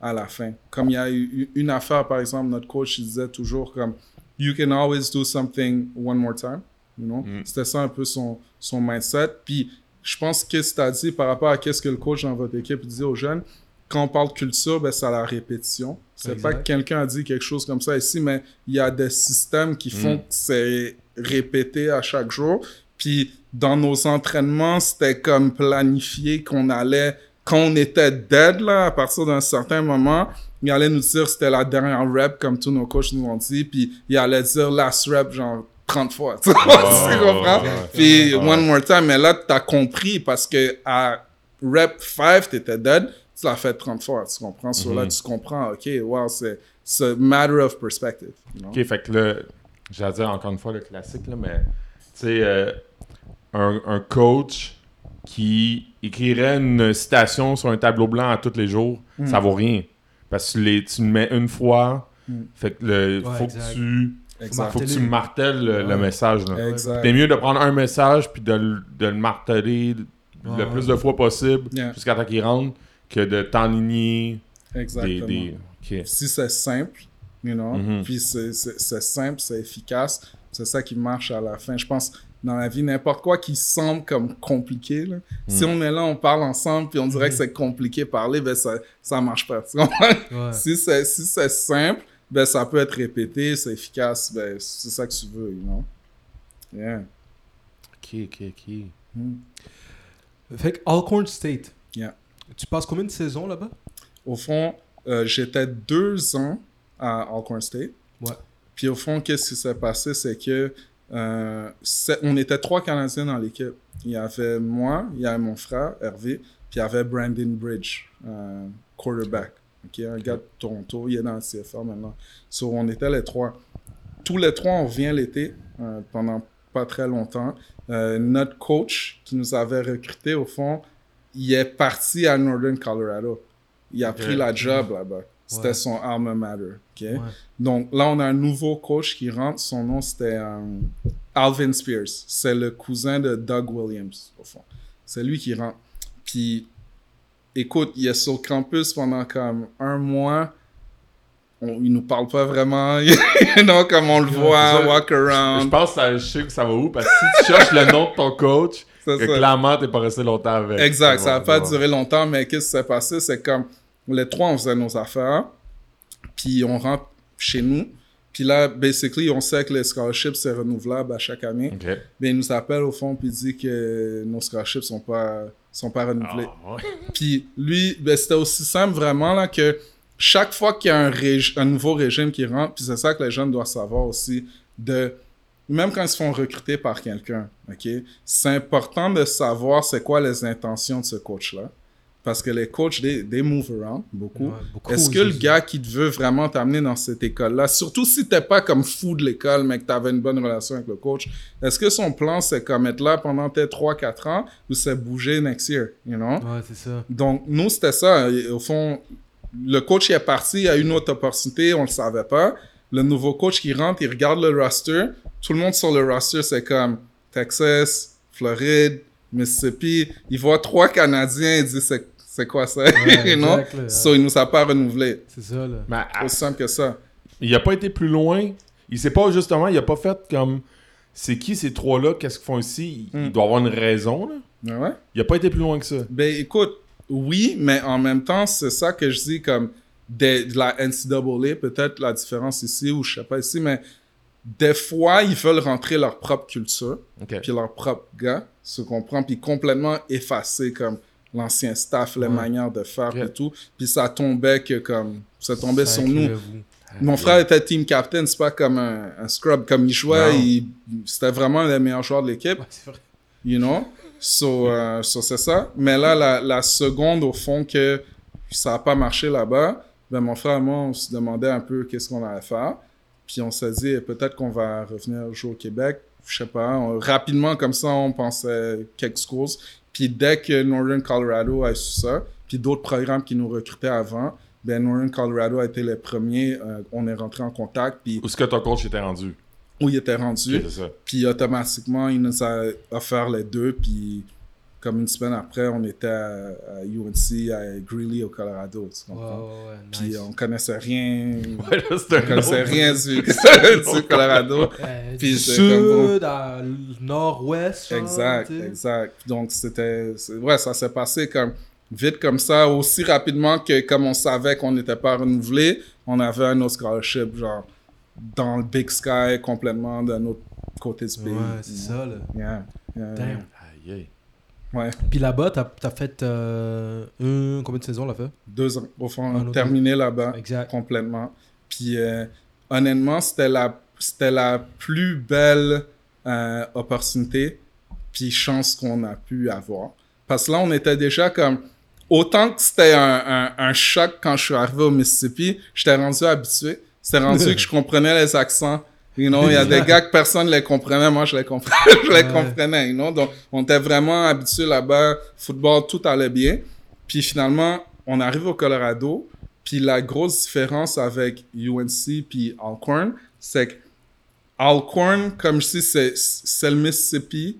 à la fin. Comme il y a eu une affaire, par exemple, notre coach, il disait toujours comme, you can always do something one more time. You know? Mm. C'était ça un peu son, son mindset. Puis je pense que c'est à dire par rapport à qu'est-ce que le coach dans votre équipe dit aux jeunes, quand on parle culture, ben, c'est à la répétition. C'est pas que quelqu'un a dit quelque chose comme ça ici, mais il y a des systèmes qui font Mm. que c'est répété à chaque jour. Puis dans nos entraînements, c'était comme planifié qu'on allait, quand on était dead, là, à partir d'un certain moment, il allait nous dire c'était la dernière rep, comme tous nos coachs nous ont dit, puis il allait dire last rep, genre 30 fois. Tu comprends? ouais. Puis Ouais. one more time, mais là, t'as compris parce que à rep 5, t'étais dead, tu l'as fait 30 fois, tu comprends? Sur là, Mhm. tu comprends, ok, wow, c'est c'est matter of perspective. you know? Ok, fait que là, j'allais dire encore une fois le classique, là, mais tu sais, euh, un, un coach qui écrirait une citation sur un tableau blanc à tous les jours, Mm. ça vaut rien. Parce que tu, les, tu le mets une fois, Mm. fait que le, Ouais, faut exact. que tu Exact. Faut que tu martèles le, le Ouais. message. là. Exact. C'est mieux de prendre un message puis de, le- de le marteler Ouais. le plus de fois possible Yeah. jusqu'à temps qu'il rentre que de t'enligner des, Exactement. des... Ok. Si c'est simple, you know, Mhm. puis c'est- simple, c'est efficace, c'est ça qui marche à la fin. Je pense, dans la vie, n'importe quoi qui semble comme compliqué, là, si Mhm. on est là, on parle ensemble, puis on dirait que c'est compliqué parler, ben ça, ça marche pas. Ouais. si c'est si c'est simple, ben ça peut être répété, c'est efficace, ben c'est ça que tu veux, you know? Yeah. Ok, ok, ok. Mhm. Fait que Alcorn State. Yeah. Tu passes combien de saisons là-bas? Au fond, euh, j'étais deux ans à Alcorn State. Ouais. Puis au fond, qu'est-ce qui s'est passé, c'est que euh, on était trois Canadiens dans l'équipe. Il y avait moi, il y avait mon frère, Hervé, puis il y avait Brandon Bridge, euh, quarterback. ok, un gars de Toronto, il est dans le CFA maintenant. So, on était les trois. Tous les trois, on revient l'été, euh, pendant pas très longtemps. Notre coach qui nous avait recrutés, au fond, il est parti à Northern Colorado. Il a pris la job là-bas. C'était Ouais. son alma mater. ok? Ouais. Donc là, on a un nouveau coach qui rentre. Son nom, c'était euh, Alvin Spears. C'est le cousin de Doug Williams, au fond. C'est lui qui rentre. Puis, écoute, il est sur le campus pendant comme un mois. On, il nous parle pas vraiment. non, comme on le voit, walk Je around. pense que ça- je sais que ça va où, parce que si tu cherches le nom de ton coach, que ça. clairement, t'es pas resté longtemps avec. Exact, ça n'a pas duré longtemps, mais qu'est-ce qui s'est passé? C'est comme les trois, on faisait nos affaires, puis on rentre chez nous, puis là, basically, on sait que les scholarships, c'est renouvelable à chaque année. Ok. Mais il nous appelle au fond, puis il dit que nos scholarships sont pas, sont pas renouvelés. Ah. Puis lui, ben, c'était aussi simple vraiment là, que chaque fois qu'il y a un nouveau régime qui rentre, puis c'est ça que les jeunes doivent savoir aussi, de même quand ils se font recruter par quelqu'un, ok, c'est important de savoir c'est quoi les intentions de ce coach-là. Parce que les coachs, they, they move around beaucoup. Ouais, beaucoup, Est-ce que le gars qui te veut vraiment t'amener dans cette école-là, surtout si t'es pas comme fou de l'école, mais que t'avais une bonne relation avec le coach, est-ce que son plan, c'est comme être là pendant tes 3-4 ans ou c'est bouger next year, you know? Ouais, c'est ça. Donc, nous, c'était ça. Au fond, le coach il est parti, il a eu une autre opportunité, on le savait pas. Le nouveau coach qui rentre, il regarde le roster. Tout le monde sur le roster, c'est comme Texas, Floride, Mississippi. Il voit trois Canadiens, il dit c'est, c'est quoi ça? Ouais, you know? exact, là. So, il nous a pas renouvelé. C'est ça, là. Mais Aussi simple que ça. il a pas été plus loin. Il sait pas, justement, il a pas fait comme. C'est qui ces trois-là? Qu'est-ce qu'ils font ici? Il, Hmm. doit avoir une raison, là. Ah Ouais. Il a pas été plus loin que ça. Ben écoute, oui, mais en même temps, c'est ça que je dis comme de, de la NCAA, peut-être la différence ici ou je sais pas ici, mais des fois, ils veulent rentrer leur propre culture, puis leur propre gars, se comprend, puis complètement effacer comme l'ancien staff, les Ouais. manières de faire et tout. Puis ça tombait que comme, ça tombait sur nous. Mon frère était team captain, c'est pas comme un, un scrub, comme il jouait, il- c'était vraiment le meilleur joueur de l'équipe Ouais, c'est vrai. you know? So, euh, so c'est ça. Mais là, la, la seconde, au fond, que ça n'a pas marché là-bas, ben, mon frère et moi, on se demandait un peu qu'est-ce qu'on allait faire. Puis on s'est dit, peut-être qu'on va revenir jouer au Québec. Je sais pas. On- rapidement, comme ça, on pensait quelques schools. Puis dès que Northern Colorado a su ça, puis d'autres programmes qui nous recrutaient avant, ben Northern Colorado a été les premiers. euh, on est rentré en contact. Puis Où est-ce que ton coach était rendu? où il était rendu. Puis automatiquement, il nous a offert les deux. Puis comme une semaine après, on était à, à UNC, à Greeley, au Colorado. tu Ouais, comprends? ouais, ouais. Puis nice. on connaissait rien. Ouais, On connaissait rien du, du Colorado. Euh, Puis sud à nord-ouest. Exact, exact. Donc c'était... Ouais, ça s'est passé comme vite comme ça, aussi rapidement que comme on savait qu'on n'était pas renouvelé, on avait un autre scholarship, genre, dans le Big Sky, complètement d'un autre côté du pays. Ouais, c'est ça, là. Yeah, yeah, Damn. Aïe, aïe. Ouais. Puis là-bas, t'as as fait euh, un- combien de saisons là fait deux ans, au fond, terminé là-bas complètement. Puis euh, honnêtement, c'était la, la plus belle euh, opportunité puis chance qu'on a pu avoir. Parce que là, on était déjà comme... Autant que c'était un, un, un choc quand je suis arrivé au Mississippi, j'étais rendu habitué. C'était rendu que je comprenais les accents. You know, il y a des gars que personne ne les comprenait, moi je les comprenais, je les comprenais, you know. Donc, on était vraiment habitués là-bas, football, tout allait bien. Puis finalement, on arrive au Colorado, puis la grosse différence avec UNC puis Alcorn, c'est que Alcorn, comme je dis, c'est, c'est le Mississippi.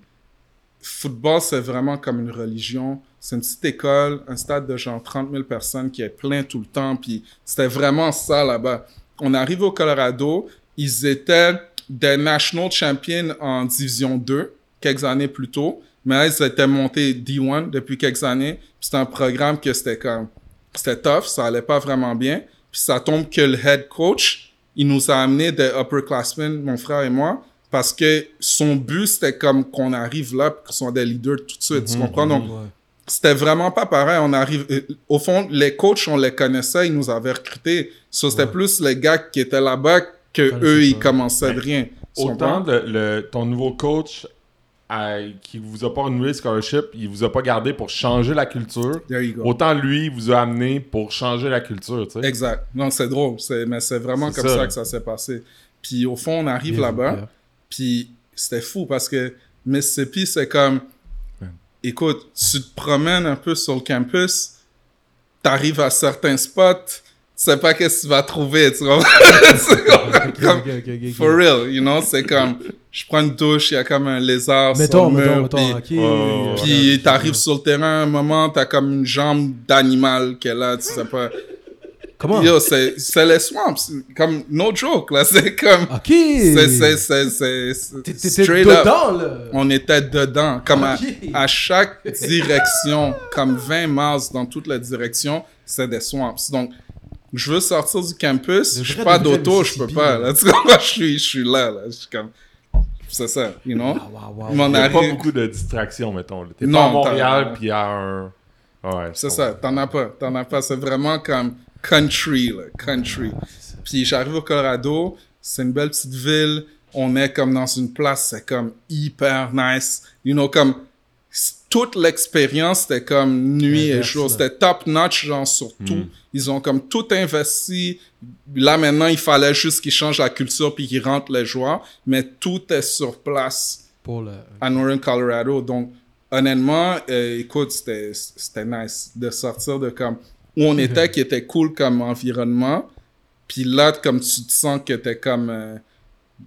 Football, c'est vraiment comme une religion. C'est une petite école, un stade de genre 30 000 personnes qui est plein tout le temps. Puis c'était vraiment ça là-bas. On arrive au Colorado. Ils étaient des national champions en Division 2 quelques années plus tôt. Mais là, ils étaient montés D1 depuis quelques années. C'était un programme que c'était comme... C'était tough, ça allait pas vraiment bien. Puis ça tombe que le head coach, il nous a amené des upperclassmen, mon frère et moi, parce que son but, c'était comme qu'on arrive là, qu'on soit des leaders tout de suite. tu comprends? Donc, Ouais. c'était vraiment pas pareil. On arrive, euh, au fond, les coachs, on les connaissait, ils nous avaient recrutés. So, c'était Ouais. plus les gars qui étaient là-bas que eux, ils commençaient de rien. Tu Autant le, le- ton nouveau coach qui vous a pas renouvelé le scholarship, il vous a pas gardé pour changer la culture. There you go. Autant lui, il vous a amené pour changer la culture, tu sais. Exact. Non, c'est drôle. C'est, mais c'est vraiment comme ça. ça. que ça s'est passé. Puis au fond, on arrive là-bas. Puis c'était fou parce que Mississippi, c'est comme, écoute, tu te promènes un peu sur le campus, t'arrives à certains spots, tu sais pas qu'est-ce que tu vas trouver, tu vois. c'est comme, Ok, comme- ok, ok, ok, ok. for real, you know, c'est comme, je prends une douche, il y a comme un lézard Mettons, sur le mettons, mur, mettons. puis-. Oh, puis t'arrives sur le terrain, un moment, t'as comme une jambe d'animal qui est là, tu sais pas. Comment? Yo, c'est c'est les swamps, comme, no joke, là, c'est comme, Ok. c'est, c'est, c'est, c'est, c'est T'es- T'étais straight up. dedans, là. On était dedans, comme à, Ok. à chaque direction, comme 20 miles dans toutes les directions, c'est des swamps. Donc, je veux sortir du campus, je suis vrai pas d'auto, je peux pas, là. tu comprends? Je suis, je suis là, là, je suis comme, c'est ça, you know? Wow, Il y a pas beaucoup de distractions, mettons. T'es Non, pas à Montréal, puis à un... Ouais, C'est ça, t'en as pas, t'en as pas, c'est vraiment comme country, là, country. Puis j'arrive au Colorado, c'est une belle petite ville, on est comme dans une place, c'est comme hyper nice, you know, comme toute l'expérience, c'était comme nuit et jour, c'était top notch, genre sur tout. Ils ont comme tout investi. Là maintenant, il fallait juste qu'ils changent la culture puis qu'ils rentrent les joueurs, mais tout est sur place Pour le. à Northern Colorado. Donc, honnêtement, euh, écoute, c'était c'était nice de sortir de comme où on était, qui était cool comme environnement. Puis là, comme tu te sens que t'es comme, euh,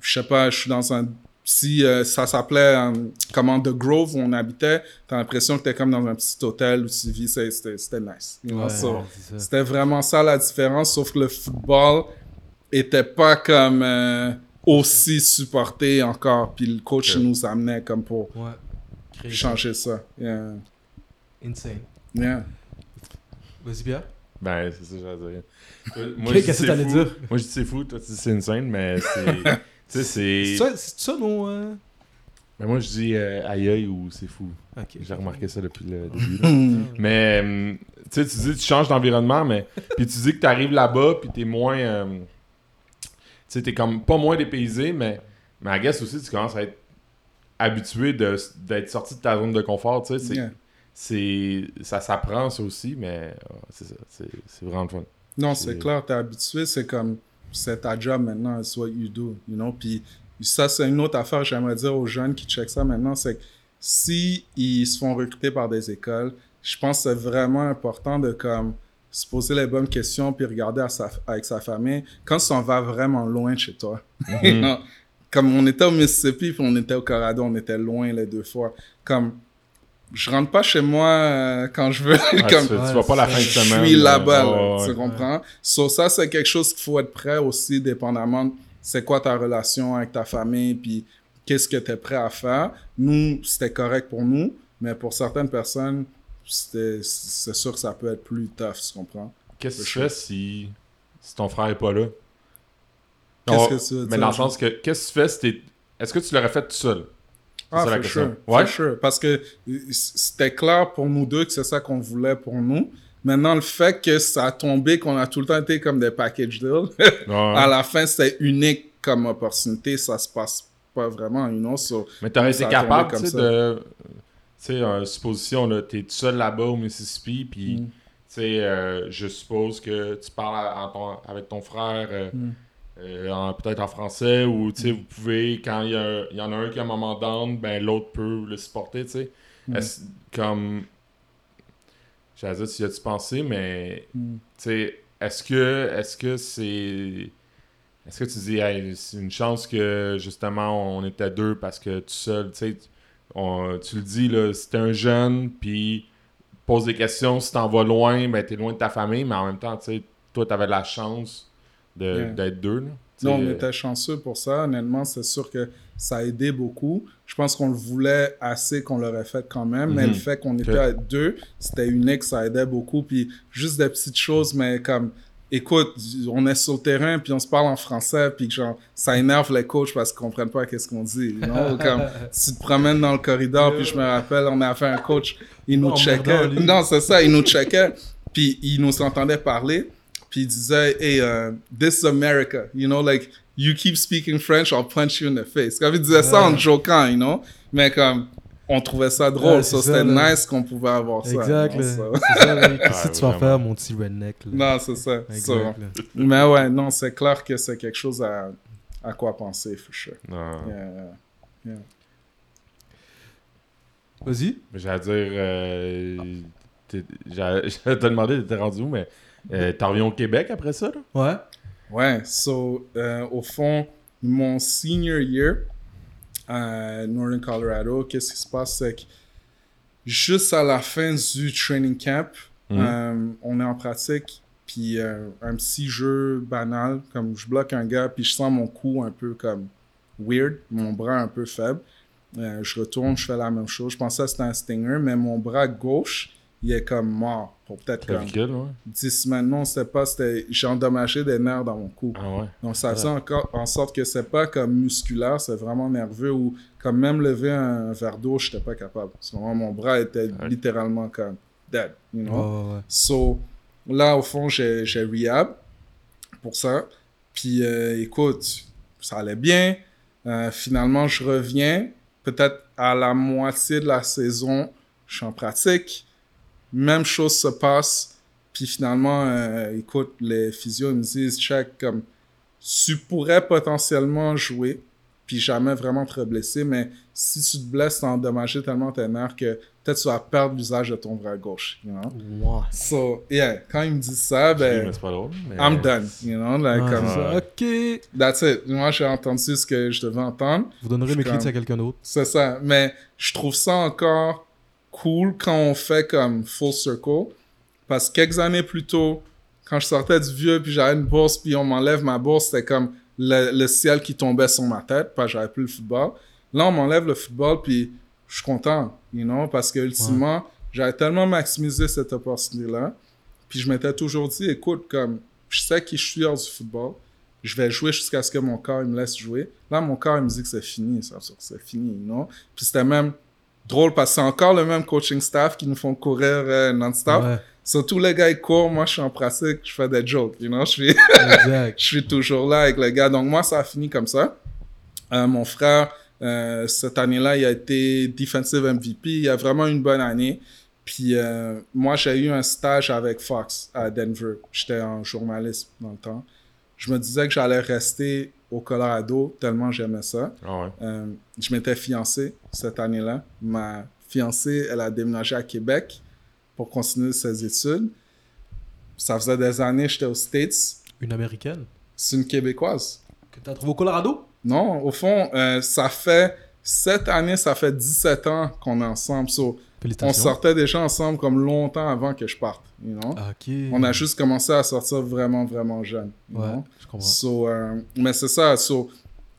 je sais pas, je suis dans un. Si euh, ça s'appelait euh, comment The Grove où on habitait, t'as l'impression que t'es comme dans un petit hôtel où tu vis, c'était nice. you know, Ouais, so, ouais, c'est ça. c'était vraiment ça la différence, sauf que le football était pas comme euh, aussi supporté encore. Puis le coach nous amenait comme pour Ouais. Changer ça. Yeah. Insane. Yeah. Vas-y, Pierre. Ben, c'est ça que j'allais dire. Moi, Qu'est-ce je dis que c'est t'allais fou. dire? Moi, je dis c'est fou, toi, tu dis c'est insane, mais c'est... tu sais, c'est... Ça, ça, non? euh? Mais moi, je dis euh, aïe aïe ou c'est fou. Ok. J'ai remarqué ça depuis le début. mais, hum, tu sais, tu dis tu changes d'environnement, mais... Puis tu dis que tu arrives là-bas, puis t'es moins... euh, tu sais, t'es comme pas moins dépaysé, mais... Mais I guess aussi, tu commences à être habitué d'être sorti de ta zone de confort, tu sais. c'est- Yeah. c'est ça s'apprend ça aussi mais euh, c'est ça c'est vraiment le fun Non, C'est- c'est clair, t'es habitué, c'est comme, c'est ta job maintenant, it's what you do, you know? Puis ça, c'est une autre affaire, j'aimerais dire aux jeunes qui checkent ça maintenant, c'est que si ils se font recruter par des écoles, je pense que c'est vraiment important de comme se poser les bonnes questions puis regarder à sa- avec sa famille quand s'en vas vraiment loin de chez toi. You know? Comme on était au Mississippi puis on était au Colorado, on était loin les deux fois. Comme je rentre pas chez moi euh, quand je veux. Ouais, comme, tu, Ouais, vas pas la fin de je semaine suis euh, là-bas, là, tu ouais. comprends? So, ça, c'est quelque chose qu'il faut être prêt aussi, dépendamment c'est quoi ta relation avec ta famille, puis qu'est-ce que tu es prêt à faire. Nous, c'était correct pour nous, mais pour certaines personnes, c'est sûr que ça peut être plus tough, tu comprends? qu'est-ce que tu fais si si ton frère est pas là? Qu'est-ce que tu veux mais dans le sens que qu'est-ce que tu fais si t'es est-ce que tu l'aurais fait tout seul? Ah, ça la question. sure, Ouais? sure. Parce que c'était clair pour nous deux que c'est ça qu'on voulait pour nous. Maintenant, le fait que ça a tombé, qu'on a tout le temps été comme des package deals, à la fin, c'était unique comme opportunité. Ça se passe pas vraiment, you know. So, mais t'aurais été capable comme tu sais ça. de tu sais euh, supposition là t'es tout seul là-bas au Mississippi puis Mm. tu sais euh, je suppose que tu parles à- à ton- avec ton frère euh, Mm. Euh, peut-être en français ou tu sais vous pouvez quand il y, y en a un qui a un moment down ben l'autre peut le supporter tu sais Mm. Comme j'allais dire tu y as-tu pensé mais Mm. tu sais est-ce que est-ce que c'est Est-ce que tu dis, hey, c'est une chance que justement on était deux parce que tout seul, tu sais, tu le dis, là, t'es un jeune, puis pose des questions, si t'en vas loin, ben t'es loin de ta famille, mais en même temps, tu sais, toi, t'avais la chance de- Yeah. d'être deux. là. Non, on euh, était chanceux pour ça. Honnêtement, c'est sûr que ça a aidé beaucoup. Je pense qu'on le voulait assez qu'on l'aurait fait quand même, mais Mhm. le fait qu'on était à deux, c'était unique, ça aidait beaucoup. Puis juste des petites choses, mais comme, écoute, on est sur le terrain, puis on se parle en français, puis genre, ça énerve les coachs parce qu'ils comprennent pas qu'est-ce qu'on dit. you know? comme, tu te promènes dans le corridor, puis je me rappelle, on avait un coach, il nous Emmerdant, checkait. Non, c'est ça, il nous checkait, puis il nous entendait parler. Puis il disait, hey, uh, this is America, you know, like, you keep speaking French, I'll punch you in the face. Comme il disait ça en jokant, you know, mais comme, on trouvait ça drôle, Ouais, c'était nice qu'on pouvait avoir ça. Exact, C'est ça. Qu'est-ce que Ouais, tu vas faire, mon petit redneck, là? Non, c'est ça. So, mais ouais, non, c'est clair que c'est quelque chose à, à quoi penser, for sure. non. Yeah. Vas-y. Mais J'allais dire, euh, j'allais te demander, t'étais rendu où, mais euh, t'en reviens au Québec après ça, là? Ouais. Ouais, so, euh, au fond, mon senior year à Northern Colorado, qu'est-ce qui se passe, c'est que juste à la fin du training camp, Mhm. euh, on est en pratique, puis euh, un petit jeu banal, comme je bloque un gars, puis je sens mon cou un peu comme weird, mon bras un peu faible. Euh, je retourne, je fais la même chose. Je pensais que c'était un stinger, mais mon bras gauche, il est comme mort pour peut-être comme ouais. 10 semaines. Non, c'était pas, c'était, j'ai endommagé des nerfs dans mon cou. Ah ouais? Donc, ça faisait encore en sorte que c'est pas comme musculaire, c'est vraiment nerveux ou comme même lever un verre d'eau, je n'étais pas capable. Parce que vraiment, mon bras était Ouais? littéralement comme dead, you know? ouais, ouais. So, là, au fond, j'ai, j'ai rehab pour ça. Puis, euh, écoute, ça allait bien. Euh, finalement, je reviens. Peut-être à la moitié de la saison, je suis en pratique. Même chose se passe. Puis finalement, euh, écoute, les physios me disent, check, comme, tu pourrais potentiellement jouer, puis jamais vraiment te blesser, mais si tu te blesses, t'as endommagé tellement tes nerfs que peut-être tu vas perdre l'usage de ton bras gauche, you know? Ouais. So, yeah, quand ils me disent ça, ben, pas drôle. mais- I'm done, you know, like, comme ça. ça. Ok. That's it. Moi, j'ai entendu ce que je devais entendre. Vous donnerez mes comme- clés à quelqu'un d'autre. C'est ça. Mais je trouve ça encore cool quand on fait comme full circle. Parce que quelques années plus tôt, quand je sortais du vieux, puis j'avais une bourse, puis on m'enlève ma bourse, c'était comme le, le ciel qui tombait sur ma tête, parce que j'avais plus le football. Là, on m'enlève le football, puis je suis content, you know, parce que ultimement, j'avais tellement maximisé cette opportunité-là. Puis je m'étais toujours dit, écoute, comme je sais qui je suis hors du football, je vais jouer jusqu'à ce que mon corps il me laisse jouer. Là, mon corps il me dit que c'est fini, ça, c'est fini, non? Puis c'était même drôle parce que c'est encore le même coaching staff qui nous font courir euh, non-stop. Ouais, So, tous les gars ils courent, moi je suis en pratique, je fais des jokes, you know? Je suis, exact. je suis toujours là avec les gars. Donc moi, ça a fini comme ça. Euh, mon frère, euh, cette année-là, il a été defensive MVP. Il a vraiment une bonne année. Puis moi, j'ai eu un stage avec Fox à Denver. J'étais en journalisme dans le temps. Je me disais que j'allais rester au Colorado tellement j'aimais ça. Ah ouais. Euh, je m'étais fiancé cette année-là. Ma fiancée, elle a déménagé à Québec pour continuer ses études. Ça faisait des années que j'étais aux States. Une américaine? C'est une Québécoise. Que t'as trouvé au Colorado? Non, au fond, euh, ça fait... Cette année, ça fait 17 ans qu'on est ensemble. So, on sortait déjà ensemble comme longtemps avant que je parte, you know? Ok. On a juste commencé à sortir vraiment, vraiment jeune, you Ouais, know? je comprends. So, euh, mais c'est ça. So,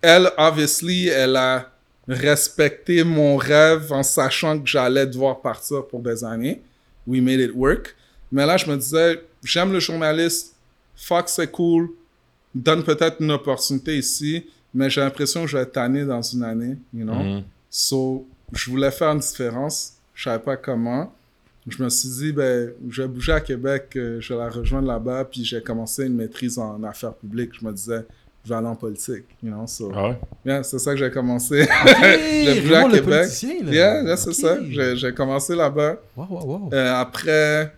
elle, obviously, elle a respecté mon rêve en sachant que j'allais devoir partir pour des années. We made it work. Mais là, je me disais, j'aime le journaliste. Fox, c'est cool. Donne peut-être une opportunité ici. Mais j'ai l'impression que je vais être tanné dans une année, you know? Mhm. So, je voulais faire une différence. Je savais pas comment. Je me suis dit, ben, je vais bouger à Québec, euh, je vais la rejoindre là-bas, puis j'ai commencé une maîtrise en affaires publiques. Je me disais, je vais aller en politique, you know, so, Ah ouais? yeah, c'est ça que j'ai commencé. Hey, J'ai bougé à le Québec. politicien, là. yeah, yeah, c'est ça. J'ai j'ai commencé là-bas. Wow, wow, wow. Euh, après,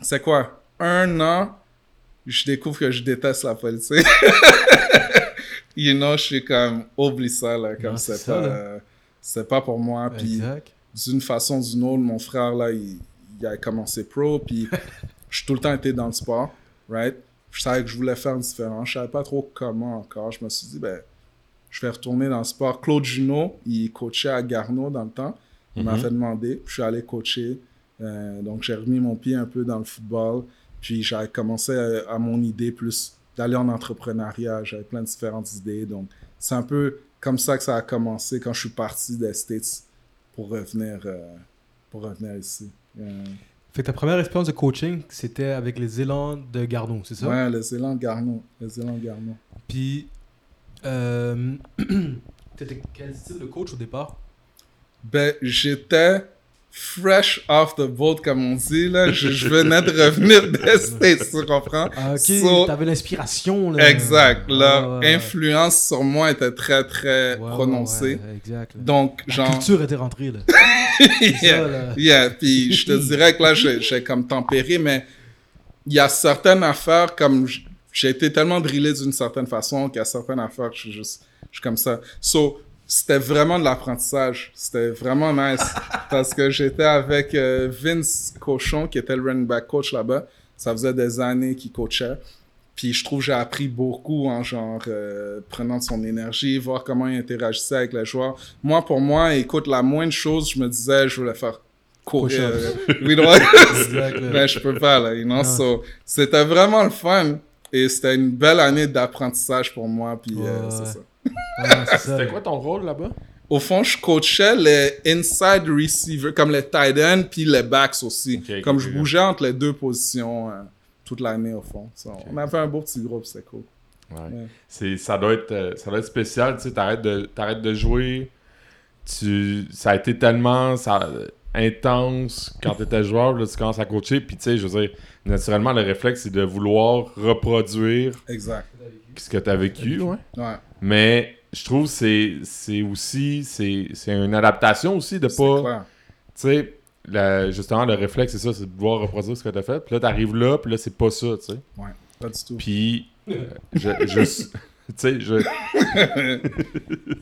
c'est quoi? Un an, je découvre que je déteste la politique. you know, je suis comme, oublie ça, là, comme Non, c'est c'est ça, pas, là. euh, c'est pas pour moi. Puis Exact. D'une façon ou d'une autre, mon frère, là, il, il a commencé pro, puis j'ai tout le temps été dans le sport, right? je savais que je voulais faire différent. Je savais pas trop comment encore. Je me suis dit, ben, je vais retourner dans le sport. Claude Junot, il coachait à Garneau dans le temps. Il m'a Mhm. fait demander. Je suis allé coacher. Euh, donc, j'ai remis mon pied un peu dans le football. Puis, j'ai commencé à, à mon idée plus d'aller en entrepreneuriat. J'avais plein de différentes idées. Donc, c'est un peu comme ça que ça a commencé quand je suis parti des States pour revenir, euh, pour revenir ici. Euh, Fait que ta première expérience de coaching, c'était avec les élans de Garneau, c'est ça? ouais, les élans de Garneau. Les élans de Garneau. Puis, euh, t'étais quel style de coach au départ? Ben, j'étais fresh off the boat, comme on dit. Là. Je, je venais de revenir des States, tu comprends? Ah, ok, So- t'avais l'inspiration. là. Exact. Leur ouais. influence sur moi était très, très Ouais, prononcée. exact. là. Donc, La genre... culture était rentrée, là. C'est ça, yeah, là. yeah. Puis je te dirais que là, j'ai comme tempéré, mais il y a certaines affaires comme... J'ai été tellement drillé d'une certaine façon qu'il y a certaines affaires que je suis juste... Je suis comme ça. So, c'était vraiment de l'apprentissage. C'était vraiment nice. parce que j'étais avec euh, Vince Cochon, qui était le running back coach là-bas. Ça faisait des années qu'il coachait. Puis je trouve que j'ai appris beaucoup en genre euh, prenant de son énergie, voir comment il interagissait avec les joueurs. Moi, pour moi, écoute, la moindre chose, je me disais, je voulais faire courir. Push-ups. Oui. Mais je peux pas, là, you know? Ah. So, c'était vraiment le fun. Et c'était une belle année d'apprentissage pour moi. Puis euh, c'est ça. Ça. C'était quoi ton rôle là-bas? Au fond, je coachais les inside receivers, comme les tight ends, puis les backs aussi. Comme je bougeais entre les deux positions euh, toute l'année, au fond. So, On avait un beau petit groupe, c'était cool. Ouais. Ouais. C'est, ça, doit être, euh, ça doit être spécial, tu sais, t'arrêtes de, t'arrêtes de jouer, tu, ça a été tellement ça, intense quand t'étais joueur, là, tu commences à coacher, puis tu sais, je veux dire, naturellement, le réflexe, c'est de vouloir reproduire Exact. ce que t'as vécu, ouais. Ouais. Mais je trouve que c'est, c'est aussi, c'est, c'est une adaptation aussi de pas, tu sais, la- justement, le réflexe, c'est ça, c'est de vouloir reproduire ce que t'as fait, puis là, t'arrives là, puis là, c'est pas ça, tu sais. Ouais, pas du tout. Puis, euh, je, je- tu sais, je...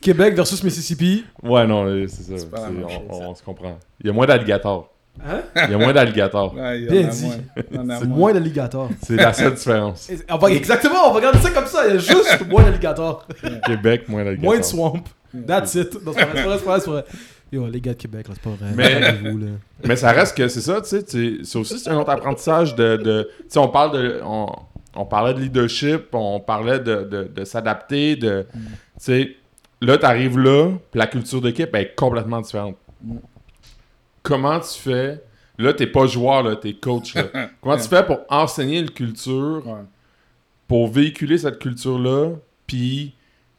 Québec versus Mississippi. Ouais, non, c'est ça. C'est pas la C'est- même on, chose, on- ça. on se comprend. Il y a moins d'alligators. Hein? Il y a moins d'alligators. Ouais, il y Bien a dit. moins. Il y en a C'est moins. moins d'alligators. C'est la seule différence. On va- Exactement, on va regarder ça comme ça. Il y a juste moins d'alligators. Québec, moins d'alligators. Moins de swamp. That's it. Non, c'est pas vrai, c'est pas vrai, c'est pas vrai, c'est pas vrai. Yo, les gars de Québec, là, c'est pas vrai. Mais- Calmez-vous, là. Mais ça reste que c'est ça, tu sais. tu- C'est aussi c'est un autre apprentissage de. de tu sais, on parle de. On, on parlait de leadership, on parlait de, de, de s'adapter, de. Mm. Tu sais, là, t'arrives là, puis la culture d'équipe elle est complètement différente. Mm. Comment tu fais? Là, t'es pas joueur, là, t'es coach. là. Comment tu fais pour enseigner une culture Ouais. pour véhiculer cette culture-là, puis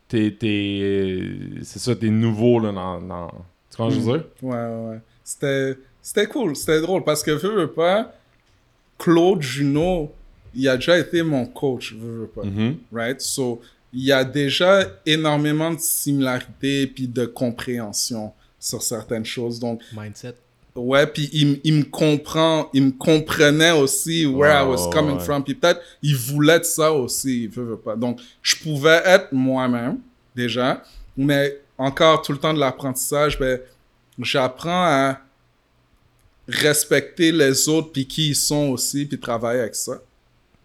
t'es, t'es, c'est ça, t'es nouveau là, dans, dans... Tu comprends ce que je veux dire? Ouais, ouais. C'était, c'était cool, c'était drôle parce que, veux, veux pas, Claude Junot, il a déjà été mon coach, veux, veux pas. Mhm. Right? So, il y a déjà énormément de similarités puis de compréhension sur certaines choses. Donc, Mindset. Ouais, puis il, il me comprend, il me comprenait aussi where I was coming ouais. from. Puis peut-être, il voulait de ça aussi, veux, veux pas. Donc, je pouvais être moi-même, déjà, mais encore tout le temps de l'apprentissage, ben, j'apprends à respecter les autres puis qui ils sont aussi puis travailler avec ça.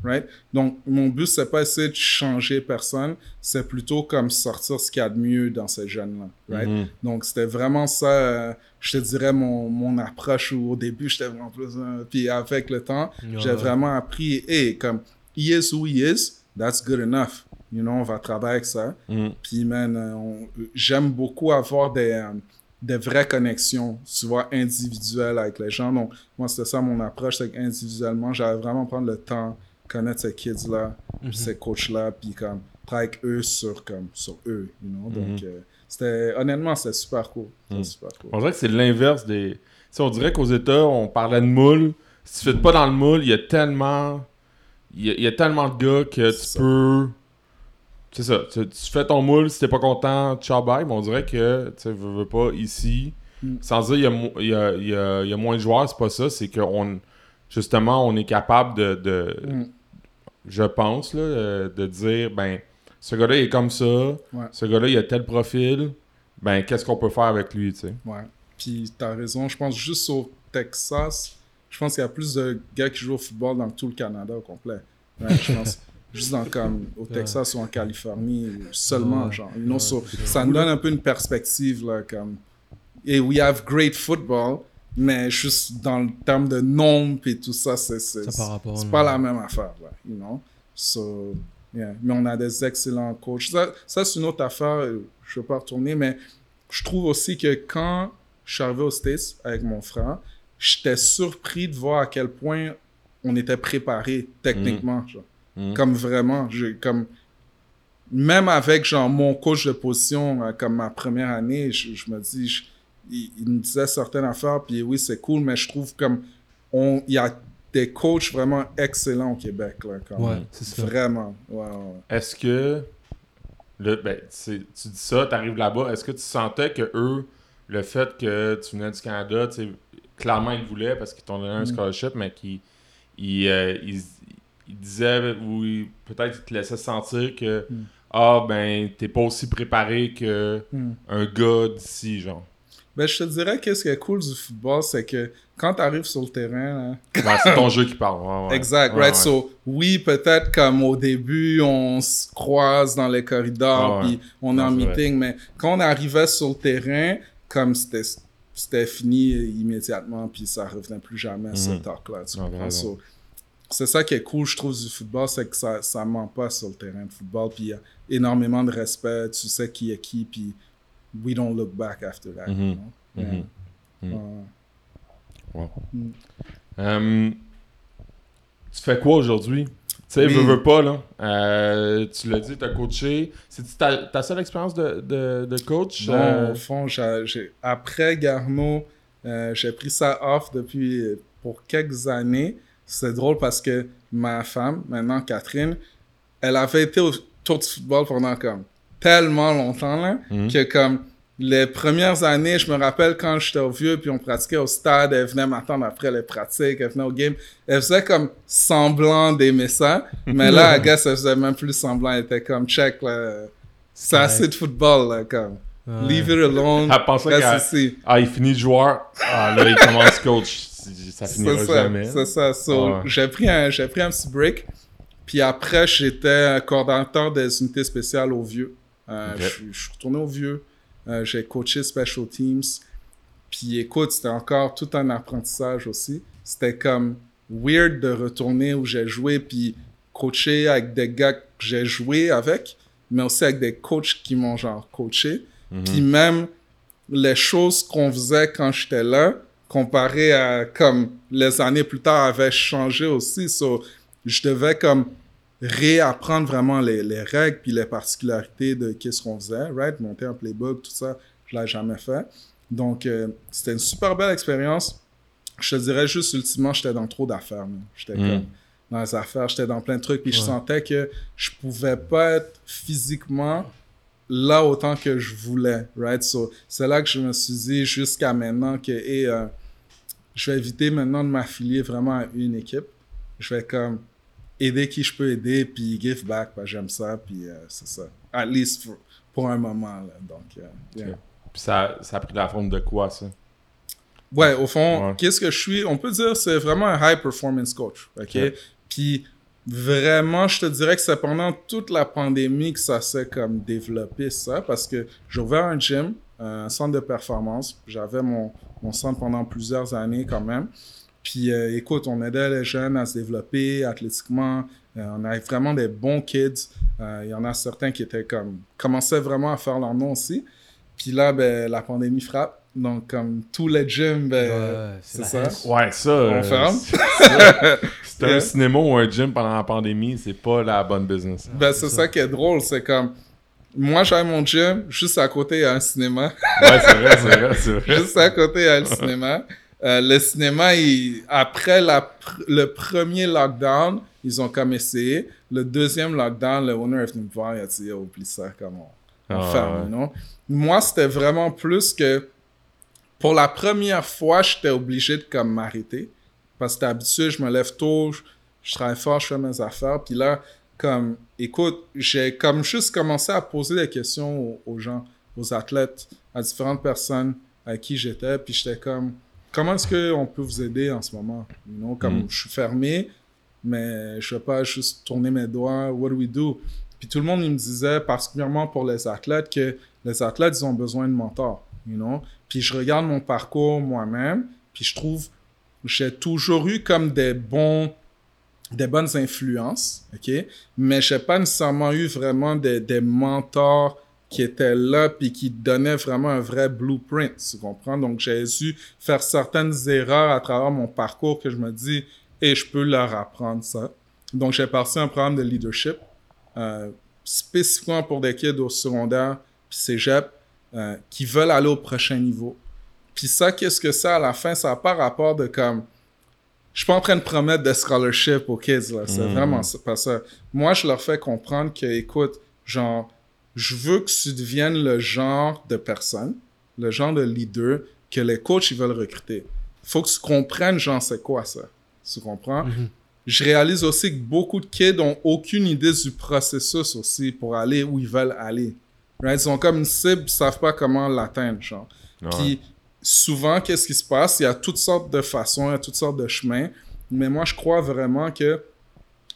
Right? Donc, mon but, c'est pas essayer de changer personne, c'est plutôt comme sortir ce qu'il y a de mieux dans ces jeunes-là. Right? Mhm. Donc, c'était vraiment ça, euh, je te dirais, mon, mon approche où au début, j'étais vraiment plus. euh, puis avec le temps, j'ai vraiment appris, hey, comme, he is who he is, that's good enough. You know, on va travailler avec ça. Mhm. Puis, man, euh, j'aime beaucoup avoir des, euh, des vraies connexions, tu vois, individuelles avec les gens. Donc, moi, c'était ça mon approche, c'est qu'individuellement, j'allais vraiment prendre le temps, connaître ces kids-là, Mhm. ces coachs-là, puis comme, travailler avec eux sur, comme, sur eux, you know? Donc, Mhm. euh, c'était, honnêtement, c'était super cool. C'était Mhm. super cool. On dirait que c'est l'inverse des... Sais, on dirait qu'aux États, on parlait de moule. Si tu fais pas dans le moule, il y a tellement... Il y a, il y a tellement de gars que tu ça. peux... C'est ça. Tu, tu fais ton moule, si t'es pas content, ciao bye. Mais on dirait que, tu veux, veux pas, ici... Mm. Sans dire il y, y, a, y a- il y a moins de joueurs, c'est pas ça. C'est qu'on... Justement, on est capable de... de- Mm. Je pense, là, euh, de dire, ben, ce gars-là il est comme ça, ce gars-là, il a tel profil, ben, qu'est-ce qu'on peut faire avec lui, tu sais? Ouais. Puis t'as raison, je pense juste au Texas, je pense qu'il y a plus de gars qui jouent au football dans tout le Canada au complet. Ouais, je pense. juste dans comme au Texas ou en Californie seulement, Ouais. genre. So, ça nous donne un peu une perspective, là, comme. Et we have great football, mais juste dans le terme de nombre et tout ça, c'est pas la même affaire, là, you know? So, yeah. Mais on a des excellents coachs. Ça, ça c'est une autre affaire, euh, je ne veux pas retourner, mais je trouve aussi que quand je suis arrivé aux States avec mon frère, j'étais surpris de voir à quel point on était préparé techniquement. genre. Mhm. Comme vraiment, je, comme même avec genre mon coach de position euh, comme ma première année, je, je me dis, je- il, il me disait certaines affaires, puis oui c'est cool, mais je trouve comme on, il y a des coachs vraiment excellents au Québec là, Ouais, c'est ça. vraiment. Ouais, ouais. Est-ce que. Le, ben, tu dis ça, tu arrives là-bas. Est-ce que tu sentais que eux, le fait que tu venais du Canada, clairement ils voulaient parce qu'ils t'ont donné un Mm. scholarship, mais qu'ils ils, euh, ils- ils disaient ou peut-être ils te laissaient sentir que Mm. ah ben t'es pas aussi préparé que Mm. un gars d'ici, genre. Ben, je te dirais que ce qui est cool du football, c'est que quand tu arrives sur le terrain, là, Ouais, c'est ton jeu qui parle. ouais, ouais. Exact, right? So, oui, peut-être comme au début, on se croise dans les corridors, puis on est en Non, c'est vrai. meeting, mais quand on arrivait sur le terrain, comme c'était c'était fini immédiatement, puis ça revenait plus jamais, ce Mhm. talk-là. Ah. So, c'est ça qui est cool, je trouve, du football, c'est que ça ça ment pas sur le terrain de football, puis il y a énormément de respect, tu sais qui est qui, puis we don't look back after that. Mhm. you know? Yeah. Mhm. Mhm. Ouais. Euh, tu fais quoi aujourd'hui? Tu sais, Oui. veux, veux pas, là. Euh, tu l'as dit, t'as coaché. C'est ta, ta seule expérience de, de, de coach? Non, euh, au fond, j'ai- j'ai- après Garneau, euh, j'ai pris ça off depuis euh, pour quelques années. C'est drôle parce que ma femme, maintenant Catherine, elle avait été au tour du football pendant comme tellement longtemps là, Mhm. que comme les premières années, je me rappelle quand j'étais au vieux puis on pratiquait au stade, elle venait m'attendre après les pratiques, elle venait au game. Elle faisait comme semblant d'aimer ça, mais là, I guess, elle faisait même plus semblant. Elle était comme check là. C'est Ouais. assez de football là, comme. Ouais. Leave it alone. Elle pensait qu'elle-. Ah, il finit joueur. Ah, là, il commence coach. Ça finira C'est ça. jamais. C'est ça. So, Ouais. J'ai pris, un, j'ai pris un petit break. Puis après, j'étais coordinateur des unités spéciales au Vieux. Euh, Ok. je, suis- je suis retourné au Vieux. Euh, j'ai coaché Special Teams. Puis écoute, c'était encore tout un apprentissage aussi. C'était comme weird de retourner où j'ai joué puis coacher avec des gars que j'ai joué avec, mais aussi avec des coachs qui m'ont genre coaché. Mhm. Puis même les choses qu'on faisait quand j'étais là, comparé à comme les années plus tard, avaient changé aussi. So, je devais comme réapprendre vraiment les, les règles puis les particularités de qu'est-ce qu'on faisait, right? Monter un playbook, tout ça, je l'ai jamais fait. Donc, euh, c'était une super belle expérience. Je te dirais juste, ultimement, j'étais dans trop d'affaires. J'étais Mm. comme dans les affaires, j'étais dans plein de trucs, puis je sentais que je pouvais pas être physiquement là autant que je voulais, right? So, c'est là que je me suis dit jusqu'à maintenant que, hey, euh, je vais éviter maintenant de m'affilier vraiment à une équipe. Je vais comme aider qui je peux aider, puis give back, j'aime ça, puis euh, c'est ça. At least for- pour un moment, là. Donc, euh, yeah. Puis ça, ça a pris la forme de quoi, ça? Ouais, au fond, Ouais. qu'est-ce que je suis? On peut dire c'est vraiment un high performance coach, ok? Ok. Puis vraiment, je te dirais que c'est pendant toute la pandémie que ça s'est comme développé ça, parce que j'ai ouvert un gym, un centre de performance. J'avais mon, mon centre pendant plusieurs années quand même. Puis euh, écoute, on aidait les jeunes à se développer athlétiquement. Euh, on avait vraiment des bons kids. Euh, Il y en a certains qui étaient comme commençaient vraiment à faire leur nom aussi. Puis là, ben, la pandémie frappe. Donc, comme tous les gyms, ben, Ouais, c'est ça. Ouais, ça. euh, ferme. c'est- un cinéma ou un gym pendant la pandémie, c'est pas la bonne business. Ben, c'est ça. ça. qui est drôle. C'est comme, moi, j'ai mon gym, juste à côté, il y a un cinéma. Ouais, c'est vrai, c'est vrai, c'est vrai. juste à côté, il y a le cinéma. Euh, le cinéma, il- après la pr- le premier lockdown, ils ont comme essayé. Le deuxième lockdown, le owner est venu me voir, il a dit, oh, oublie ça, on, on Ah, ferme, ouais. non? Moi, c'était vraiment plus que, pour la première fois, j'étais obligé de comme m'arrêter. Parce que d'habitude, je me lève tôt, je, je travaille fort, je fais mes affaires. Puis là, comme, écoute, j'ai comme juste commencé à poser des questions aux, aux gens, aux athlètes, à différentes personnes avec qui j'étais. Puis j'étais comme, comment est-ce qu'on peut vous aider en ce moment? You know, comme Mm. je suis fermé, mais je vais pas juste tourner mes doigts. What do we do? Puis tout le monde il me disait, particulièrement pour les athlètes, que les athlètes, ils ont besoin de mentors, you know? Puis je regarde mon parcours moi-même, puis je trouve, j'ai toujours eu comme des bons, des bonnes influences, ok? Mais j'ai pas nécessairement eu vraiment des, des mentors qui étaient là puis qui donnaient vraiment un vrai blueprint, tu comprends? Donc j'ai dû faire certaines erreurs à travers mon parcours que je me dis, et je peux leur apprendre ça. Donc j'ai parti un programme de leadership euh, spécifiquement pour des kids au secondaire puis cégep euh, qui veulent aller au prochain niveau. Puis ça, qu'est-ce que c'est à la fin? Ça n'a pas rapport de comme je suis pas en train de promettre des scholarships aux kids, là. C'est vraiment ça- pas ça. Moi, je leur fais comprendre que, écoute, genre, je veux que tu deviennes le genre de personne, le genre de leader que les coachs, ils veulent recruter. Faut que tu comprennes, genre, c'est quoi ça? Tu comprends? Je réalise aussi que beaucoup de kids ont aucune idée du processus aussi pour aller où ils veulent aller. Right? Ils ont comme une cible, ils savent pas comment l'atteindre, genre. Ouais. Puis souvent, qu'est-ce qui se passe? Il y a toutes sortes de façons, il y a toutes sortes de chemins. Mais moi, je crois vraiment que,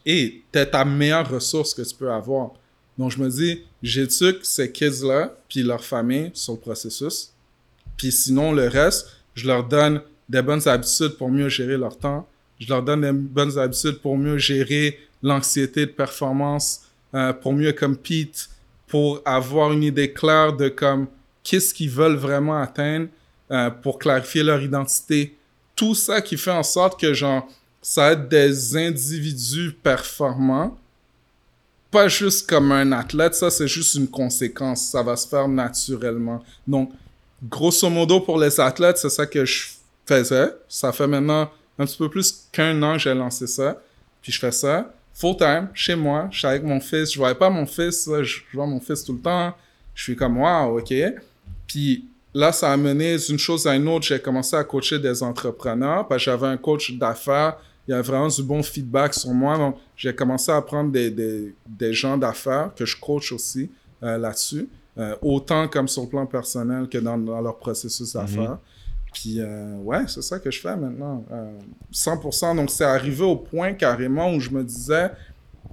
et t'es ta meilleure ressource que tu peux avoir. Donc, je me dis, j'éduque ces kids-là, puis leur famille sur le processus. Puis sinon, le reste, je leur donne des bonnes habitudes pour mieux gérer leur temps. Je leur donne des bonnes habitudes pour mieux gérer l'anxiété de performance, euh, pour mieux compete, pour avoir une idée claire de comme qu'est-ce qu'ils veulent vraiment atteindre, euh, pour clarifier leur identité. Tout ça qui fait en sorte que genre ça aide des individus performants, pas juste comme un athlète, ça c'est juste une conséquence, ça va se faire naturellement. Donc, grosso modo pour les athlètes, c'est ça que je faisais. Ça fait maintenant un petit peu plus qu'un an que j'ai lancé ça. Puis je fais ça full time chez moi. Je suis avec mon fils. Je voyais pas mon fils. je, vois mon fils tout le temps. Je suis comme wow, ok. Puis là, ça a mené d'une chose à une autre. J'ai commencé à coacher des entrepreneurs parce que j'avais un coach d'affaires. Il y avait vraiment du bon feedback sur moi. Donc, j'ai commencé à prendre des, des, des gens d'affaires que je coach aussi euh, là-dessus. Euh, autant comme sur le plan personnel que dans, dans leur processus d'affaires. Puis, euh, ouais, c'est ça que je fais maintenant. Euh, 100%. Donc, c'est arrivé au point carrément où je me disais,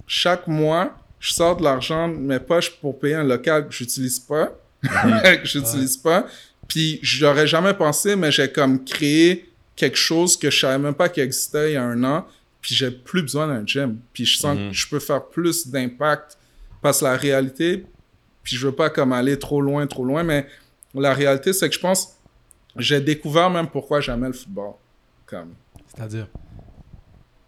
chaque mois, je sors de l'argent de mes poches pour payer un local que j'utilise pas. que j'utilise pas. Puis, j'aurais jamais pensé, mais j'ai comme créé quelque chose que je savais même pas qu'il existait il y a un an. Puis, j'ai plus besoin d'un gym. Puis, je sens que je peux faire plus d'impact. Parce que la réalité, puis je veux pas comme aller trop loin, trop loin, mais la réalité, c'est que je pense, j'ai découvert même pourquoi j'aimais le football. Comme, C'est-à-dire?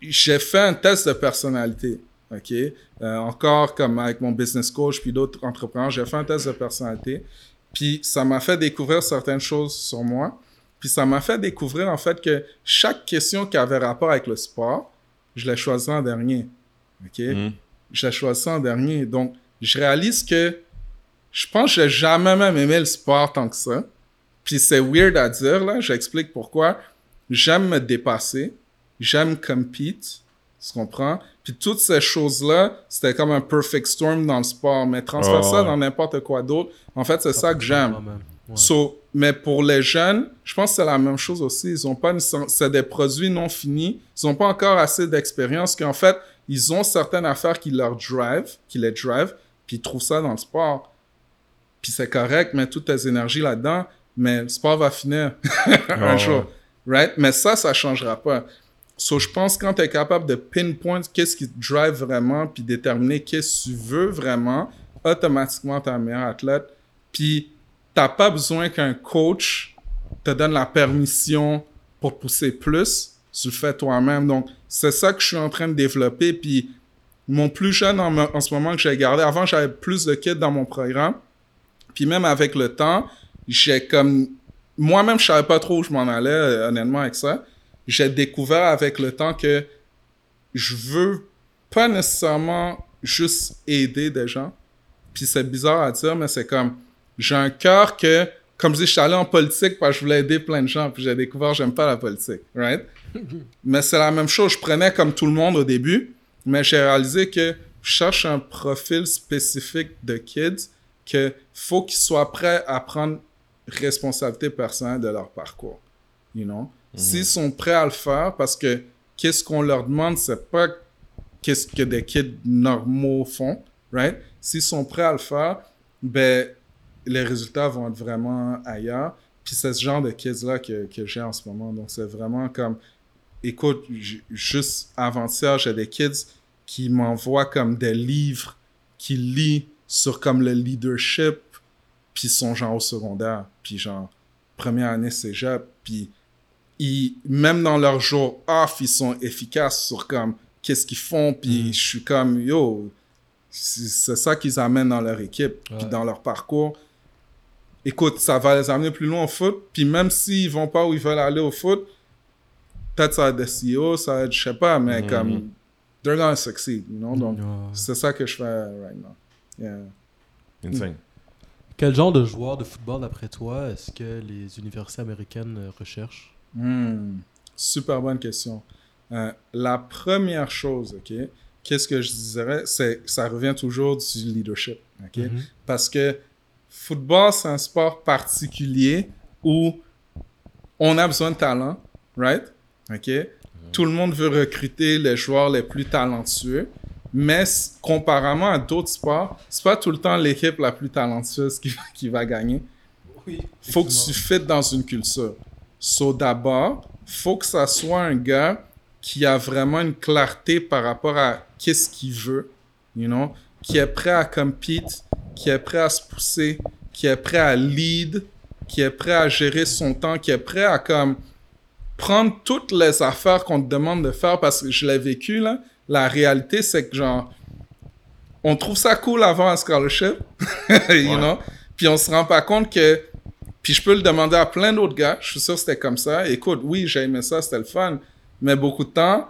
j'ai fait un test de personnalité. OK? Euh, encore comme avec mon business coach puis d'autres entrepreneurs, j'ai fait un test de personnalité. Puis ça m'a fait découvrir certaines choses sur moi. Puis ça m'a fait découvrir en fait que chaque question qui avait rapport avec le sport, je l'ai choisi en dernier. OK? Mhm. Je l'ai choisi en dernier. Donc, je réalise que je pense que j'ai jamais même aimé le sport tant que ça. Puis c'est weird à dire, là. J'explique pourquoi. J'aime me dépasser. J'aime compete. Tu comprends? Puis toutes ces choses-là, c'était comme un perfect storm dans le sport. Mais transfère Oh, ça ouais. dans n'importe quoi d'autre. En fait, c'est ça que j'aime. Ouais. So, mais pour les jeunes, je pense que c'est la même chose aussi. Ils ont pas c'est des produits non finis. Ils ont pas encore assez d'expérience qu'en fait, ils ont certaines affaires qui leur drive, qui les drive, puis ils trouvent ça dans le sport. Puis c'est correct, mets toutes tes énergies là-dedans, mais le sport va finir un Ouais, jour. Right? Mais ça, ça changera pas. So, je pense que quand tu es capable de pinpoint qu'est-ce qui te drive vraiment, puis déterminer qu'est-ce que tu veux vraiment, automatiquement, tu es un meilleur athlète. Puis, t'as pas besoin qu'un coach te donne la permission pour pousser plus. Tu le fais toi-même. Donc, c'est ça que je suis en train de développer. Puis, mon plus jeune en, ce moment que j'ai gardé, avant, j'avais plus de kids dans mon programme. Puis, même avec le temps, j'ai comme. Moi-même, je savais pas trop où je m'en allais, honnêtement, avec ça. J'ai découvert avec le temps que je veux pas nécessairement juste aider des gens. Puis c'est bizarre à dire, mais c'est comme, j'ai un cœur que, comme je dis, je suis allé en politique parce que je voulais aider plein de gens, puis j'ai découvert, j'aime pas la politique, right? mais c'est la même chose, je prenais comme tout le monde au début, mais j'ai réalisé que je cherche un profil spécifique de kids que faut qu'ils soient prêts à prendre responsabilité personnelle de leur parcours, you know? S'ils sont prêts à le faire, parce que qu'est-ce qu'on leur demande, c'est pas qu'est-ce que des kids normaux font, right? S'ils sont prêts à le faire, ben, les résultats vont être vraiment ailleurs. Puis c'est ce genre de kids-là que, que j'ai en ce moment. Donc c'est vraiment comme, écoute, juste avant-hier, j'ai des kids qui m'envoient comme des livres qu'ils lisent sur comme le leadership, puis ils sont genre au secondaire, puis genre première année cégep, puis ils, même dans leur jour off, ils sont efficaces sur comme qu'est-ce qu'ils font, puis je suis comme yo, c'est ça qu'ils amènent dans leur équipe, puis dans leur parcours. Écoute, ça va les amener plus loin au foot, puis même s'ils vont pas où ils veulent aller au foot, peut-être ça va être des CEO, ça va être, je sais pas, mais Mhm. comme, they're gonna succeed, you know, donc c'est ça que je fais right now. Yeah. Insane. Quel genre de joueur de football, d'après toi, est-ce que les universités américaines euh, recherchent? Hmm, Super bonne question. Euh, la première chose, ok, qu'est-ce que je dirais, c'est ça revient toujours du leadership, ok, Mhm. parce que football c'est un sport particulier où on a besoin de talent, right, ok? Tout le monde veut recruter les joueurs les plus talentueux, mais comparément à d'autres sports, c'est pas tout le temps l'équipe la plus talentueuse qui, va- qui va gagner Oui. faut que tu fites dans une culture. So d'abord, faut que ça soit un gars qui a vraiment une clarté par rapport à qu'est-ce qu'il veut, you know, qui est prêt à compete, qui est prêt à se pousser, qui est prêt à lead, qui est prêt à gérer son temps, qui est prêt à comme prendre toutes les affaires qu'on te demande de faire parce que je l'ai vécu là. La réalité c'est que genre on trouve ça cool avant un scholarship, you know, puis on se rend pas compte que puis je peux le demander à plein d'autres gars. Je suis sûr que c'était comme ça. Écoute, oui, j'ai aimé ça, c'était le fun. Mais beaucoup de temps,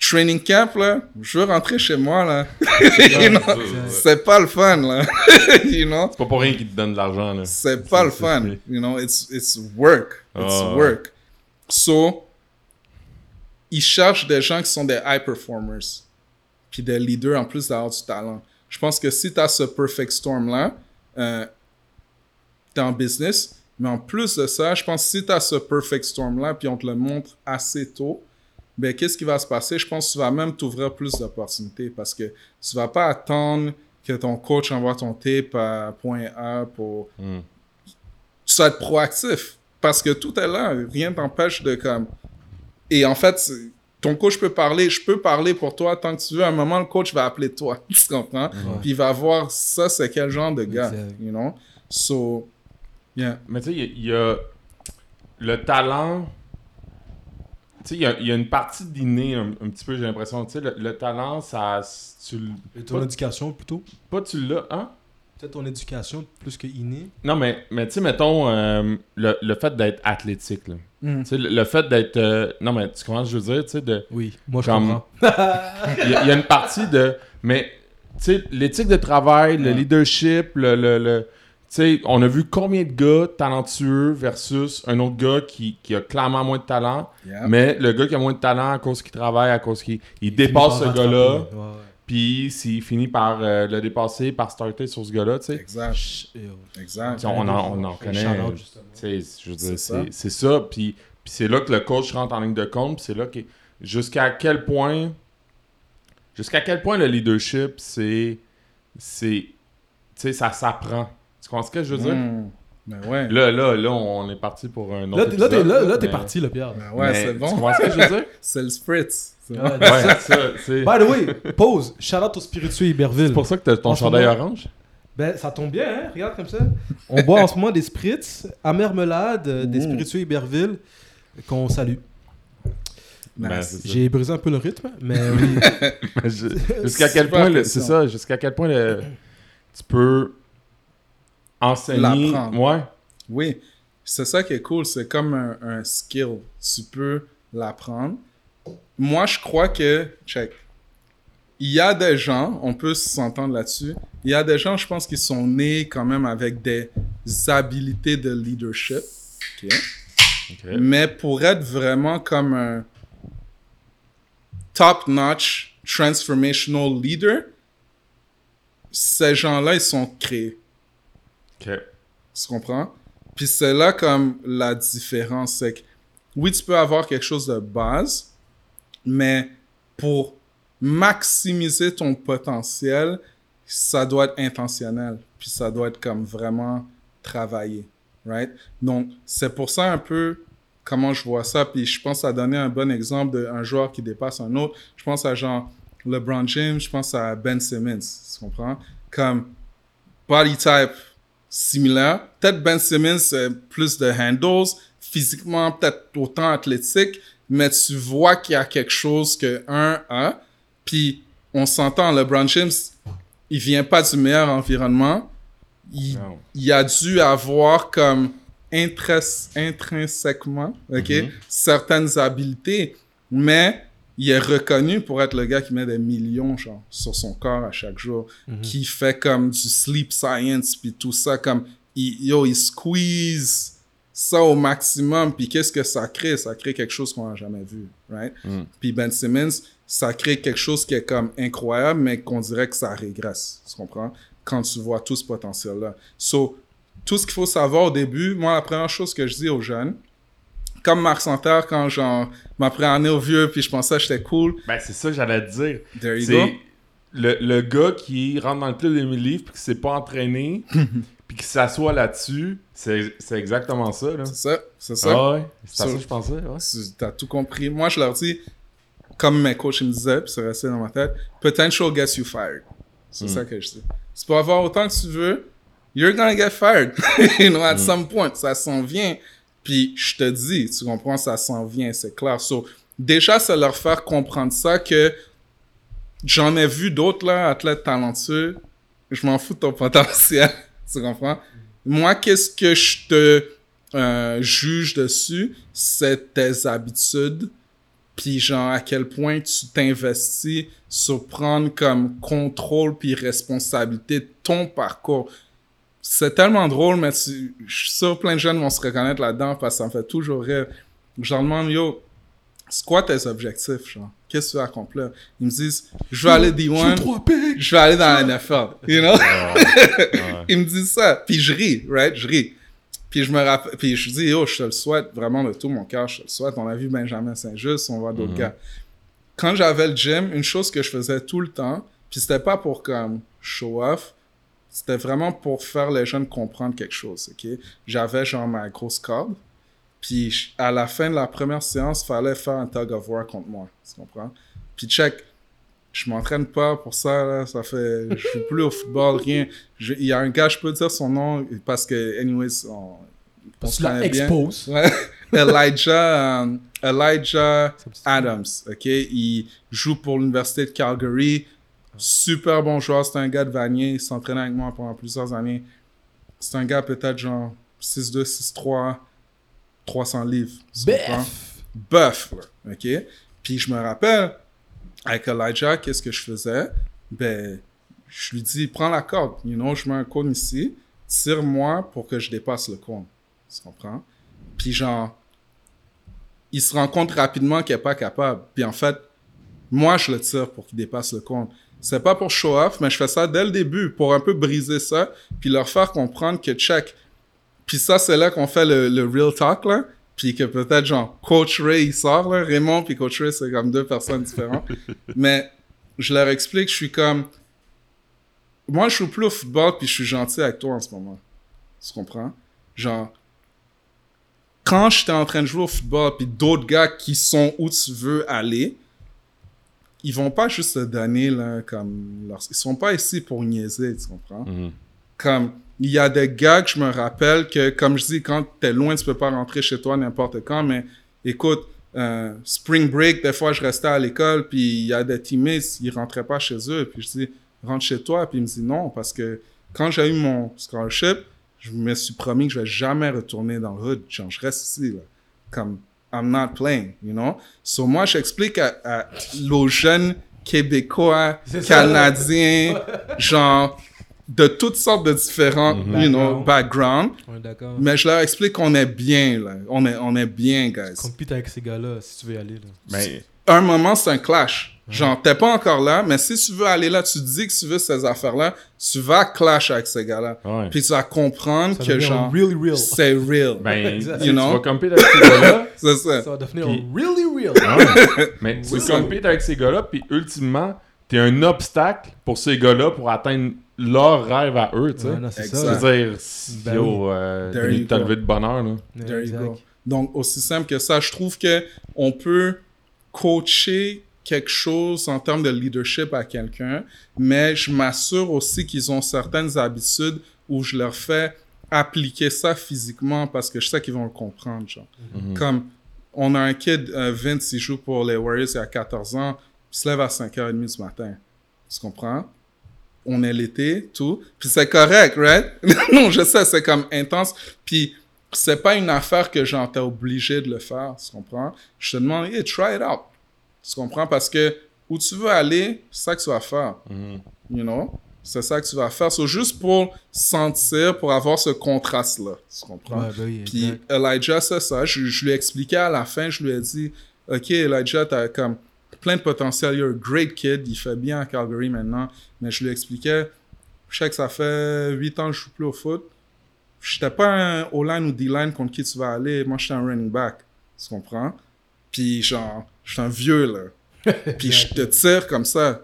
training camp, là, je veux rentrer chez moi, là. You know? C'est pas le fun, là. you know? C'est pas pour rien qu'ils te donnent de l'argent, là. C'est pas le fun. You know, it's, it's work. It's Ah, ouais. work. So, ils cherchent des gens qui sont des high performers. Puis des leaders en plus d'avoir du talent. Je pense que si tu as ce perfect storm-là, euh, tu es en business. Mais en plus de ça, je pense que si tu as ce perfect storm-là, puis on te le montre assez tôt, ben, qu'est-ce qui va se passer? Je pense que tu vas même t'ouvrir plus d'opportunités parce que tu vas pas attendre que ton coach envoie ton tape à point A pour Hmm. tu vas être proactif parce que tout est là. Rien t'empêche de comme. Et en fait, ton coach peut parler, je peux parler pour toi tant que tu veux. À un moment, le coach va appeler toi. Tu comprends? Puis il va voir ça, c'est quel genre de gars. Exact. You know? So, yeah. Mais tu sais, il y, a- il y a le talent. Tu sais, il y a, il y a une partie d'inné un, un petit peu, j'ai l'impression. Tu sais, le, le talent, ça. Tu, Et ton pas, éducation plutôt? Pas tu l'as, hein? Peut-être ton éducation plus que innée. Non, mais, mais tu sais, mettons, euh, le, le fait d'être athlétique, là. Mm. Tu sais, le, le fait d'être. euh, non, mais tu comprends ce que je veux dire, tu sais, de. Oui, moi je Comme- comprends. Il y, a- il y a une partie de. Mais, tu sais, l'éthique de travail, le leadership, le. le, sais, on a vu combien de gars talentueux versus un autre gars qui, qui a clairement moins de talent. Mais le gars qui a moins de talent à cause qu'il travaille, à cause qu'il il Il dépasse ce gars-là, puis s'il finit par euh, le dépasser, par starter sur ce gars-là, tu sais. Exact. Exact. on en- on en un connaît, shout-out, justement. Tu sais, je veux dire, C'est ça. c'est c'est ça. Puis, puis c'est là que le coach rentre en ligne de compte. Puis c'est là que jusqu'à quel point, jusqu'à quel point le leadership, c'est, c'est, tu sais, ça s'apprend. Tu comprends ce que je veux dire? Mm. Ben ouais. Là, là, là, on est parti pour un autre. Là, t'es- là, t'es, là, là, t'es mais- parti, là, Pierre. Ben ouais, mais c'est Tu comprends ce que je veux dire? C'est le spritz. C'est Ouais, bon. Ouais, c'est ça. C'est By the way, pause. Shout out au spiritueux Iberville. c'est pour ça que t'as ton En chandail moment- orange? Ben, ça tombe bien, hein? Regarde comme ça. On boit en ce moment des spritz à mermelade euh, des spiritueux Iberville qu'on salue. Ben, ça. J'ai brisé un peu le rythme, mais oui. Jusqu'à quel point, le- c'est ça, jusqu'à quel point le- tu peux enseigner. L'apprendre. Ouais. Oui, c'est ça qui est cool, c'est comme un, un skill. Tu peux l'apprendre. Moi, je crois que, check, il y a des gens, on peut s'entendre là-dessus, il y a des gens, je pense, qui sont nés quand même avec des habilités de leadership. Mais pour être vraiment comme un top-notch transformational leader, ces gens-là, ils sont créés. Ok. Tu comprends? Puis c'est là comme la différence, c'est que oui, tu peux avoir quelque chose de base, mais pour maximiser ton potentiel, ça doit être intentionnel. Puis ça doit être comme vraiment travaillé. Right? Donc, c'est pour ça un peu comment je vois ça. Puis je pense à donner un bon exemple d'un joueur qui dépasse un autre. Je pense à genre LeBron James, je pense à Ben Simmons. Tu comprends? Comme body type similaire. Peut-être Ben Simmons, c'est plus de handles, physiquement peut-être autant athlétique, mais tu vois qu'il y a quelque chose que un a. Puis on s'entend, LeBron James, il vient pas du meilleur environnement. Il, a dû avoir comme intrins- intrinsèquement, ok, Mhm. certaines habiletés, mais il est reconnu pour être le gars qui met des millions genre, sur son corps à chaque jour, qui fait comme du sleep science puis tout ça, comme il, yo, il squeeze ça au maximum, puis qu'est-ce que ça crée? Ça crée quelque chose qu'on n'a jamais vu, right? Mm. Puis Ben Simmons, ça crée quelque chose qui est comme incroyable, mais qu'on dirait que ça régresse, tu comprends? Quand tu vois tout ce potentiel-là. So, tout ce qu'il faut savoir au début, moi, la première chose que je dis aux jeunes, comme Marc Santerre, quand genre, ma première année au vieux, puis je pensais que j'étais cool, Ben, c'est ça que j'allais te dire. there you go. C'est le, le gars qui rentre dans le club des 1000 livres puis qui s'est pas entraîné puis qui s'assoit là-dessus, c'est exactement ça. Là. C'est ça, c'est ça. Ah ouais, c'est ça que je pensais. Ouais. Tu- T'as tout compris. Moi, je leur dis, comme mes coachs me disaient, puis c'est resté dans ma tête, potential gets you fired. C'est ça que je dis. Tu peux avoir autant que tu veux, you're gonna get fired. you know, at some point, ça s'en vient. Puis je te dis, tu comprends, ça s'en vient, c'est clair. So, déjà, c'est leur faire comprendre ça que j'en ai vu d'autres, là, athlètes talentueux. Je m'en fous de ton potentiel. tu comprends? Moi, qu'est-ce que je te euh, juge dessus, c'est tes habitudes, puis genre à quel point tu t'investis sur prendre comme contrôle puis responsabilité ton parcours. C'est tellement drôle, mais tu, je suis sûr plein de jeunes vont se reconnaître là-dedans parce que ça me fait toujours rire. Je leur demande, yo, c'est quoi tes objectifs, genre? Qu'est-ce que tu veux accomplir? Ils me disent, je veux aller D1, Trois pics! je vais aller dans la NFL, you know? Ouais. il me dit ça, puis je ris, right? Je ris. Puis je me rappelle, puis je dis, oh, je te le souhaite vraiment de tout mon cœur, je te le souhaite. On a vu Benjamin Saint-Just, on voit d'autres Mhm. gars. Quand j'avais le gym, une chose que je faisais tout le temps, puis c'était pas pour comme show off, c'était vraiment pour faire les jeunes comprendre quelque chose, ok? J'avais genre ma grosse corde, puis à la fin de la première séance, fallait faire un tug of war contre moi, tu comprends? Puis check, je m'entraîne pas pour ça, là. Ça fait. Je joue plus au football, rien. Il y a un gars, je peux dire son nom parce que, anyways, on, on se bien. Ouais. Elijah, euh, Elijah Adams, ok? Il joue pour l'Université de Calgary. Super bon joueur, c'est un gars de Vanier. Il s'entraînait avec moi pendant plusieurs années. C'est un gars peut-être genre 6'2, 6'3, 300 livres. bœuf, là, OK? Puis je me rappelle, avec Elijah, qu'est-ce que je faisais? Ben, je lui dis, prends la corde, you know, je mets un cône ici, tire-moi pour que je dépasse le cône. Tu comprends? Puis genre, il se rend compte rapidement qu'il n'est pas capable. Puis en fait, moi, je le tire pour qu'il dépasse le compte. C'est pas pour show off, mais je fais ça dès le début pour un peu briser ça, puis leur faire comprendre que check. Puis ça, c'est là qu'on fait le, le real talk, là. Puis que peut-être, genre, Coach Ray, il sort, là. Raymond puis Coach Ray, c'est comme deux personnes différentes. mais je leur explique, je suis comme... Moi, je joue plus au football, puis je suis gentil avec toi en ce moment. Tu comprends? Genre, quand j'étais en train de jouer au football, puis d'autres gars qui sont où tu veux aller, ils vont pas juste te donner, là, comme... Leur... Ils sont pas ici pour niaiser, tu comprends? Mhm. Comme, il y a des gars que je me rappelle que, comme je dis, quand t'es loin, tu peux pas rentrer chez toi n'importe quand, mais écoute, euh, spring break, des fois, je restais à l'école, puis il y a des teammates, ils rentraient pas chez eux, puis je dis, rentre chez toi, puis il me dit non, parce que quand j'ai eu mon scholarship, je me suis promis que je vais jamais retourner dans le hood, genre, je reste ici, là, comme, I'm not playing, you know? So, moi, j'explique à, à, aux jeunes Québécois. Canadiens, genre, de toutes sortes de différents, Mhm. you know, backgrounds. Ouais, d'accord. Mais je leur explique qu'on est bien, là. On est, on est bien, guys. Compete avec ces gars-là si tu veux y aller. Là. Mais Un moment, c'est un clash. Genre, t'es pas encore là, mais si tu veux aller là, tu dis que tu veux ces affaires-là, tu vas clash avec ces gars-là. Ouais. Puis tu vas comprendre Ça que, genre, really real. c'est real. Ben, tu You know? vas compete avec ces gars-là. c'est ça. Ça va devenir Puis- really real. Ouais. Mais tu ça. compete avec ces gars-là, puis ultimement, t'es un obstacle pour ces gars-là pour atteindre leur rêve à eux, tu sais. Ouais, c'est ça. Je veux dire, si- Ben yo, euh, t'as levé de bonheur, là. There you Exact. go. Donc, aussi simple que ça, je trouve que on peut coacher quelque chose en termes de leadership à quelqu'un, mais je m'assure aussi qu'ils ont certaines habitudes où je leur fais appliquer ça physiquement parce que je sais qu'ils vont le comprendre, genre. Comme, on a un kid, euh, Vince, il joue pour les Warriors il y a 14 ans, il se lève à 5h30 du matin. Tu comprends? On est l'été, tout. Puis c'est correct, right? non, je sais, c'est comme intense. Puis c'est pas une affaire que genre t'es obligé de le faire, tu comprends? Je te demande, hey, try it out. Tu comprends? Parce que où tu veux aller, c'est ça que tu vas faire. You know? C'est ça que tu vas faire. C'est juste pour sentir, pour avoir ce contraste-là. Tu comprends? Ouais, ben Puis. Elijah, c'est ça. Je, je lui ai expliqué à la fin, je lui ai dit, OK, Elijah, t'as comme plein de potentiel. You're a great kid. Il fait bien à Calgary maintenant. Mais je lui expliquais, je sais que ça fait 8 ans que je joue plus au foot. J'étais pas un O-line ou D-line contre qui tu vas aller. Moi, j'étais un running back. Tu comprends? Puis genre, je suis un vieux, là. Puis je te tire comme ça.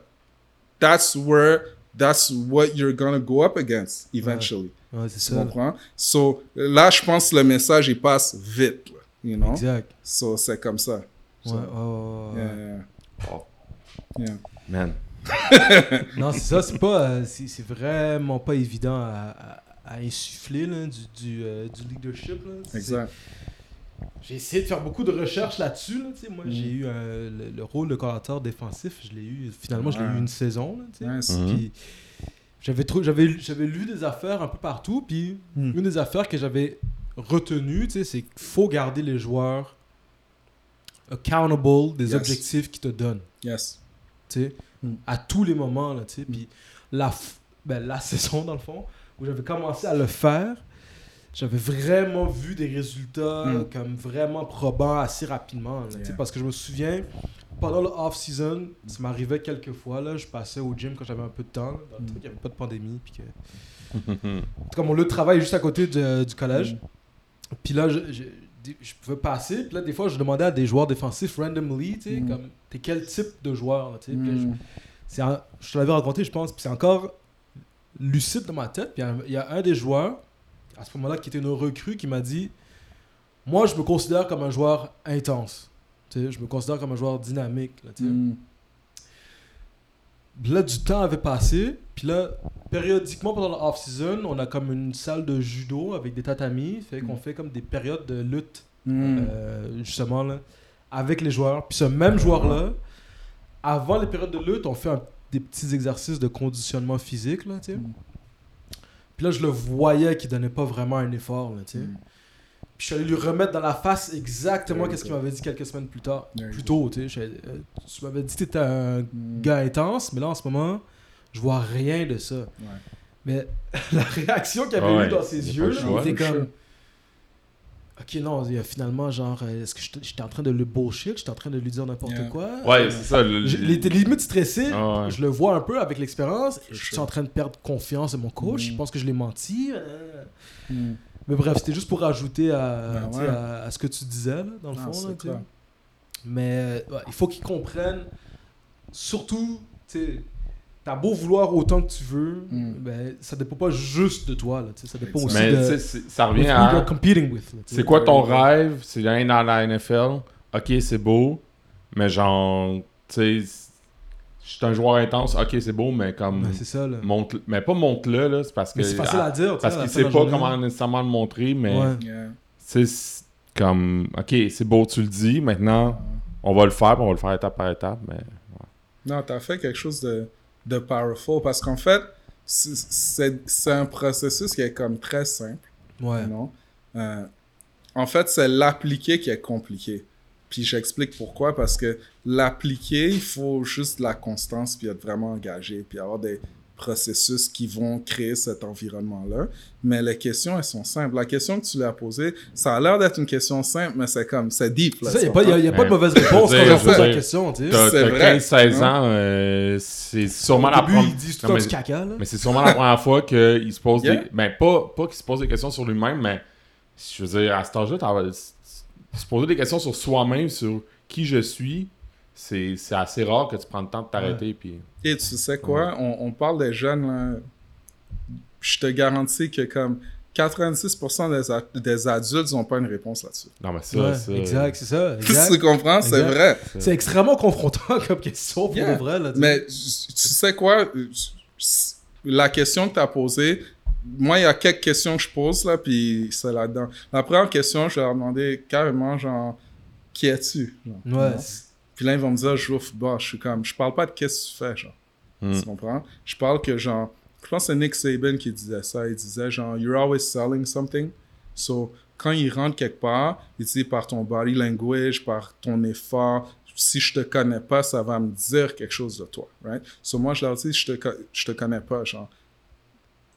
That's where, that's what you're gonna go up against eventually. Ouais, c'est Tu ça. comprends? So, là, je pense que le message, il passe vite, là, you know? Exact. So, c'est comme ça. Ouais, So, ouais, ouais, ouais. yeah, yeah. Oh, Yeah. man. Non, c'est ça, c'est pas. euh, c'est c'est vraiment pas évident à, à- à insuffler là, du, du, euh, du leadership. là. C'est- Exact. J'ai essayé de faire beaucoup de recherches là-dessus. Là, tu sais. Moi, Mm. j'ai eu euh, le, le rôle de coordinateur défensif. Je l'ai eu. Finalement, je l'ai Ouais. eu une saison. Là, tu sais. Nice. Puis j'avais lu- j'avais lu des affaires un peu partout puis Mm. une des affaires que j'avais retenues tu sais c'est qu'il faut garder les joueurs accountable des Yes. objectifs qu'ils te donnent Yes. tu sais Mm. à tous les moments là tu sais puis la ben, la saison dans le fond où j'avais commencé à le faire j'avais vraiment vu des résultats Mm. comme vraiment probants assez rapidement là, Yeah. parce que je me souviens pendant le off-season, ça m'arrivait quelques fois. Là, je passais au gym quand j'avais un peu de temps. dans le Mm. truc, il n'y avait pas de pandémie. Puis que... En tout cas, mon lieu de travail est juste à côté de- du collège. Puis là, je, je, je pouvais passer. Puis là, des fois, je demandais à des joueurs défensifs randomly, tu sais, Mm. comme, t'es quel type de joueur, tu sais. Puis là, je- un- je te l'avais raconté, je pense, puis c'est encore lucide dans ma tête. Puis y il y, a un des joueurs, à ce moment-là, qui était une recrue, qui m'a dit Moi, je me considère comme un joueur intense. Tu sais, je me considère comme un joueur dynamique. Là, tu sais. Mm. Là, du temps avait passé. Puis là, périodiquement, pendant la off-season, on a comme une salle de judo avec des tatamis. Fait qu'on fait comme des périodes de lutte, Mm. euh, justement, là, avec les joueurs. Puis ce même joueur-là, avant les périodes de lutte, on fait un- des petits exercices de conditionnement physique, là. Puis là, je le voyais qu'il donnait pas vraiment un effort, là, tu sais. Mm. Puis je suis allé lui remettre dans la face exactement qu'est-ce qu'il m'avait dit quelques semaines plus tard. Plus tôt, tu sais. Euh, Tu m'avais dit que t'étais un Mm. gars intense, mais là, en ce moment, je vois rien de ça. Ouais. Mais la réaction qu'il avait Ouais, eu dans ses yeux, pas le là, choix. il était For comme... Ok, non, finalement, genre, euh, est-ce que j'étais j'étais en train de le bullshit, j'étais en train de lui dire n'importe Yeah. quoi? Ouais, c'est ça. le- était limite stressé, Ah ouais. je le vois un peu avec l'expérience, je suis en train de perdre confiance en mon coach, Mm. je pense que je l'ai menti. euh. Mm. Mais bref, c'était juste pour rajouter à, Ben ouais. à, à ce que tu disais, là, dans le fond. là. Mais ouais, il faut qu'ils comprennent, surtout, tu sais, t'as beau vouloir autant que tu veux, Mm. ben, ça dépend pas juste de toi, là, tu sais, ça dépend aussi Mais de ça revient à. C'est quoi ton Ouais. rêve? C'est d'aller dans la NFL. Ok, c'est beau. Mais genre, tu sais, je suis un joueur intense. Ok, c'est beau, mais comme. Ben, c'est ça, là. montre, mais pas montre-le, là. C'est parce que. Mais c'est facile à dire, Parce qu'il sait pas journée. comment nécessairement le montrer, mais. Ouais. Yeah. Tu sais, c'est comme. Ok, c'est beau, tu le dis. Maintenant, on va le faire, puis on va le faire étape par étape. Mais. Non, t'as fait quelque chose de, de powerful parce qu'en fait, c'est- un processus qui est comme très simple. Ouais. Non? Euh, en fait, c'est l'appliquer qui est compliqué. Puis j'explique pourquoi, parce que l'appliquer, il faut juste de la constance, puis être vraiment engagé, puis avoir des processus qui vont créer cet environnement-là. Mais les questions, elles sont simples. La question que tu lui as posée, ça a l'air d'être une question simple, mais c'est comme, c'est deep. Il n'y a, pas, y a, pas de mauvaise réponse quand on pose la question. Tu sais. T'as C'est vrai. 15-16 ans, euh, c'est sûrement la première... mais- caca. Mais c'est sûrement la première fois qu'il se pose Yeah. des. Ben, pas, pas qu'il se pose des questions sur lui-même, mais je veux dire, à cet âge-là, se poser des questions sur soi-même, sur qui je suis, c'est c'est assez rare que tu prends le temps de t'arrêter. Puis... Et tu sais quoi, on, on parle des jeunes, là. je te garantis que comme 86% des, a- des adultes n'ont pas une réponse là-dessus. Non, mais ça, Ouais, ça- exact, c'est ça. Tu Exact. comprends? C'est Exact. vrai. C'est extrêmement confrontant comme question pour Yeah. vrai. Là, tu Mais tu tu sais quoi? La question que tu as posée, moi, il y a quelques questions que je pose, là, puis c'est là-dedans. La première question, je vais leur demander carrément, genre, qui es-tu? Ouais. Puis là, ils vont me dire, je football. Je suis comme, je parle pas de qu'est-ce que tu fais, genre. Hmm. Tu comprends? Je parle que, genre, je pense que c'est Nick Saban qui disait ça. Il disait, genre, you're always selling something. So, quand il rentre quelque part, il dit par ton body language, par ton effort, si je te connais pas, ça va me dire quelque chose de toi, right? So, moi, je leur dis, je te, je te connais pas, genre.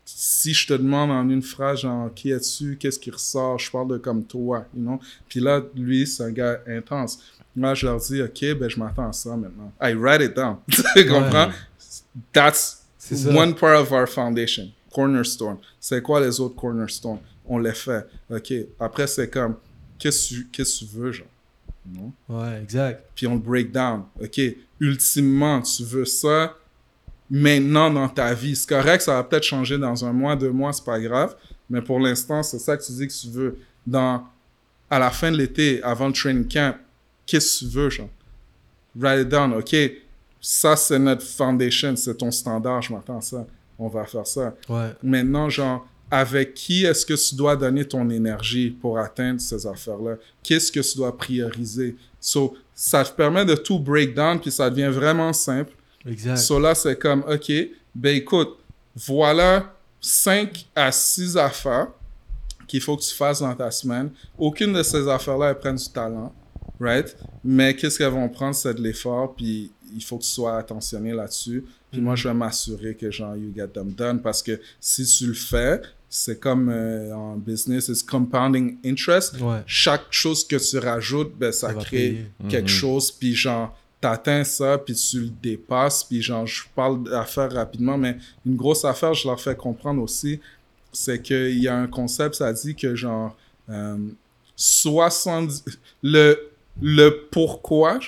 Si je te demande en une phrase, genre, qui es-tu, qu'est-ce qui ressort, je parle de comme toi, you know? Puis là, lui, c'est un gars intense. Moi, je leur dis, OK, ben, je m'attends à ça maintenant. I write it down. tu comprends? That's one part of our foundation. Cornerstone. C'est quoi les autres cornerstones? On les fait. OK. Après, c'est comme, qu'est-ce que tu- qu'est-ce que tu veux, genre? Non? Ouais, exact. Puis on le break down. OK. Ultimement, tu veux ça maintenant dans ta vie. C'est correct, ça va peut-être changer dans un mois, deux mois, c'est pas grave. Mais pour l'instant, c'est ça que tu dis que tu veux. Dans, à la fin de l'été, avant le training camp, qu'est-ce que tu veux, genre? Write it down. OK. Ça, c'est notre foundation. C'est ton standard. Je m'attends à ça. On va faire ça. Ouais. Maintenant, genre, avec qui est-ce que tu dois donner ton énergie pour atteindre ces affaires-là? Qu'est-ce que tu dois prioriser? So, ça te permet de tout break down, puis ça devient vraiment simple. Exact. So là, c'est comme, OK, ben écoute, voilà 5 à 6 affaires qu'il faut que tu fasses dans ta semaine. Aucune de ces affaires-là, elles prennent du talent, right? Mais qu'est-ce qu'elles vont prendre, c'est de l'effort, puis il faut que tu sois attentionné là-dessus. Puis moi, je vais m'assurer que, genre, you get them done, parce que si tu le fais, c'est comme euh, en business, it's compounding interest. Ouais. Chaque chose que tu rajoutes, ben, ça, crée payer. quelque Mhm. chose, puis genre, t'atteins ça, puis tu le dépasses, puis genre, je parle d'affaires rapidement, mais une grosse affaire, je leur fais comprendre aussi, c'est qu'il y a un concept, ça dit que genre, euh, 70... Le, le pourquoi,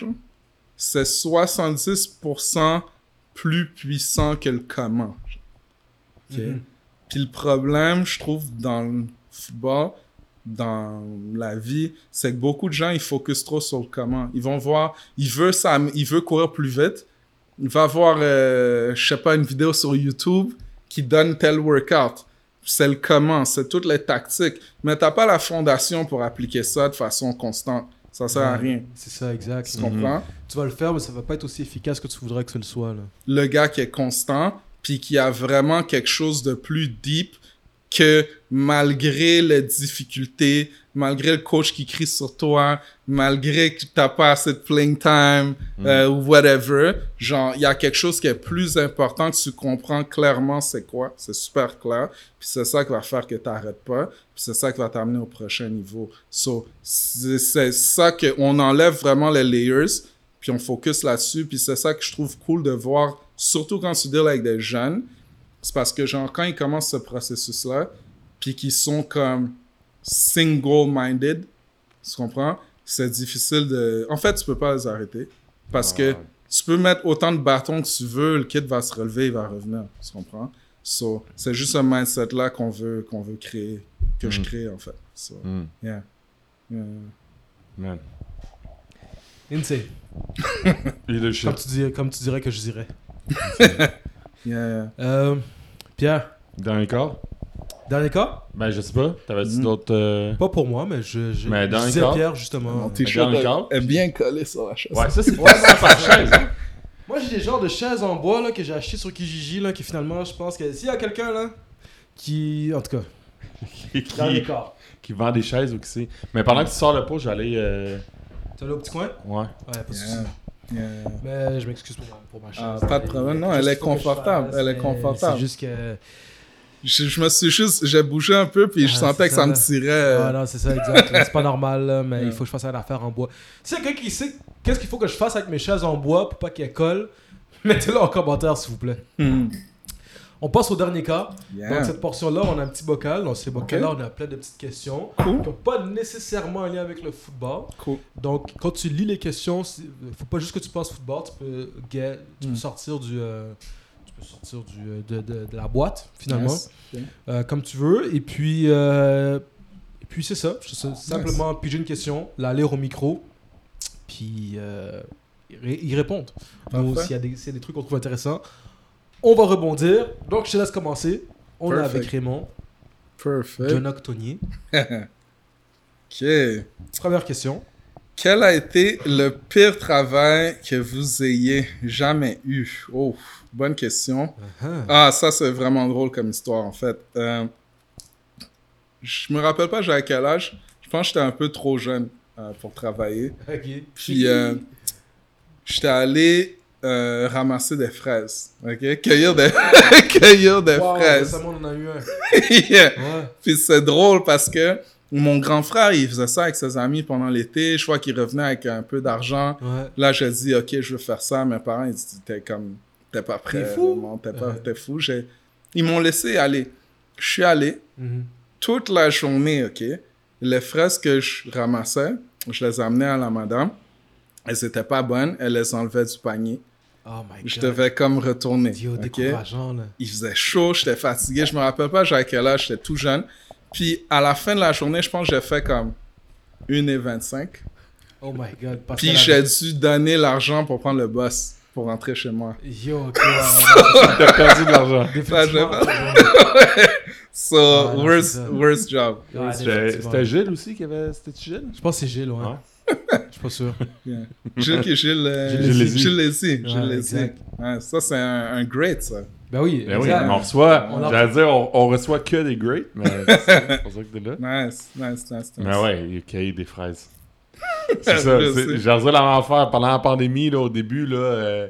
c'est 70% plus puissant que le comment. Mhm. Puis le problème, je trouve, dans le football, dans la vie, c'est que beaucoup de gens, ils focusent trop sur le comment. Ils vont voir, il veut, ça, il veut courir plus vite. Il va voir, euh, je sais pas, une vidéo sur YouTube qui donne tel workout. C'est le comment, c'est toutes les tactiques. Mais t'as pas la fondation pour appliquer ça de façon constante. Ça sert à rien. C'est ça, exact. Tu comprends? Tu vas le faire, mais ça va pas être aussi efficace que tu voudrais que ce le soit. Là. le gars qui est constant, puis qui a vraiment quelque chose de plus deep que malgré les difficultés, malgré le coach qui crie sur toi, malgré que t'as pas assez de playing time, euh, ou whatever, genre, il y a quelque chose qui est plus important que tu comprends clairement c'est quoi, c'est super clair, puis c'est ça qui va faire que t'arrêtes pas, puis c'est ça qui va t'amener au prochain niveau. So, c'est c'est ça que on enlève vraiment les layers, puis on focus là-dessus, puis c'est ça que je trouve cool de voir, surtout quand tu deals avec des jeunes, c'est parce que genre quand ils commencent ce processus-là, puis qu'ils sont comme single-minded, tu comprends? C'est difficile de... En fait, tu peux pas les arrêter, parce que tu peux mettre autant de bâtons que tu veux, le kid va se relever, il va revenir, tu comprends? So, c'est juste ce mindset-là qu'on veut, qu'on veut créer, que je Mm. crée en fait. So, Hmm, yeah. Yeah. man. Insane. Leadership. Comme tu, dirais, comme tu dirais que je dirais. Yeah. Euh, Pierre, Dernier corps? dernier cas? Ben, je sais pas. T'avais-tu Mm. d'autres. euh, Pas pour moi, mais je, je, Mais dans le disais Pierre justement. Mon t-shirt dans le est- bien collé sur la chaise. Ouais, ça, c'est pas par chaise. hein. Moi, j'ai des genres de chaises en bois là, que j'ai acheté sur Kijiji, là, qui finalement, je pense que s'il y a quelqu'un là qui. En tout cas, qui, qui, corps. qui vend des chaises ou qui c'est. Mais pendant que tu sors le pot, j'allais. Euh... Tu allé au petit coin? Ouais. Ouais, pas de soucis. Yeah. Mais je m'excuse pour, ma- pour ma chaise. Ah, pas de problème. Non, elle est confortable. fasse, Elle est confortable. C'est juste que. Je, je me suis juste, j'ai bougé un peu, puis je Ah, sentais que ça ça, me tirait. Ah non, c'est ça, exact. c'est pas normal, là, mais Ouais. il faut que je fasse une affaire en bois. Si quelqu'un qui sait qu'est-ce qu'il faut que je fasse avec mes chaises en bois pour pas qu'elles collent, mettez-le en commentaire, s'il vous plaît. Hmm. On passe au dernier cas. Yeah. Donc, cette portion-là, on a un petit bocal. Dans ces bocals-là, on a plein de petites questions Cool. qui n'ont pas nécessairement un lien avec le football. Cool. Donc, quand tu lis les questions, il faut pas juste que tu penses football, tu peux, get- tu peux Mm. sortir du. euh, tu peux sortir du, euh, de, de- de la boîte, finalement, Yes. Euh, comme tu veux. Et puis, euh, et puis c'est ça. Je simplement piger une question, la lire au micro, puis euh, y ré- y répondre. Donc, Parfait. s'il y, y a des trucs qu'on trouve intéressants, on va rebondir. Donc, je te laisse commencer. On est avec Raymond, Perfect. John Octonier. ok. Première question. Quel a été le pire travail que vous ayez jamais eu? Oh, bonne question. Uh-huh. Ah, ça, c'est vraiment drôle comme histoire, en fait. Euh, je me rappelle pas j'avais quel âge? Je pense que j'étais un peu trop jeune euh, pour travailler. Ok. Puis, euh, j'étais allé euh, ramasser des fraises. OK? Cueillir des, Cueillir des Wow, fraises. récemment, on en a eu un. Yeah. Ouais. Puis c'est drôle parce que mon grand frère, il faisait ça avec ses amis pendant l'été. Je vois qu'il revenait avec un peu d'argent. Ouais. Là, j'ai dit, OK, je veux faire ça. Mes parents, ils disaient, t'es comme, t'es pas prêt. T'es fou. T'es pas, t'es fou. J'ai- Ils m'ont laissé aller. Je suis allé Mhm. toute la journée, OK? Les fraises que je ramassais, je les amenais à la madame. Elles étaient pas bonnes. Elle les enlevait du panier. Oh my god. Je devais comme retourner. Yo, OK? décourageant, là. Il faisait chaud, j'étais fatigué. Je me rappelle pas j'avais quel âge, j'étais tout jeune. Puis à la fin de la journée, je pense que j'ai fait comme 1h25. Oh my god. parce Puis j'ai dû donner l'argent pour prendre le bus pour rentrer chez moi. Yo, ok. T'as perdu de l'argent. ouais, définitivement. So, Ouais, worst, worst job. Ouais, c'était Gilles aussi qui avait. C'était Gilles? Je pense que c'est Gilles, ouais. Je suis pas sûr. Yeah. Gilles qui Gilles, euh, Gilles Lézy. Gilles ça, c'est un, un great, ça. Ben oui, Ben oui, on reçoit. On J'allais dire, on, on reçoit que des greats, mais c'est pour ça que t'es là. Nice, nice, nice, nice. Mais ouais, il a des fraises. C'est ça. J'allais dire la même affaire pendant la pandémie, là, au début, là, euh,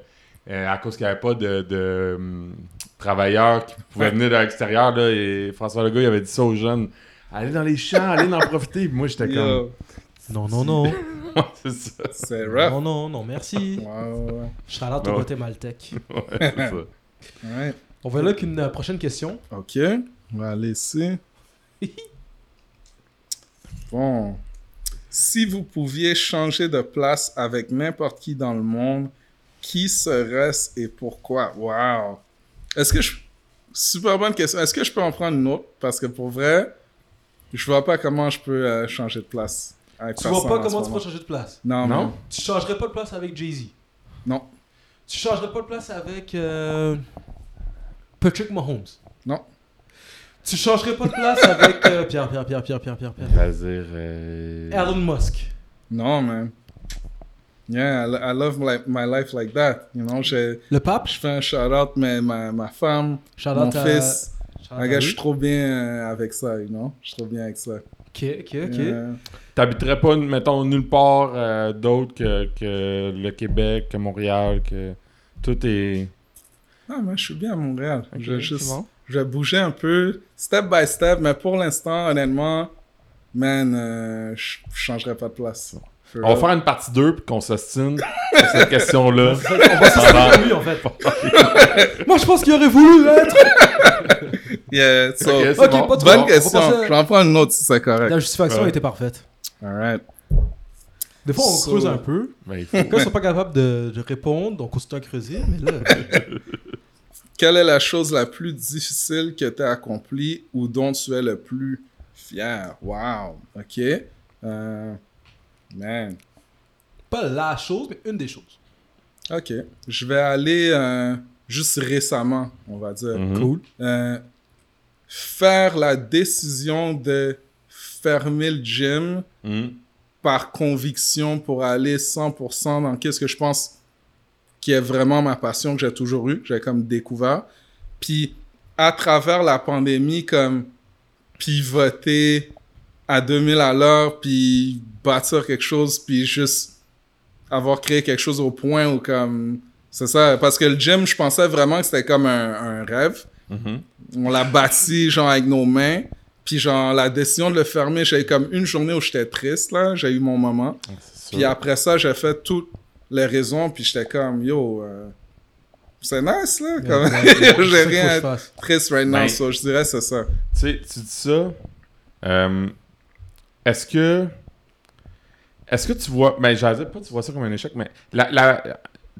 euh, à cause qu'il n'y avait pas de, de, hum, travailleurs qui pouvaient venir de l'extérieur, là, et François Legault, il avait dit ça aux jeunes. Allez dans les champs, allez en profiter. Puis moi, j'étais comme. Non, non, non. C'est ça. c'est rough. Non, non, non, merci. Je serai là Ouais. côté Maltech. Ouais, c'est ça. Ouais. On va là avec une euh, prochaine question. Ok, on va aller ici. Bon. Si vous pouviez changer de place avec n'importe qui dans le monde, qui serait-ce et pourquoi? Wow. Est-ce que je... Super bonne question. Est-ce que je peux en prendre une autre? Parce que pour vrai, je vois pas comment je peux euh, changer de place. Avec Tu vois pas en comment tu vas changer de place. Non, Non? Tu changerais pas de place avec Jay-Z? Non. Tu changerais pas de place avec euh, Patrick Mahomes? Non. Tu changerais pas de place avec euh, Pierre, Pierre, Pierre, Pierre, Pierre, Pierre, Pierre. Dire. euh, Elon Musk. Non, man. Yeah, I, lo- I love my, my life like that. You know, je, Le pape? je fais un shout-out, mais ma, ma femme, Shout mon out à- fils. shout out à je suis trop bien avec ça, you know? Je suis trop bien avec ça. Ok, ok, ok. Euh, T'habiterais pas, mettons, nulle part euh, d'autre que, que le Québec, que Montréal, que tout est. Non, mais je suis bien à Montréal. Je, vais juste, bon. je vais bouger un peu, step by step, mais pour l'instant, honnêtement, man, euh, je je changerai pas de place. On va faire une partie 2 puis qu'on s'ostine sur cette question-là. On va s'associer lui en fait. Moi je pense qu'il aurait voulu être. Yeah, so, Ok, c'est Ok, bon. pas trop. bonne question. passer Je vais en prendre une autre si c'est correct. La justification Ouais. était parfaite. Alright. Des fois on So- creuse un peu. Ben, il faut- Quand ils sont pas capables de, de répondre, on continue à creuser. Mais là, Quelle est la chose la plus difficile que tu as accomplie ou dont tu es le plus fier? Wow. OK. Euh, man. pas la chose, mais une des choses. OK. Je vais aller euh, juste récemment, on va dire. Mhm. Cool. Euh, faire la décision de fermer le gym Mhm. par conviction pour aller 100% dans qu'est-ce que je pense qui est vraiment ma passion que j'ai toujours eu, j'ai comme découvert. Puis à travers la pandémie, comme pivoter à 2000 à l'heure, puis bâtir quelque chose, puis juste avoir créé quelque chose au point où comme c'est ça. Parce que le gym je pensais vraiment que c'était comme un, un rêve. Mhm. on l'a bâti genre avec nos mains. Puis genre la décision de le fermer j'ai eu comme une journée où j'étais triste là. J'ai eu mon moment. C'est puis après ça j'ai fait toutes les raisons puis j'étais comme yo euh, c'est nice là comme. ça qu'il j'ai rien triste right now Ben- so je dirais c'est ça. Tu sais, tu dis ça. euh, est-ce que. Est-ce que tu vois. Ben, j'allais pas tu vois ça comme un échec, mais. La, la, tu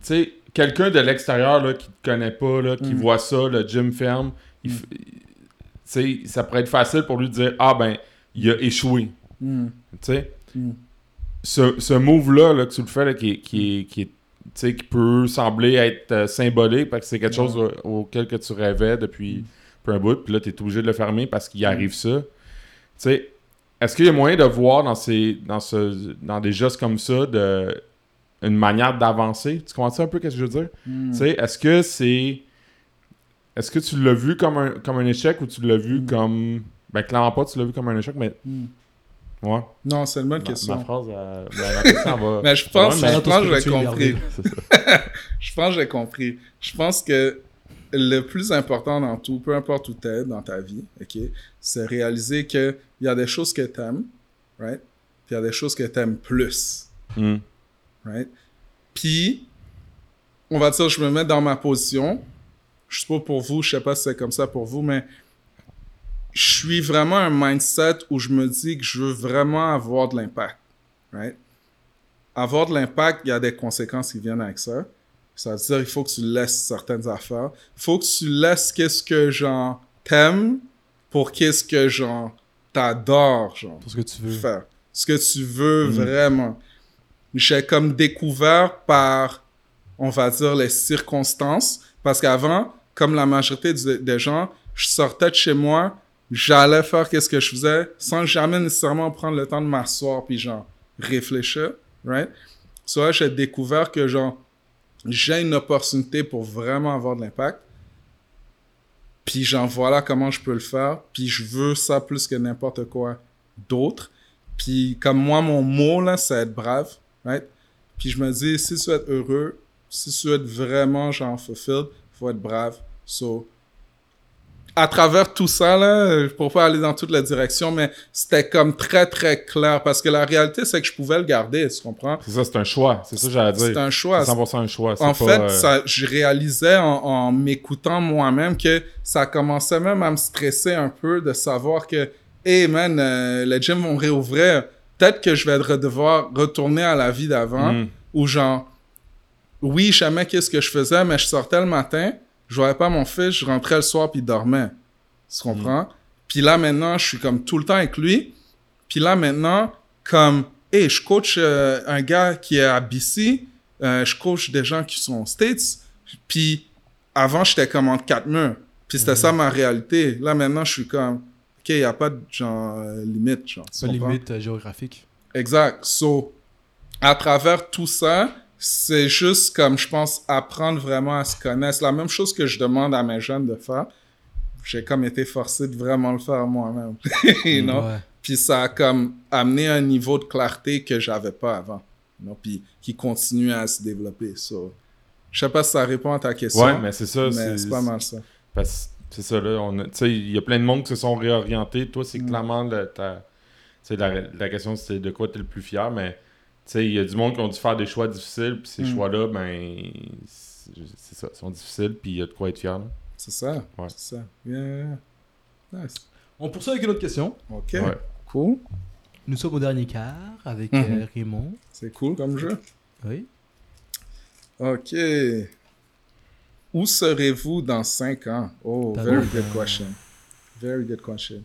sais, quelqu'un de l'extérieur là, qui te connaît pas, là, qui Mm. voit ça, le gym ferme, il tu sais, ça pourrait être facile pour lui de dire Ah, ben, il a échoué. Hmm. Tu sais, Mm. ce, ce move-là là, que tu le fais, là, qui, qui, qui, est- qui peut sembler être euh, symbolique parce que c'est quelque chose au- auquel que tu rêvais depuis peu un bout, puis là, tu es obligé de le fermer parce qu'il arrive ça. Tu sais, est-ce qu'il y a moyen de voir dans, ces, dans, ce, dans des gestes comme ça de, une manière d'avancer? Tu comprends un peu ce que je veux dire? Hmm. Tu sais, est-ce que c'est. Est-ce que tu l'as vu comme un, comme un échec ou tu l'as vu comme. Ben, clairement pas, tu l'as vu comme un échec, mais. Hmm. Ouais. non c'est une bonne question ma phrase, euh, ben, la question elle va. Mais je pense, Ouais, mais- je pense que j'ai compris. Je pense que j'ai compris. Je pense que le plus important dans tout, peu importe où tu es dans ta vie, ok, c'est réaliser qu'il y a des choses que tu aimes, right? Puis il y a des choses que tu aimes plus, Hmm. right? Puis, on va dire, je me mets dans ma position. Je sais pas pour vous, je sais pas si c'est comme ça pour vous, mais je suis vraiment un mindset où je me dis que je veux vraiment avoir de l'impact, right? Avoir de l'impact, il y a des conséquences qui viennent avec ça. Ça veut dire il faut que tu laisses certaines affaires. Il faut que tu laisses qu'est-ce que genre t'aimes pour qu'est-ce que genre t'adores genre Pour ce que tu veux. faire. Ce que tu veux Mhm. vraiment. J'ai comme découvert par, on va dire, les circonstances. Parce qu'avant, comme la majorité du- des gens, je sortais de chez moi, j'allais faire qu'est-ce que je faisais sans jamais nécessairement prendre le temps de m'asseoir puis genre réfléchir, right? So là, j'ai découvert que genre, j'ai une opportunité pour vraiment avoir de l'impact. Puis genre, voilà comment je peux le faire. Puis je veux ça plus que n'importe quoi d'autre. Puis comme moi, mon mot, là, c'est être brave, right? Puis je me dis, si tu veux être heureux, si tu veux être vraiment, genre, fulfilled, faut être brave. So, à travers tout ça, là, pour pas aller dans toutes les directions, mais c'était comme très, très clair. Parce que la réalité, c'est que je pouvais le garder, tu comprends? C'est ça, c'est un choix. C'est ça que j'allais dire. C'est un choix. C'est 100% un choix. En pas, fait, euh, ça, je réalisais en, en m'écoutant moi-même que ça commençait même à me stresser un peu de savoir que, hey man, euh, les gyms vont réouvrir. Peut-être que je vais devoir retourner à la vie d'avant. Mm. Ou genre, oui, je savais qu'est-ce que je faisais, mais je sortais le matin, je voyais pas mon fils, je rentrais le soir puis il dormait. Tu comprends? Puis là, maintenant, je suis comme tout le temps avec lui. Puis là, maintenant, comme, hey, je coach euh, un gars qui est à BC, euh, je coach des gens qui sont aux States. Puis avant, j'étais comme entre quatre murs. Puis c'était ça ma réalité. Là, maintenant, je suis comme, OK, il n'y a pas de genre, euh, limite. Genre, Pas de limite euh, géographique. Exact. So, à travers tout ça, c'est juste comme, je pense, apprendre vraiment à se connaître. C'est la même chose que je demande à mes jeunes de faire. J'ai comme été forcé de vraiment le faire moi-même. you know? Ouais. Puis ça a comme amené un niveau de clarté que j'avais pas avant. you know? Puis qui continue à se développer. So, je sais pas si ça répond à ta question. Ouais, mais c'est ça. mais c'est pas mal ça. Parce que c'est ça, là. il y a plein de monde qui se sont réorientés. Toi, c'est Mm. clairement le- ta- la, la question, c'est de quoi tu es le plus fier, mais il y a du monde qui ont dû faire des choix difficiles, puis ces Mm. choix-là, ben, c'est ça, sont difficiles, puis il y a de quoi être fier. là. C'est ça. Ouais. C'est ça. Yeah. Nice. On poursuit avec une autre question. OK. Ouais. Cool. Nous sommes au dernier quart avec Mhm. euh, Raymond. C'est cool comme jeu. Oui. OK. Où serez-vous dans 5 ans? Oh, very good question. Very good question.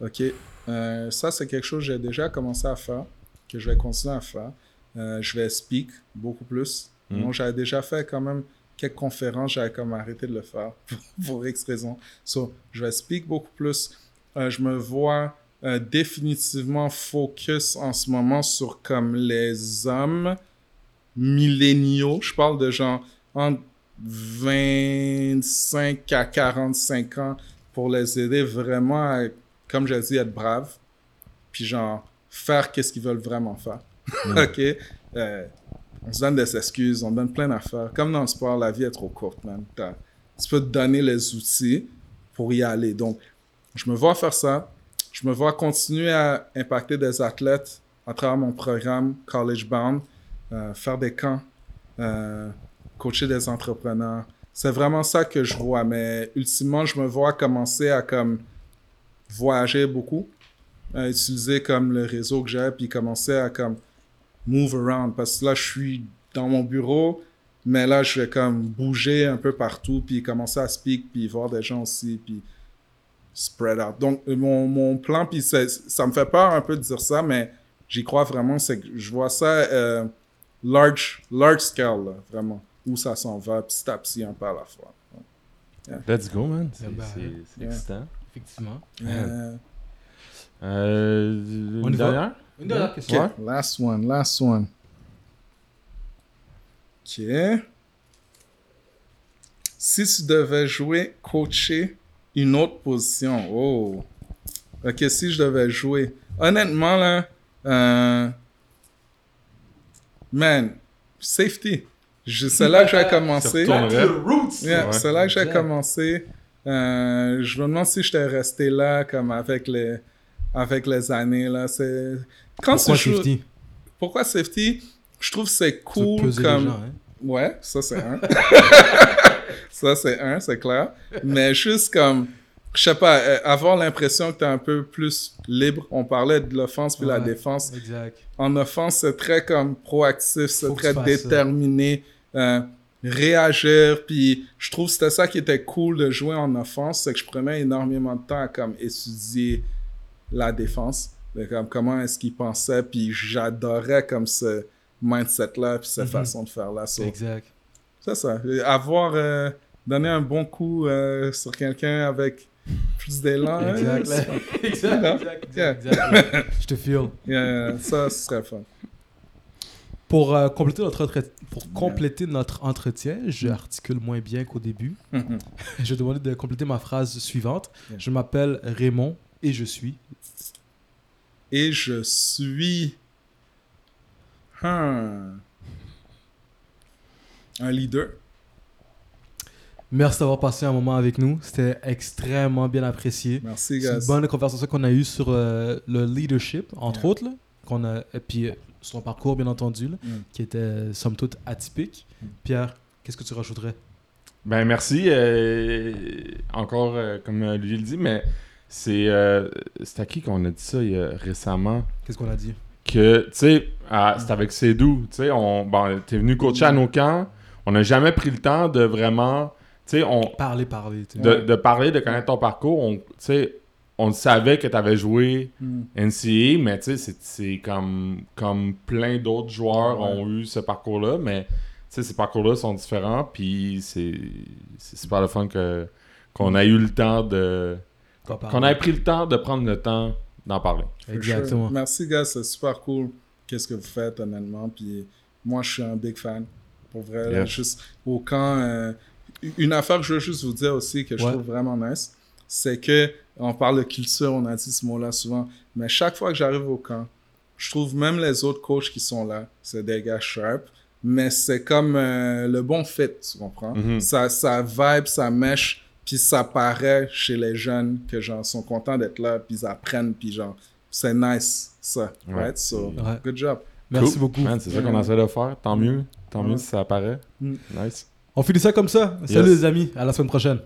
OK. Euh, ça, c'est quelque chose que j'ai déjà commencé à faire, que je vais continuer à faire. Euh, je vais speak beaucoup plus. Mm. Donc, j'avais déjà fait quand même quelques conférences, j'avais comme arrêté de le faire pour X raisons. So, je vais speak beaucoup plus. Euh, je me vois euh, définitivement focus en ce moment sur comme les hommes milléniaux. Je parle de gens entre 25 à 45 ans pour les aider vraiment à, comme j'ai dit, être braves. Puis genre, faire qu'est-ce qu'ils veulent vraiment faire. OK? Euh, on se donne des excuses, on donne plein d'affaires. Comme dans le sport, la vie est trop courte, man. Tu peux te donner les outils pour y aller. Donc, je me vois faire ça. Je me vois continuer à impacter des athlètes à travers mon programme College Bound, euh, faire des camps, euh, coacher des entrepreneurs. C'est vraiment ça que je vois. Mais ultimement, je me vois commencer à comme voyager beaucoup, à utiliser comme le réseau que j'ai, puis commencer à comme move around. Parce que là, je suis dans mon bureau, mais là, je vais comme bouger un peu partout, puis commencer à speak, puis voir des gens aussi, puis spread out. Donc, euh, mon, mon plan, puis c'est- ça me fait peur un peu de dire ça, mais j'y crois vraiment, c'est que je vois ça euh, large, large scale, là, vraiment, où ça s'en va, petit à petit, un peu à la fois. Let's go, man. C'est bah, c'est- c'est yeah. excitant. Effectivement. Euh, Euh, On une y va? dernière? Une dernière question. Last one, last one. Ok. Si tu devais jouer, coacher une autre position, oh. Ok, si je devais jouer. Honnêtement, là, euh, man, safety. Je- C'est là que j'ai commencé. Yeah, c'est là que j'ai commencé. Euh, je me demande si j'étais resté là comme avec les, avec les années. Là. C'est... Quand Pourquoi safety? Pourquoi safety? Je trouve que c'est cool comme... gens, hein? Ouais, ça c'est un. ça c'est un, c'est clair. Mais juste comme, je sais pas, euh, avoir l'impression que tu es un peu plus libre. On parlait de l'offense puis la Ouais. défense. Exact. En offense, c'est très comme proactif, c'est très déterminé. euh, réagir, puis je trouve que c'était ça qui était cool de jouer en offense, c'est que je prenais énormément de temps à comme étudier la défense, de comme comment est-ce qu'ils pensaient, puis j'adorais comme ce mindset-là, puis cette Mhm. façon de faire là. So, Exact. c'est ça. Avoir euh, donné un bon coup euh, sur quelqu'un avec plus d'élan. hein, Exact. exact. Yeah. Exact. Yeah. exact. Je te feel. Yeah, ça, ce serait fun. Pour, euh, compléter notre pour compléter notre entretien, je Mm. articule moins bien qu'au début. Mhm. Je vais demander de compléter ma phrase suivante. Yeah. Je m'appelle Raymond et je suis. Et je suis Hmm. un leader. Merci d'avoir passé un moment avec nous. C'était extrêmement bien apprécié. Merci, C'est une guys. bonne conversation qu'on a eue sur euh, le leadership, entre Yeah. autres. Là, qu'on a, et puis euh, son parcours, bien entendu, là, Mm. qui était euh, somme toute atypique. Mm. Pierre, qu'est-ce que tu rajouterais? Ben merci. euh, encore, euh, comme euh, lui le dit, mais c'est euh, c'est à qui qu'on a dit ça il y a récemment? Qu'est-ce qu'on a dit? Que, tu sais, c'était avec Cédou. Tu sais, on, bon, t'es venu coacher à nos camps. On n'a jamais pris le temps de vraiment, tu sais, on, Parler, parler. tu sais. de, de parler, de connaître ton parcours. On, tu sais, on savait que tu avais joué Hmm. NCA, mais tu sais, c'est- c'est comme, comme plein d'autres joueurs Ouais. ont eu ce parcours-là, mais tu sais, ces parcours-là sont différents, puis c'est c'est super le fun qu'on ait eu le temps de... Qu'on ait pris le temps de prendre le temps d'en parler. Exactement. sure. Merci, gars. C'est super cool. Qu'est-ce que vous faites, honnêtement? Puis moi, je suis un big fan. Pour vrai. Yeah. juste au camp. euh, une affaire que je veux juste vous dire aussi que je Ouais. trouve vraiment nice, c'est que on parle de culture, on a dit ce mot-là souvent, mais chaque fois que j'arrive au camp, je trouve même les autres coachs qui sont là, c'est des gars sharp, mais c'est comme euh, le bon fit, tu comprends? Mhm. ça, ça vibe, ça mèche, puis ça paraît chez les jeunes que genre sont contents d'être là, puis ils apprennent, puis genre c'est nice ça, Ouais. right? So, Ouais. good job. Merci Cool. beaucoup. C'est ça qu'on Yeah. essaie de faire. Tant mieux. Tant mieux si ça apparaît. Mm. Nice. On finit ça comme ça. Salut Yes. les amis. À la semaine prochaine.